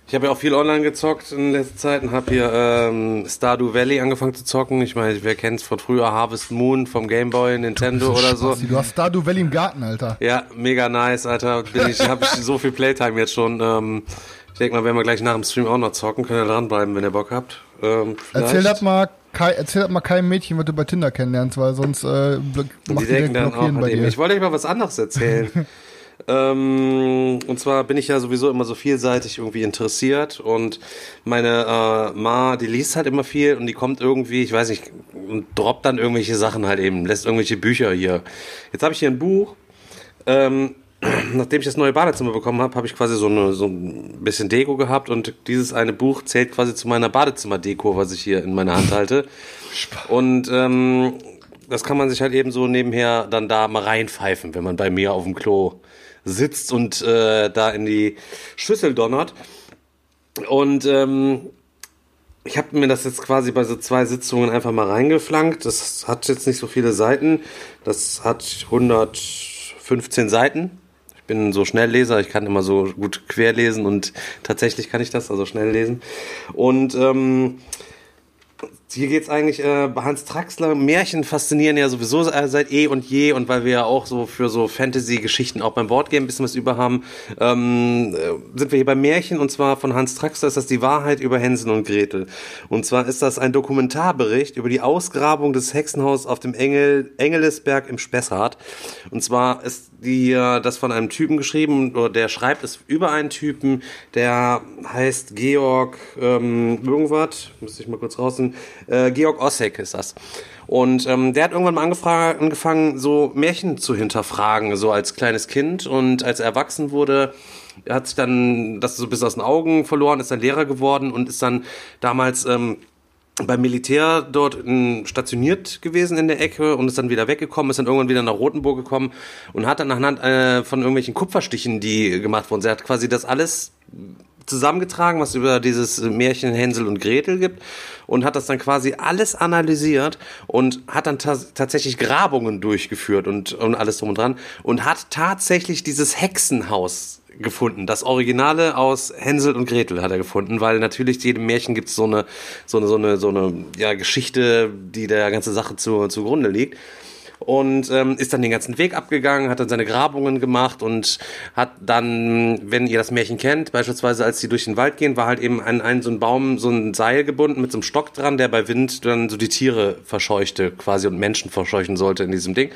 Speaker 4: Ich habe ja auch viel online gezockt in letzter Zeit und habe hier ähm, Stardew Valley angefangen zu zocken. Ich meine, wer kennt's von früher Harvest Moon vom Game Boy, Nintendo oder so.
Speaker 5: Spasti, Du hast Stardew Valley im Garten, Alter.
Speaker 4: Ja, mega nice, Alter. Bin ich, habe ich so viel Playtime jetzt schon. Ähm, ich denke mal, werden wir gleich nach dem Stream auch noch zocken. Könnt ihr dranbleiben, wenn ihr Bock habt. Ähm,
Speaker 5: Erzähl
Speaker 4: vielleicht.
Speaker 5: das mal, Kai, erzähl das mal keinem Mädchen, was du bei Tinder kennenlernst, weil sonst äh, block-
Speaker 4: Die
Speaker 5: macht die
Speaker 4: denken dann auch
Speaker 5: bei dir.
Speaker 4: Ich wollte euch mal was anderes erzählen. ähm, und zwar bin ich ja sowieso immer so vielseitig irgendwie interessiert und meine äh, Ma, die liest halt immer viel und die kommt irgendwie, ich weiß nicht, und droppt dann irgendwelche Sachen halt eben, lässt irgendwelche Bücher hier. Jetzt habe ich hier ein Buch. Ähm, nachdem ich das neue Badezimmer bekommen habe, habe ich quasi so, eine, so ein bisschen Deko gehabt und dieses eine Buch zählt quasi zu meiner Badezimmer-Deko, was ich hier in meiner Hand halte. Und ähm, das kann man sich halt eben so nebenher dann da mal reinpfeifen, wenn man bei mir auf dem Klo sitzt und äh, da in die Schüssel donnert. Und ähm, ich habe mir das jetzt quasi bei so zwei Sitzungen einfach mal reingeflankt. Das hat jetzt nicht so viele Seiten. Das hat 115 Seiten. Ich bin so Schnellleser, ich kann immer so gut querlesen und tatsächlich kann ich das, also schnell lesen. Und ähm, hier geht's eigentlich äh, Hans Traxler. Märchen faszinieren ja sowieso äh, seit eh und je und weil wir ja auch so für so Fantasy-Geschichten auch beim Boardgame ein bisschen was über haben, ähm, äh, sind wir hier bei Märchen und zwar von Hans Traxler ist das die Wahrheit über Hänsel und Gretel. Und zwar ist das ein Dokumentarbericht über die Ausgrabung des Hexenhauses auf dem Engel, Engelesberg im Spessart. Und zwar ist die, äh, das von einem Typen geschrieben, oder der schreibt es über einen Typen, der heißt Georg ähm, irgendwas, müsste ich mal kurz rausnehmen, äh, Georg Ossek ist das. Und ähm, der hat irgendwann mal angefangen, so Märchen zu hinterfragen, so als kleines Kind. Und als er erwachsen wurde, hat sich dann das so bis aus den Augen verloren, ist dann Lehrer geworden und ist dann damals ähm, beim Militär dort ähm, stationiert gewesen in der Ecke und ist dann wieder weggekommen, ist dann irgendwann wieder nach Rotenburg gekommen und hat dann anhand äh, von irgendwelchen Kupferstichen, die gemacht wurden, er hat quasi das alles zusammengetragen, was über dieses Märchen Hänsel und Gretel gibt und hat das dann quasi alles analysiert und hat dann ta tatsächlich Grabungen durchgeführt und, und alles drum und dran und hat tatsächlich dieses Hexenhaus gefunden. Das Originale aus Hänsel und Gretel hat er gefunden, weil natürlich jedem Märchen gibt es so eine, so eine, so eine, so eine ja, Geschichte, die der ganze Sache zu, zugrunde liegt. Und ähm, ist dann den ganzen Weg abgegangen, hat dann seine Grabungen gemacht und hat dann, wenn ihr das Märchen kennt, beispielsweise als sie durch den Wald gehen, war halt eben an einen so einen Baum so ein Seil gebunden mit so einem Stock dran, der bei Wind dann so die Tiere verscheuchte quasi und Menschen verscheuchen sollte in diesem Ding.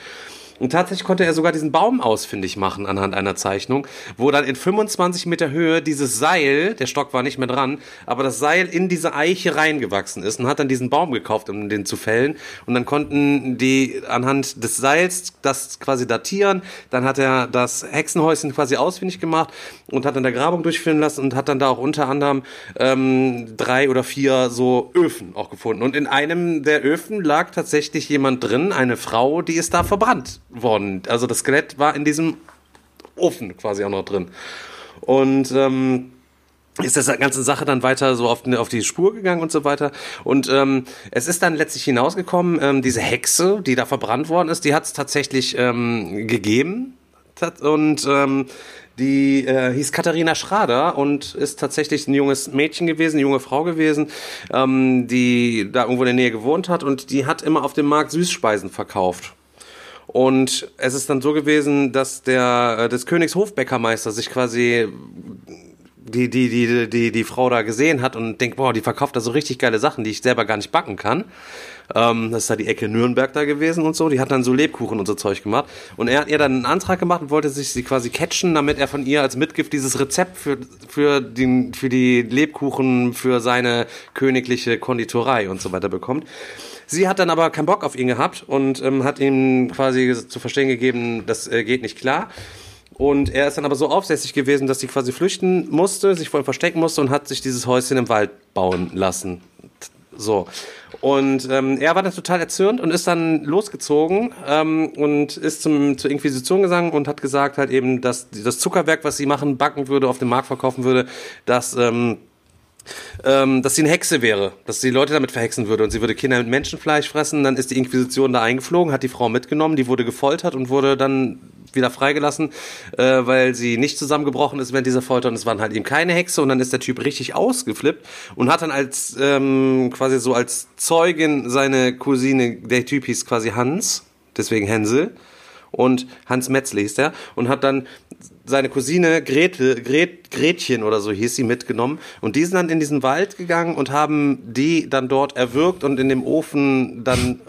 Speaker 4: Und tatsächlich konnte er sogar diesen Baum ausfindig machen anhand einer Zeichnung, wo dann in 25 Meter Höhe dieses Seil, der Stock war nicht mehr dran, aber das Seil in diese Eiche reingewachsen ist und hat dann diesen Baum gekauft, um den zu fällen. Und dann konnten die anhand des Seils das quasi datieren. Dann hat er das Hexenhäuschen quasi ausfindig gemacht und hat dann der Grabung durchführen lassen und hat dann da auch unter anderem ähm, drei oder vier so Öfen auch gefunden. Und in einem der Öfen lag tatsächlich jemand drin, eine Frau, die ist da verbrannt worden. Also das Skelett war in diesem Ofen quasi auch noch drin. Und ähm, ist das ganze Sache dann weiter so auf, auf die Spur gegangen und so weiter. Und ähm, es ist dann letztlich hinausgekommen, ähm, diese Hexe, die da verbrannt worden ist, die hat es tatsächlich ähm, gegeben. Und ähm, die äh, hieß Katharina Schrader und ist tatsächlich ein junges Mädchen gewesen, eine junge Frau gewesen, ähm, die da irgendwo in der Nähe gewohnt hat und die hat immer auf dem Markt Süßspeisen verkauft. Und es ist dann so gewesen, dass der äh, des Königs Hofbäckermeister sich quasi die, die, die, die, die Frau da gesehen hat und denkt, boah, die verkauft da so richtig geile Sachen, die ich selber gar nicht backen kann. Ähm, das ist da die Ecke Nürnberg da gewesen und so. Die hat dann so Lebkuchen und so Zeug gemacht. Und er hat ihr dann einen Antrag gemacht und wollte sich sie quasi catchen, damit er von ihr als Mitgift dieses Rezept für, für, den, für die Lebkuchen, für seine königliche Konditorei und so weiter bekommt. Sie hat dann aber keinen Bock auf ihn gehabt und ähm, hat ihm quasi zu verstehen gegeben, das äh, geht nicht klar. Und er ist dann aber so aufsässig gewesen, dass sie quasi flüchten musste, sich vor ihm verstecken musste und hat sich dieses Häuschen im Wald bauen lassen. So. Und ähm, er war dann total erzürnt und ist dann losgezogen ähm, und ist zum, zur Inquisition gegangen und hat gesagt halt eben, dass das Zuckerwerk, was sie machen, backen würde, auf dem Markt verkaufen würde, dass ähm, ähm, dass sie eine Hexe wäre, dass sie Leute damit verhexen würde und sie würde Kinder mit Menschenfleisch fressen. Dann ist die Inquisition da eingeflogen, hat die Frau mitgenommen, die wurde gefoltert und wurde dann wieder freigelassen, äh, weil sie nicht zusammengebrochen ist während dieser Folter und es waren halt eben keine Hexe und dann ist der Typ richtig ausgeflippt und hat dann als ähm, quasi so als Zeugin seine Cousine, der Typ hieß quasi Hans, deswegen Hänsel und Hans Metzle hieß der und hat dann seine Cousine Gretel, Gret, Gretchen oder so hieß sie mitgenommen und die sind dann in diesen Wald gegangen und haben die dann dort erwürgt und in dem Ofen dann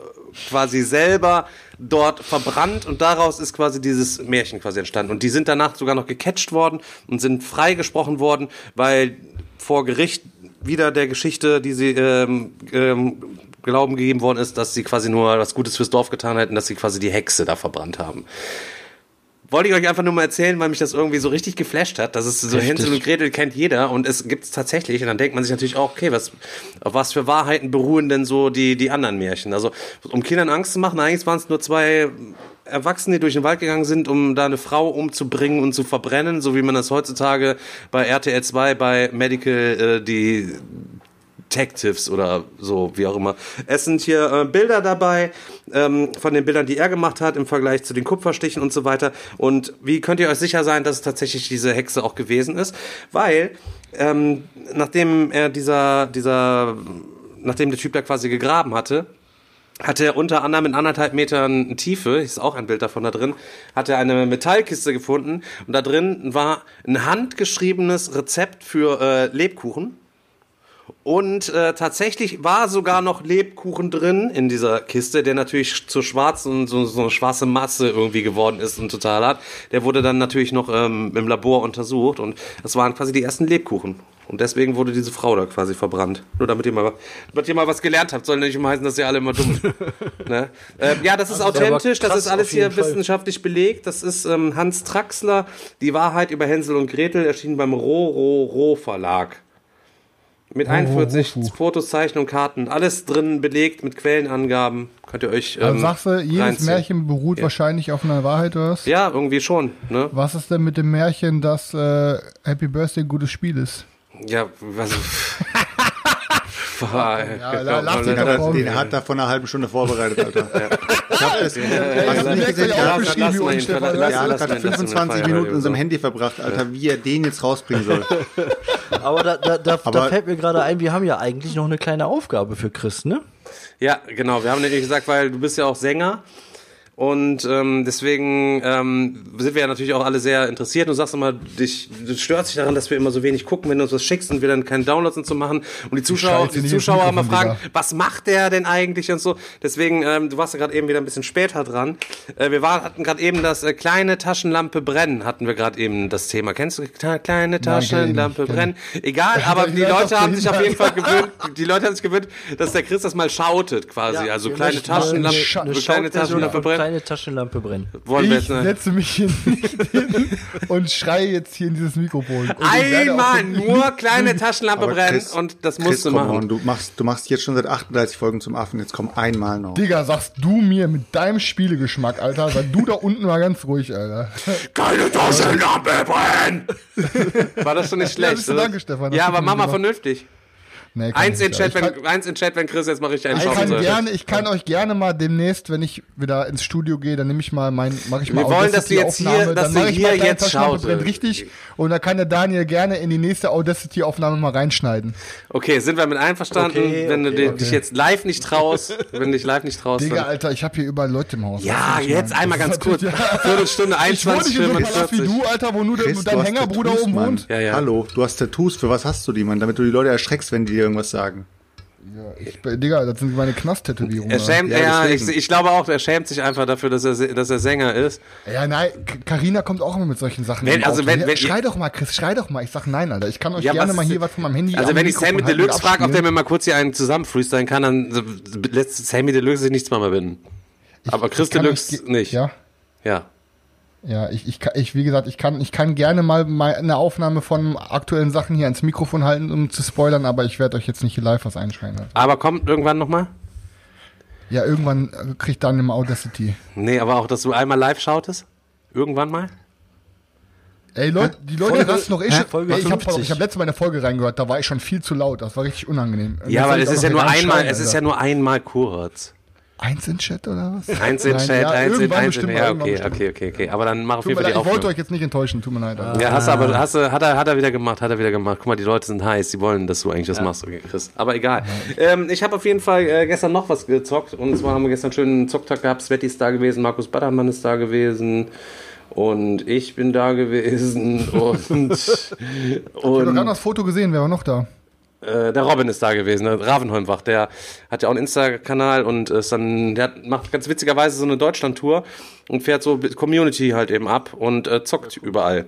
Speaker 4: quasi selber dort verbrannt und daraus ist quasi dieses Märchen quasi entstanden. Und die sind danach sogar noch gecatcht worden und sind freigesprochen worden, weil vor Gericht wieder der Geschichte, die sie ähm, ähm, Glauben gegeben worden ist, dass sie quasi nur was Gutes fürs Dorf getan hätten, dass sie quasi die Hexe da verbrannt haben wollte ich euch einfach nur mal erzählen, weil mich das irgendwie so richtig geflasht hat. Das ist so
Speaker 6: Richtig.
Speaker 4: Hänsel und Gretel kennt jeder und es gibt's tatsächlich. Und dann denkt man sich natürlich auch, okay, was, auf was für Wahrheiten beruhen denn so die, die anderen Märchen? Also, um Kindern Angst zu machen, eigentlich waren es nur zwei Erwachsene, die durch den Wald gegangen sind, um da eine Frau umzubringen und zu verbrennen, so wie man das heutzutage bei RTL 2 bei Medical äh, die Detectives oder so, wie auch immer. Es sind hier äh, Bilder dabei ähm, von den Bildern, die er gemacht hat im Vergleich zu den Kupferstichen und so weiter. Und wie könnt ihr euch sicher sein, dass es tatsächlich diese Hexe auch gewesen ist? Weil ähm, nachdem er dieser dieser nachdem der Typ da quasi gegraben hatte, hatte er unter anderem in anderthalb Metern Tiefe, ist auch ein Bild davon da drin, hat er eine Metallkiste gefunden und da drin war ein handgeschriebenes Rezept für äh, Lebkuchen. Und äh, tatsächlich war sogar noch Lebkuchen drin in dieser Kiste, der natürlich zu schwarzen, so, so eine schwarze Masse irgendwie geworden ist und total hat. Der wurde dann natürlich noch ähm, im Labor untersucht und das waren quasi die ersten Lebkuchen. Und deswegen wurde diese Frau da quasi verbrannt. Nur damit ihr mal, damit ihr mal was gelernt habt, soll nicht immer heißen, dass ihr alle immer dumm ne? ähm, Ja, das ist authentisch, das ist alles hier
Speaker 6: Fall.
Speaker 4: wissenschaftlich belegt. Das ist ähm, Hans Traxler, Die Wahrheit über Hänsel und Gretel, erschienen beim Ro-Ro-Ro Verlag. Mit 41
Speaker 5: Ro-Ro-Ro.
Speaker 4: Fotos, Zeichnungen, Karten, alles drin belegt mit Quellenangaben. Könnt ihr euch. Ähm,
Speaker 5: Also sagst du, jedes
Speaker 4: reinziehen.
Speaker 5: Märchen beruht
Speaker 4: Ja.
Speaker 5: wahrscheinlich auf einer Wahrheit, oder was?
Speaker 4: Ja, irgendwie schon. Ne?
Speaker 5: Was ist denn mit dem Märchen, dass äh, Happy Birthday ein gutes Spiel ist?
Speaker 4: Ja, also.
Speaker 5: Ja, lass dich
Speaker 7: Den hat, er, den hat er vor einer halben Stunde vorbereitet, Alter. Ich hab das, hast du nicht gesehen?
Speaker 5: geschrieben,
Speaker 4: lass
Speaker 5: wie
Speaker 4: mal ihn,
Speaker 5: Unstefan
Speaker 4: lass-
Speaker 7: der
Speaker 4: lass-
Speaker 7: hat
Speaker 4: lass
Speaker 7: gerade
Speaker 4: mal ihn, lass ihn
Speaker 7: 25
Speaker 4: feiern,
Speaker 7: Minuten in seinem Handy verbracht, Alter, wie er den jetzt rausbringen soll.
Speaker 6: Aber da, da, da, da
Speaker 7: Aber-
Speaker 6: fällt mir gerade ein, wir haben ja eigentlich noch eine kleine Aufgabe für Chris, ne?
Speaker 4: Ja, genau. Wir haben nämlich gesagt, weil du bist ja auch Sänger. Und ähm, deswegen ähm, sind wir ja natürlich auch alle sehr interessiert. Du sagst immer, dich, du störst dich daran, dass wir immer so wenig gucken, wenn du uns was schickst und wir dann keine Downloads und so machen. Und die Zuschauer, die Zuschauer immer fragen, was macht der denn eigentlich und so. Deswegen, ähm, du warst ja gerade eben wieder ein bisschen später dran. Äh, wir war, hatten gerade eben das äh, kleine Taschenlampe brennen, hatten wir gerade eben das Thema. Kennst du Kle- kleine Taschenlampe
Speaker 5: ich,
Speaker 4: brennen? Egal, aber die Leute haben sich auf jeden Fall gewöhnt, die Leute haben sich gewöhnt, dass der Chris das mal schautet quasi.
Speaker 6: Ja,
Speaker 4: also kleine Taschenlampe,
Speaker 6: eine, eine
Speaker 4: eine kleine Taschenlampe brennen.
Speaker 6: Kleine Taschenlampe brennen.
Speaker 4: Wollen wir
Speaker 5: Ich setze mich hier nicht hin und schreie jetzt hier in dieses Mikrofon.
Speaker 4: Einmal nur kleine Taschenlampe
Speaker 7: Aber
Speaker 4: brennen
Speaker 7: Chris-
Speaker 4: und das
Speaker 7: Chris,
Speaker 4: musst du
Speaker 7: come
Speaker 4: machen.
Speaker 7: on, du machst, du machst jetzt schon seit 38 Folgen zum Affen, jetzt komm einmal noch.
Speaker 5: Digga, sagst du mir mit deinem Spielegeschmack, Alter, sei du da unten mal ganz ruhig, Alter.
Speaker 4: Keine Taschenlampe brennen! War das schon nicht
Speaker 5: Ja,
Speaker 4: schlecht?
Speaker 5: du
Speaker 4: oder?
Speaker 5: danke, Stefan,
Speaker 4: Ja, aber mach mal vernünftig.
Speaker 5: Nee,
Speaker 4: Eins
Speaker 5: ich
Speaker 4: in. Chat,
Speaker 5: Ich kann-
Speaker 4: wenn, eins in Chat, wenn Chris jetzt mal richtig einen
Speaker 5: Ich
Speaker 4: schaffen
Speaker 5: kann,
Speaker 4: soll.
Speaker 5: gerne, ich kann euch gerne mal demnächst, wenn ich wieder ins Studio gehe, dann nehme ich mal mein, mache ich mal
Speaker 4: Wir wollen, dass du jetzt hier- dass
Speaker 5: dann
Speaker 4: du
Speaker 5: mache ich
Speaker 4: hier jetzt schaust.
Speaker 5: richtig und da kann der Daniel gerne in die nächste Audacity-Aufnahme mal reinschneiden.
Speaker 4: Okay, sind wir mit einverstanden?
Speaker 6: Okay,
Speaker 4: wenn du
Speaker 6: okay,
Speaker 4: dich jetzt live nicht traust, wenn du dich live nicht traust.
Speaker 5: Digga, Alter, ich habe hier überall Leute im Haus.
Speaker 4: ja,
Speaker 5: ich
Speaker 4: jetzt einmal ganz kurz.
Speaker 5: natürlich-
Speaker 4: Viertelstunde,
Speaker 5: Ich wohne nicht in so einem Palast wie
Speaker 4: 21,
Speaker 5: du, Alter, wo nur dein Hängerbruder oben wohnt.
Speaker 4: Ja, ja.
Speaker 7: Hallo, du hast Tattoos, für was hast du die, Mann? Damit du die Leute erschreckst, wenn die dir irgendwas sagen.
Speaker 5: Ich, Digga, das sind meine Knast-Tätowierungen.
Speaker 4: Er schämt,
Speaker 7: Ja,
Speaker 4: ja, ich, ich glaube auch, er schämt sich einfach dafür, dass er, dass er Sänger ist.
Speaker 5: Ja, nein, K- Carina kommt auch immer mit solchen Sachen.
Speaker 4: Wenn- also wenn-
Speaker 5: Ja,
Speaker 4: wenn-
Speaker 5: schrei doch mal, Chris, schrei doch mal. Ich sag nein, Alter. Ich kann euch
Speaker 4: Ja,
Speaker 5: gerne mal hier was von meinem Handy
Speaker 4: Also wenn ich Sammy Deluxe frage, ob der mir mal kurz hier einen zusammen freestylen kann, dann lässt Sammy Deluxe sich nichts mehr binden. Aber Chris
Speaker 5: Ich
Speaker 4: Deluxe
Speaker 5: euch
Speaker 4: nicht.
Speaker 5: Ja.
Speaker 4: Ja.
Speaker 5: Ja, ich, ich, kann- ich, wie gesagt, ich kann, ich kann gerne mal eine Aufnahme von aktuellen Sachen hier ans Mikrofon halten, um zu spoilern, aber ich werde euch jetzt nicht hier live was einschreien.
Speaker 4: Aber kommt irgendwann nochmal?
Speaker 5: Ja, irgendwann äh, kriegt dann im Audacity.
Speaker 4: Nee, aber auch, dass du einmal live schautest? Irgendwann mal?
Speaker 5: Ey, Leute, die Leute
Speaker 6: Folge-
Speaker 5: rasten noch eh schon.
Speaker 6: Folge
Speaker 5: ich habe
Speaker 6: 50.
Speaker 5: hab letztes Mal eine Folge reingehört, da war ich schon viel zu laut. Das war richtig unangenehm.
Speaker 4: Ja,
Speaker 5: ich
Speaker 4: es ist ja nur einmal, es ist ja nur einmal kurz.
Speaker 5: Eins in Chat oder was?
Speaker 4: Eins in
Speaker 5: Nein,
Speaker 4: Chat,
Speaker 5: ja,
Speaker 4: eins in, eins in, ja, okay, okay, okay, okay. Aber dann mach auf jeden Fall die
Speaker 5: ich wollte euch jetzt nicht enttäuschen, tut mir leid. Alter.
Speaker 4: Ja, hast du aber, hast du, hat er, hat er wieder gemacht, hat er wieder gemacht. Guck mal, die Leute sind heiß, die wollen, dass du eigentlich das machst, okay, Chris. Aber egal. Ähm, ich habe auf jeden Fall äh, gestern noch was gezockt und zwar haben wir gestern einen schönen Zocktag gehabt. Sveti ist da gewesen, Markus Battermann ist da gewesen und ich bin da gewesen und,
Speaker 5: Ich habe gerade
Speaker 4: und
Speaker 5: das Foto gesehen, wer war noch da?
Speaker 4: Äh, der Robin ist da gewesen, der Ravenholmwach, der hat ja auch einen Insta-Kanal und ist dann, der hat, macht ganz witzigerweise so eine Deutschland-Tour und fährt so Community halt eben ab und äh, zockt überall.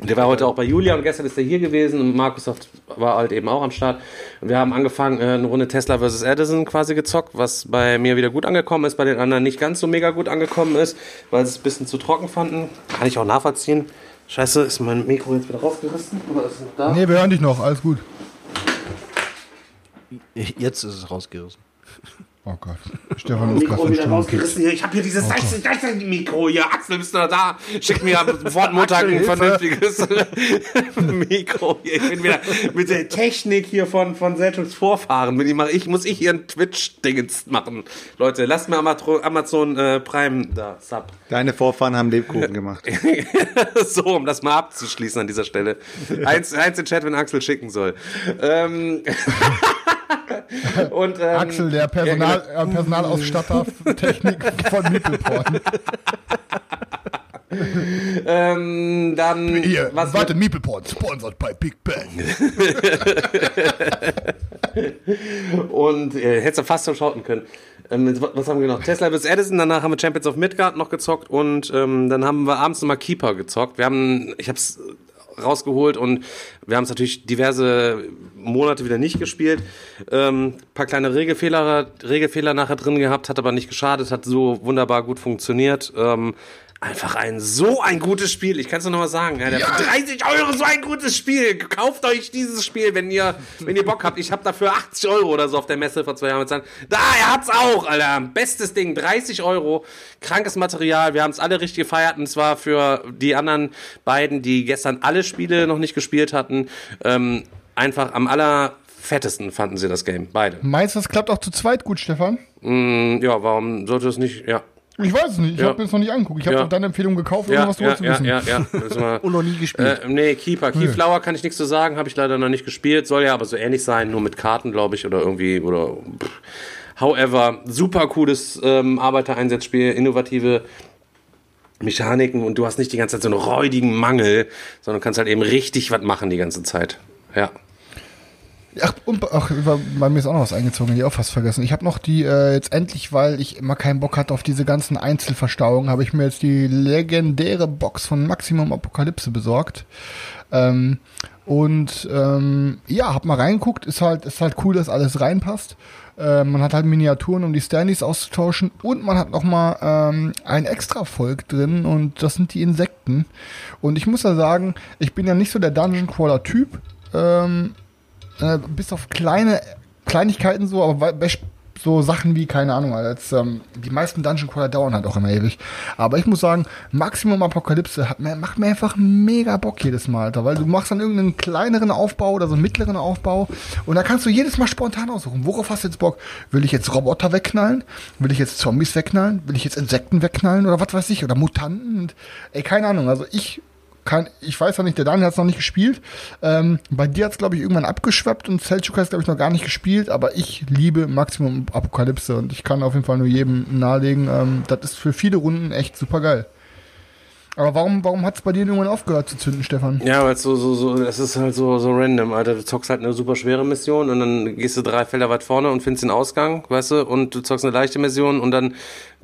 Speaker 4: Der war heute auch bei Julia und gestern ist er hier gewesen und hat- war halt eben auch am Start. Wir haben angefangen, äh, eine Runde Tesla vs. Edison quasi gezockt, was bei mir wieder gut angekommen ist, bei den anderen nicht ganz so mega gut angekommen ist, weil sie es ein bisschen zu trocken fanden. Kann ich auch nachvollziehen. Scheiße, ist mein Mikro jetzt wieder rausgerissen? Oder ist es da?
Speaker 5: Nee, wir hören dich noch, alles gut.
Speaker 6: Jetzt ist es rausgerissen.
Speaker 5: Oh Gott. Stefan ist gerade
Speaker 4: Mikro wieder rausgerissen hier. Ich habe hier dieses Dyson Dyson Mikro hier. Axel, bist du noch da? Schick mir sofort Montag ein vernünftiges Mikro hier. Ich bin wieder mit der Technik hier von, von Seltums Vorfahren. Mit ihm ich, muss ich hier ein Twitch-Dingens machen. Leute, lasst mir Amazon, Amazon äh, Prime da, Sub.
Speaker 7: Deine Vorfahren haben Lebkuchen gemacht.
Speaker 4: so, um das mal abzuschließen an dieser Stelle. Eins, eins in Chat, wenn Axel schicken soll. Ähm, und, ähm,
Speaker 5: Axel, der Personal,
Speaker 4: ja,
Speaker 5: äh, Personalausstatter Technik von Miepelporn.
Speaker 4: ähm, dann,
Speaker 5: Hier,
Speaker 4: was
Speaker 5: warte, Miepelporn, sponsored by Big Bang.
Speaker 4: Und äh, hättest du fast schon schauten können. Ähm, was was haben wir noch? Tesla bis Edison, danach haben wir Champions of Midgard noch gezockt und ähm, dann haben wir abends nochmal Keeper gezockt. Wir haben, ich hab's rausgeholt und wir haben es natürlich diverse Monate wieder nicht gespielt. Ähm, paar kleine Regelfehler, Regelfehler nachher drin gehabt, hat aber nicht geschadet, hat so wunderbar gut funktioniert. Ähm, Einfach ein so ein gutes Spiel. Ich kann es nur noch mal sagen. Alter. Für 30 Euro so ein gutes Spiel. Kauft euch dieses Spiel, wenn ihr, wenn ihr Bock habt. Ich habe dafür 80 Euro oder so auf der Messe vor zwei Jahren bezahlt. Da, er hat's auch, Alter. Bestes Ding. 30 Euro. Krankes Material. Wir haben es alle richtig gefeiert. Und zwar für die anderen beiden, die gestern alle Spiele noch nicht gespielt hatten. Ähm, einfach am allerfettesten fanden sie das Game. Beide.
Speaker 5: Meinst du, das klappt auch zu zweit gut, Stefan?
Speaker 4: Mm, ja, warum sollte es nicht? Ja.
Speaker 5: Ich weiß es nicht, ich
Speaker 4: Ja.
Speaker 5: habe mir das noch nicht angeguckt. Ich habe
Speaker 4: Ja.
Speaker 5: deine Empfehlung gekauft, ohne
Speaker 4: Ja,
Speaker 5: was drüber
Speaker 4: ja,
Speaker 5: zu
Speaker 4: ja,
Speaker 5: wissen.
Speaker 4: ja, ja. Wir-
Speaker 6: Und noch nie gespielt.
Speaker 4: Äh, nee, Keeper. Keyflower kann ich nichts zu sagen, habe ich leider noch nicht gespielt. Soll ja aber so ähnlich sein, nur mit Karten, glaube ich, oder irgendwie, oder pff, However, super cooles ähm, Arbeitereinsatzspiel, innovative Mechaniken und du hast nicht die ganze Zeit so einen räudigen Mangel, sondern kannst halt eben richtig was machen die ganze Zeit. Ja.
Speaker 5: Ach, und, ach, bei mir ist auch noch was eingezogen, die auch fast vergessen. Ich habe noch die äh, jetzt endlich, weil ich immer keinen Bock hatte auf diese ganzen Einzelverstauungen, habe ich mir jetzt die legendäre Box von Maximum Apokalypse besorgt. Ähm, und ähm, ja, hab mal reingeguckt, ist halt, ist halt cool, dass alles reinpasst. Äh, man hat halt Miniaturen, um die Standys auszutauschen und man hat noch mal ähm, ein extra Volk drin und das sind die Insekten. Und ich muss ja sagen, ich bin ja nicht so der Dungeon Crawler Typ. Ähm, äh, bis auf kleine Kleinigkeiten so, aber so Sachen wie, keine Ahnung, als, ähm, die meisten Dungeon Crawler dauern halt auch immer ewig. Aber ich muss sagen, Maximum Apokalypse hat, macht mir einfach mega Bock jedes Mal, Alter, weil du machst dann irgendeinen kleineren Aufbau oder so einen mittleren Aufbau und da kannst du jedes Mal spontan aussuchen. Worauf hast du jetzt Bock? Will ich jetzt Roboter wegknallen? Will ich jetzt Zombies wegknallen? Will ich jetzt Insekten wegknallen oder was weiß ich? Oder Mutanten? Und, ey, keine Ahnung. Also ich kann, ich weiß ja nicht, der Daniel hat es noch nicht gespielt. Ähm, bei dir hat es, glaube ich, irgendwann abgeschwappt und Selchuk hat es, glaube ich, noch gar nicht gespielt, aber ich liebe Maximum Apokalypse und ich kann auf jeden Fall nur jedem nahelegen, ähm, das ist für viele Runden echt super geil. Aber warum, warum hat es bei dir irgendwann aufgehört zu zünden, Stefan?
Speaker 4: Ja, weil es so, so, so, es ist halt so, so random, Alter. Du zockst halt eine super schwere Mission und dann gehst du drei Felder weit vorne und findest den Ausgang, weißt du, und du zockst eine leichte Mission und dann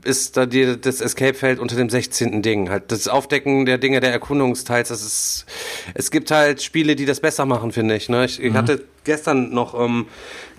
Speaker 4: ist da dir das Escape-Feld unter dem 16. Ding. Halt das Aufdecken der Dinge der Erkundungsteils, das ist, es gibt halt Spiele, die das besser machen, finde ich, ne? Ich, ich mhm. hatte gestern noch, ähm,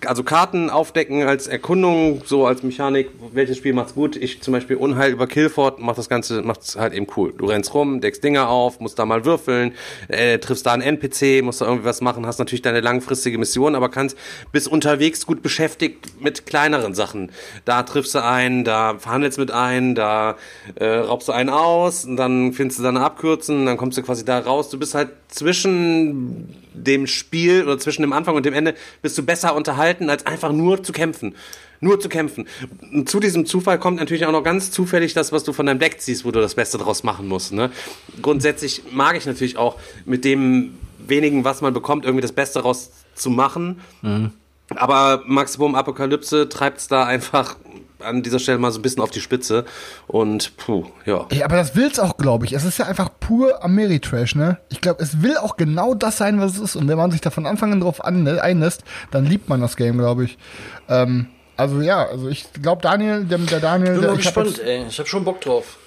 Speaker 4: also Karten aufdecken als Erkundung, so als Mechanik, welches Spiel macht's gut? Ich zum Beispiel Unheil über Killford macht das Ganze, macht's halt eben cool. Du rennst rum, deckst Dinger auf, musst da mal würfeln, äh, triffst da einen NPC, musst da irgendwie was machen, hast natürlich deine langfristige Mission, aber kannst bis unterwegs gut beschäftigt mit kleineren Sachen. Da triffst du einen, da verhandelst mit einen, da äh, raubst du einen aus und dann findest du da eine Abkürzung, dann kommst du quasi da raus. Du bist halt zwischen dem Spiel oder zwischen dem Anfang und dem Ende bist du besser unterhalten, als einfach nur zu kämpfen. Nur zu kämpfen. Und zu diesem Zufall kommt natürlich auch noch ganz zufällig das, was du von deinem Deck ziehst, wo du das Beste draus machen musst. Ne? Grundsätzlich mag ich natürlich auch mit dem wenigen, was man bekommt, irgendwie das Beste draus zu machen. Mhm. Aber Maximum Apokalypse treibt es da einfach an dieser Stelle mal so ein bisschen auf die Spitze. Und puh, ja.
Speaker 5: ja aber das will es auch, glaube ich. Es ist ja einfach pur Ameritrash, ne? Ich glaube, es will auch genau das sein, was es ist. Und wenn man sich da von Anfang an drauf einlässt, dann liebt man das Game, glaube ich. Ähm, also ja, also ich glaube, Daniel, der, der Daniel. Ich
Speaker 6: bin
Speaker 5: mal
Speaker 6: gespannt, ey. Ich habe schon Bock drauf.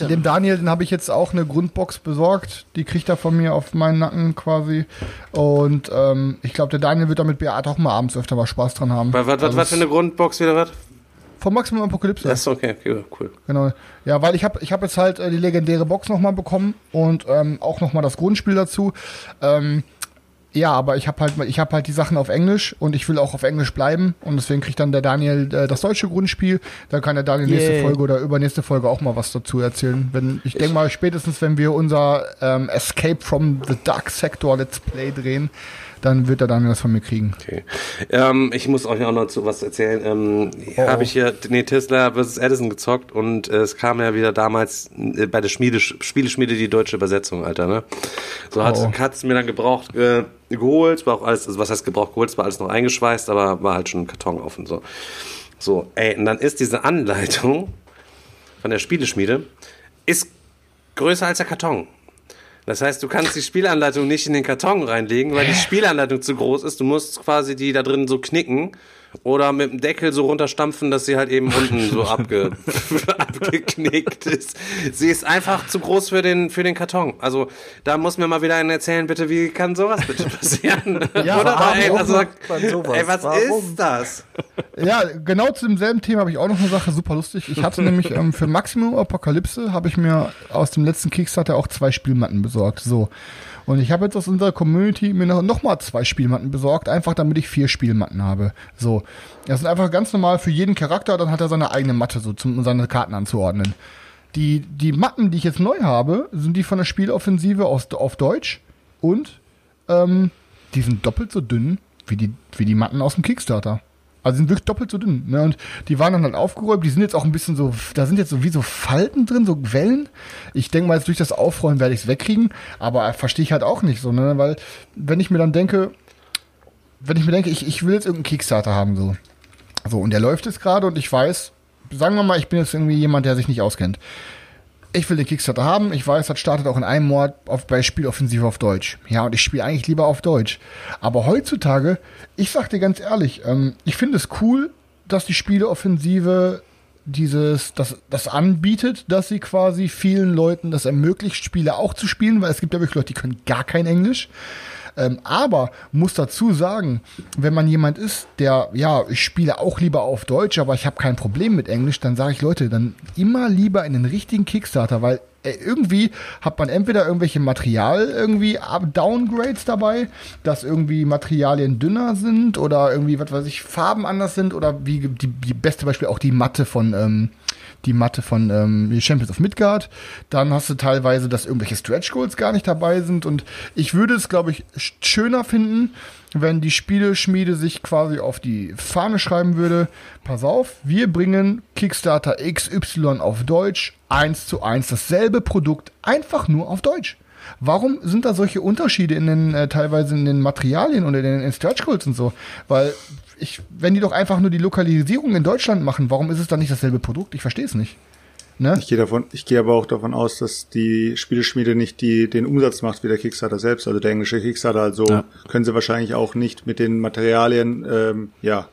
Speaker 5: Dem Daniel, den habe ich jetzt auch eine Grundbox besorgt. Die kriegt er von mir auf meinen Nacken quasi. Und ähm, ich glaube, der Daniel wird damit Beat auch mal abends öfter mal Spaß dran haben.
Speaker 4: Was, was, also was für eine Grundbox wieder was?
Speaker 5: Vom Maximum Apokalypse.
Speaker 4: Das ist okay, okay, cool.
Speaker 5: Genau. Ja, weil ich habe ich hab jetzt halt äh, die legendäre Box nochmal bekommen und ähm, auch nochmal das Grundspiel dazu. Ähm, ja, aber ich habe halt, ich habe halt die Sachen auf Englisch und ich will auch auf Englisch bleiben und deswegen kriegt dann der Daniel äh, das deutsche Grundspiel. Dann kann der Daniel yeah. nächste Folge oder übernächste Folge auch mal was dazu erzählen. Wenn ich denke mal spätestens, wenn wir unser ähm, Escape from the Dark Sector Let's Play drehen, dann wird er dann das von mir kriegen.
Speaker 4: Okay. Ähm, ich muss euch auch noch zu was erzählen. Ähm, oh. Habe ich hier nee, Tesla vs. Edison gezockt und äh, es kam ja wieder damals äh, bei der Schmiede, Spieleschmiede die deutsche Übersetzung, Alter, ne? So hat oh. es mir dann gebraucht, äh, geholt, war auch alles, also was heißt gebraucht geholt, es war alles noch eingeschweißt, aber war halt schon ein Karton offen, so. So, ey, und dann ist diese Anleitung von der Spieleschmiede ist größer als der Karton. Das heißt, du kannst die Spielanleitung nicht in den Karton reinlegen, weil die Spielanleitung zu groß ist. Du musst quasi die da drin so knicken oder mit dem Deckel so runterstampfen, dass sie halt eben unten so abge abgeknickt ist. Sie ist einfach zu groß für den, für den Karton. Also da muss mir mal wieder einer erzählen, bitte, wie kann sowas bitte passieren?
Speaker 5: ja, Oder ey, also,
Speaker 4: ey, was warum? ist das?
Speaker 5: Ja, genau zu demselben Thema habe ich auch noch eine Sache super lustig. Ich hatte nämlich ähm, für Maximum Apokalypse habe ich mir aus dem letzten Kickstarter auch zwei Spielmatten besorgt. So. Und ich habe jetzt aus unserer Community mir noch, noch mal zwei Spielmatten besorgt, einfach damit ich vier Spielmatten habe. So. Das sind einfach ganz normal für jeden Charakter, dann hat er seine eigene Matte, so um seine Karten anzuordnen. Die, die Matten, die ich jetzt neu habe, sind die von der Spieloffensive aus, auf Deutsch und ähm, die sind doppelt so dünn wie die, wie die Matten aus dem Kickstarter. Also sind wirklich doppelt so dünn. Ne? Und die waren dann halt aufgeräumt. Die sind jetzt auch ein bisschen so, da sind jetzt so wie so Falten drin, so Wellen. Ich denke mal, jetzt durch das Aufräumen werde ich es wegkriegen. Aber verstehe ich halt auch nicht so, ne? Weil, wenn ich mir dann denke, wenn ich mir denke, ich, ich will jetzt irgendeinen Kickstarter haben, so. So, und der läuft jetzt gerade und ich weiß, sagen wir mal, ich bin jetzt irgendwie jemand, der sich nicht auskennt. Ich will den Kickstarter haben. Ich weiß, das startet auch in einem Monat auf, bei Spieloffensive auf Deutsch. Ja, und ich spiele eigentlich lieber auf Deutsch. Aber heutzutage, ich sag dir ganz ehrlich, ähm, ich finde es cool, dass die Spieleoffensive dieses, das, das anbietet, dass sie quasi vielen Leuten das ermöglicht, Spiele auch zu spielen, weil es gibt ja wirklich Leute, die können gar kein Englisch. Ähm, aber muss dazu sagen, wenn man jemand ist, der, ja, ich spiele auch lieber auf Deutsch, aber ich habe kein Problem mit Englisch, dann sage ich, Leute, dann immer lieber in den richtigen Kickstarter, weil äh, irgendwie hat man entweder irgendwelche Material irgendwie Downgrades dabei, dass irgendwie Materialien dünner sind oder irgendwie, was weiß ich, Farben anders sind oder wie die, die beste Beispiel auch die Matte von ähm, die Matte von ähm, Champions of Midgard. Dann hast du teilweise, dass irgendwelche Stretch Goals gar nicht dabei sind. Und ich würde es, glaube ich, schöner finden, wenn die Spieleschmiede sich quasi auf die Fahne schreiben würde, pass auf, wir bringen Kickstarter XY auf Deutsch, eins zu eins dasselbe Produkt, einfach nur auf Deutsch. Warum sind da solche Unterschiede in den äh, teilweise in den Materialien oder in den Stretch Goals und so? Weil ich, wenn die doch einfach nur die Lokalisierung in Deutschland machen, warum ist es dann nicht dasselbe Produkt? Ich verstehe es nicht.
Speaker 7: Ne? Ich gehe davon, ich gehe aber auch davon aus, dass die Spieleschmiede nicht die, den Umsatz macht wie der Kickstarter selbst, also der englische Kickstarter. Also ja. können sie wahrscheinlich auch nicht mit den Materialien, ähm, ja,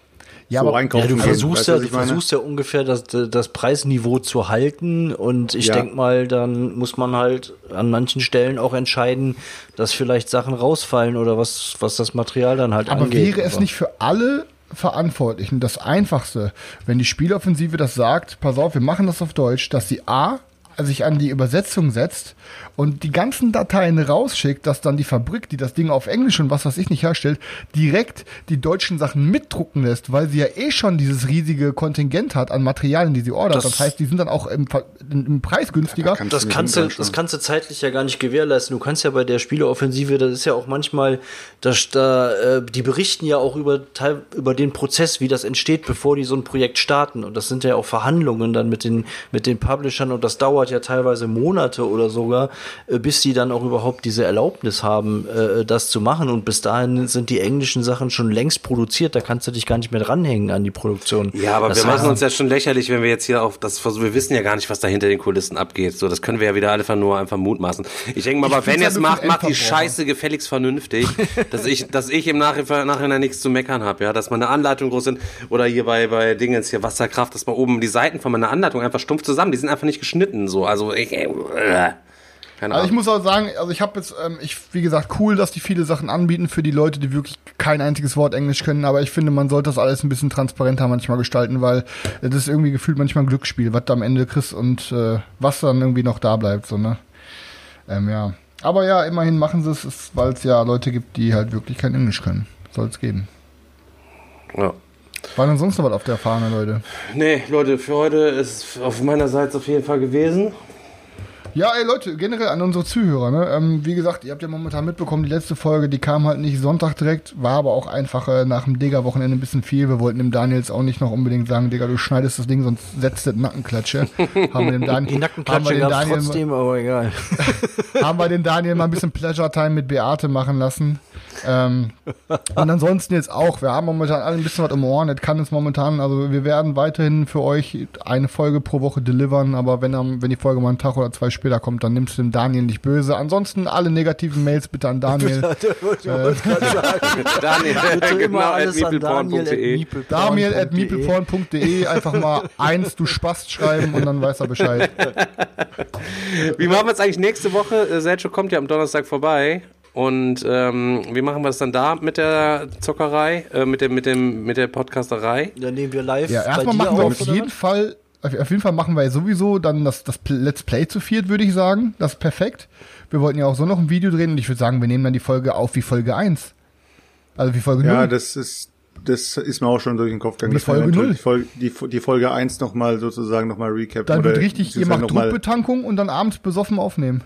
Speaker 6: ja, so aber ja, du versuchst ja, du versuchst ja ungefähr das, das Preisniveau zu halten und ich ja. denk mal, dann muss man halt an manchen Stellen auch entscheiden, dass vielleicht Sachen rausfallen oder was, was das Material dann halt
Speaker 5: aber
Speaker 6: angeht.
Speaker 5: Aber wäre es nicht für alle Verantwortlichen. Das Einfachste, wenn die Spieloffensive das sagt, pass auf, wir machen das auf Deutsch, dass sie A, sich an die Übersetzung setzt und die ganzen Dateien rausschickt, dass dann die Fabrik, die das Ding auf Englisch und was weiß ich nicht herstellt, direkt die deutschen Sachen mitdrucken lässt, weil sie ja eh schon dieses riesige Kontingent hat an Materialien, die sie ordert. Das, das heißt, die sind dann auch im, im Preis günstiger.
Speaker 6: Ja, das, kannst du, das kannst du zeitlich ja gar nicht gewährleisten. Du kannst ja bei der Spieleoffensive, das ist ja auch manchmal, dass da, äh, die berichten ja auch über, über den Prozess, wie das entsteht, bevor die so ein Projekt starten. Und das sind ja auch Verhandlungen dann mit den, mit den Publishern und das dauert ja teilweise Monate oder sogar. Äh, bis sie dann auch überhaupt diese Erlaubnis haben, äh, das zu machen. Und bis dahin sind die englischen Sachen schon längst produziert. Da kannst du dich gar nicht mehr dranhängen an die Produktion.
Speaker 4: Ja, aber das wir machen uns ja schon lächerlich, wenn wir jetzt hier auf das versuchen. Wir wissen ja gar nicht, was da hinter den Kulissen abgeht. So, das können wir ja wieder einfach nur einfach mutmaßen. Ich denke mal, aber wenn ihr es macht, macht die Scheiße gefälligst vernünftig, dass ich, dass ich im Nachhinein, Nachhinein nichts zu meckern habe, ja, dass meine Anleitung groß sind oder hier bei bei Dingens hier Wasserkraft, dass man oben die Seiten von meiner Anleitung einfach stumpf zusammen, die sind einfach nicht geschnitten so. Also ich, äh,
Speaker 5: keine also ich muss auch sagen, also ich habe jetzt, ähm, ich, wie gesagt, cool, dass die viele Sachen anbieten für die Leute, die wirklich kein einziges Wort Englisch können, aber ich finde, man sollte das alles ein bisschen transparenter manchmal gestalten, weil das ist irgendwie gefühlt manchmal ein Glücksspiel, was du am Ende kriegst und äh, was dann irgendwie noch da bleibt, so, ne? Ähm, ja. Aber ja, immerhin machen sie es, weil es ja Leute gibt, die halt wirklich kein Englisch können. Soll es geben. Ja. War denn sonst noch was auf der Fahne, Leute?
Speaker 4: Nee, Leute, für heute ist auf meiner Seite auf jeden Fall gewesen.
Speaker 5: Ja, ey Leute, generell an unsere Zuhörer. Ne? Ähm, wie gesagt, ihr habt ja momentan mitbekommen, die letzte Folge, die kam halt nicht Sonntag direkt, war aber auch einfach äh, nach dem Digger-Wochenende ein bisschen viel. Wir wollten dem Daniel jetzt auch nicht noch unbedingt sagen, Digga, du schneidest das Ding, sonst setzt das Nackenklatsche. haben wir dem Dan
Speaker 6: die Nackenklatsche gab trotzdem, aber egal.
Speaker 5: haben wir den Daniel mal ein bisschen Pleasure Time mit Beate machen lassen. Ähm, und ansonsten jetzt auch, wir haben momentan alle ein bisschen was im Ohren. Das kann es momentan, also wir werden weiterhin für euch eine Folge pro Woche delivern, aber wenn, wenn die Folge mal einen Tag oder zwei später kommt, dann nimmst du dem Daniel nicht böse. Ansonsten alle negativen Mails bitte an Daniel. äh, Daniel, genau, alles an Daniel Daniel at meepleporn.de einfach mal eins, du Spast schreiben und dann weiß er Bescheid.
Speaker 4: Wie machen wir es eigentlich nächste Woche? Äh, Sergio kommt ja am Donnerstag vorbei. Und ähm, wie machen wir es dann da mit der Zockerei, äh, mit, dem, mit, dem, mit der Podcasterei?
Speaker 6: Dann nehmen wir live.
Speaker 5: Ja, erstmal machen wir auf jeden Fall, auf jeden Fall machen wir sowieso dann das, das Let's Play zu viert, würde ich sagen. Das ist perfekt. Wir wollten ja auch so noch ein Video drehen und ich würde sagen, wir nehmen dann die Folge auf wie Folge 1. Also wie Folge 0.
Speaker 7: Ja, das ist, das ist mir auch schon durch den Kopf gegangen. Die Folge 0. Die Folge, die, die Folge 1 nochmal sozusagen nochmal recap.
Speaker 5: Dann wird richtig, ihr macht Druckbetankung und dann abends besoffen aufnehmen.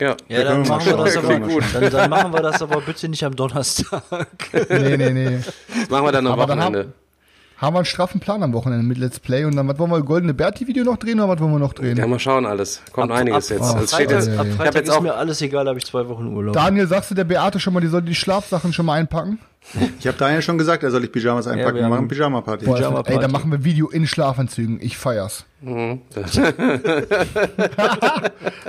Speaker 6: Ja, ja dann, machen wir das aber, gut. Dann, dann, machen wir das aber bitte nicht am Donnerstag. nee,
Speaker 4: nee, nee. Das machen wir dann am aber Wochenende. Dann
Speaker 5: haben, haben wir einen straffen Plan am Wochenende mit Let's Play und dann, was wollen wir, Goldene Berti-Video noch drehen oder was wollen wir noch drehen?
Speaker 4: Ja, mal schauen alles. Kommt ab, einiges ab, jetzt. Ab,
Speaker 6: also Freitag, jetzt, ab Freitag jetzt ist mir alles egal, habe ich zwei Wochen Urlaub.
Speaker 5: Daniel, sagst du der Beate schon mal, die soll die Schlafsachen schon mal einpacken?
Speaker 7: Ich habe Daniel schon gesagt, er soll ich Pyjamas einpacken.
Speaker 6: wir
Speaker 7: wir machen Pyjama-Party.
Speaker 6: Pyjama
Speaker 5: ey, da
Speaker 6: Party.
Speaker 5: machen wir Video in Schlafanzügen. Ich feier's.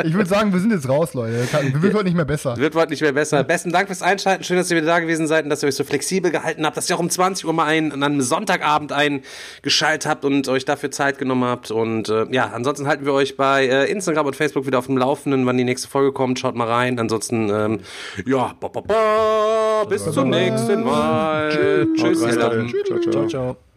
Speaker 5: Ich würde sagen, wir sind jetzt raus, Leute. Wir wird heute nicht mehr besser.
Speaker 4: Wird heute nicht mehr besser. Besten Dank fürs Einschalten. Schön, dass ihr wieder da gewesen seid und dass ihr euch so flexibel gehalten habt, dass ihr auch um 20 Uhr mal ein, an einem Sonntagabend eingeschaltet habt und euch dafür Zeit genommen habt. Und äh, ja, ansonsten halten wir euch bei äh, Instagram und Facebook wieder auf dem Laufenden, wann die nächste Folge kommt. Schaut mal rein. Ansonsten, ähm, ja, ba, ba, ba, bis zum nächsten Mal. Tschüss.
Speaker 7: Ciao, ciao.
Speaker 6: Ciao, ciao.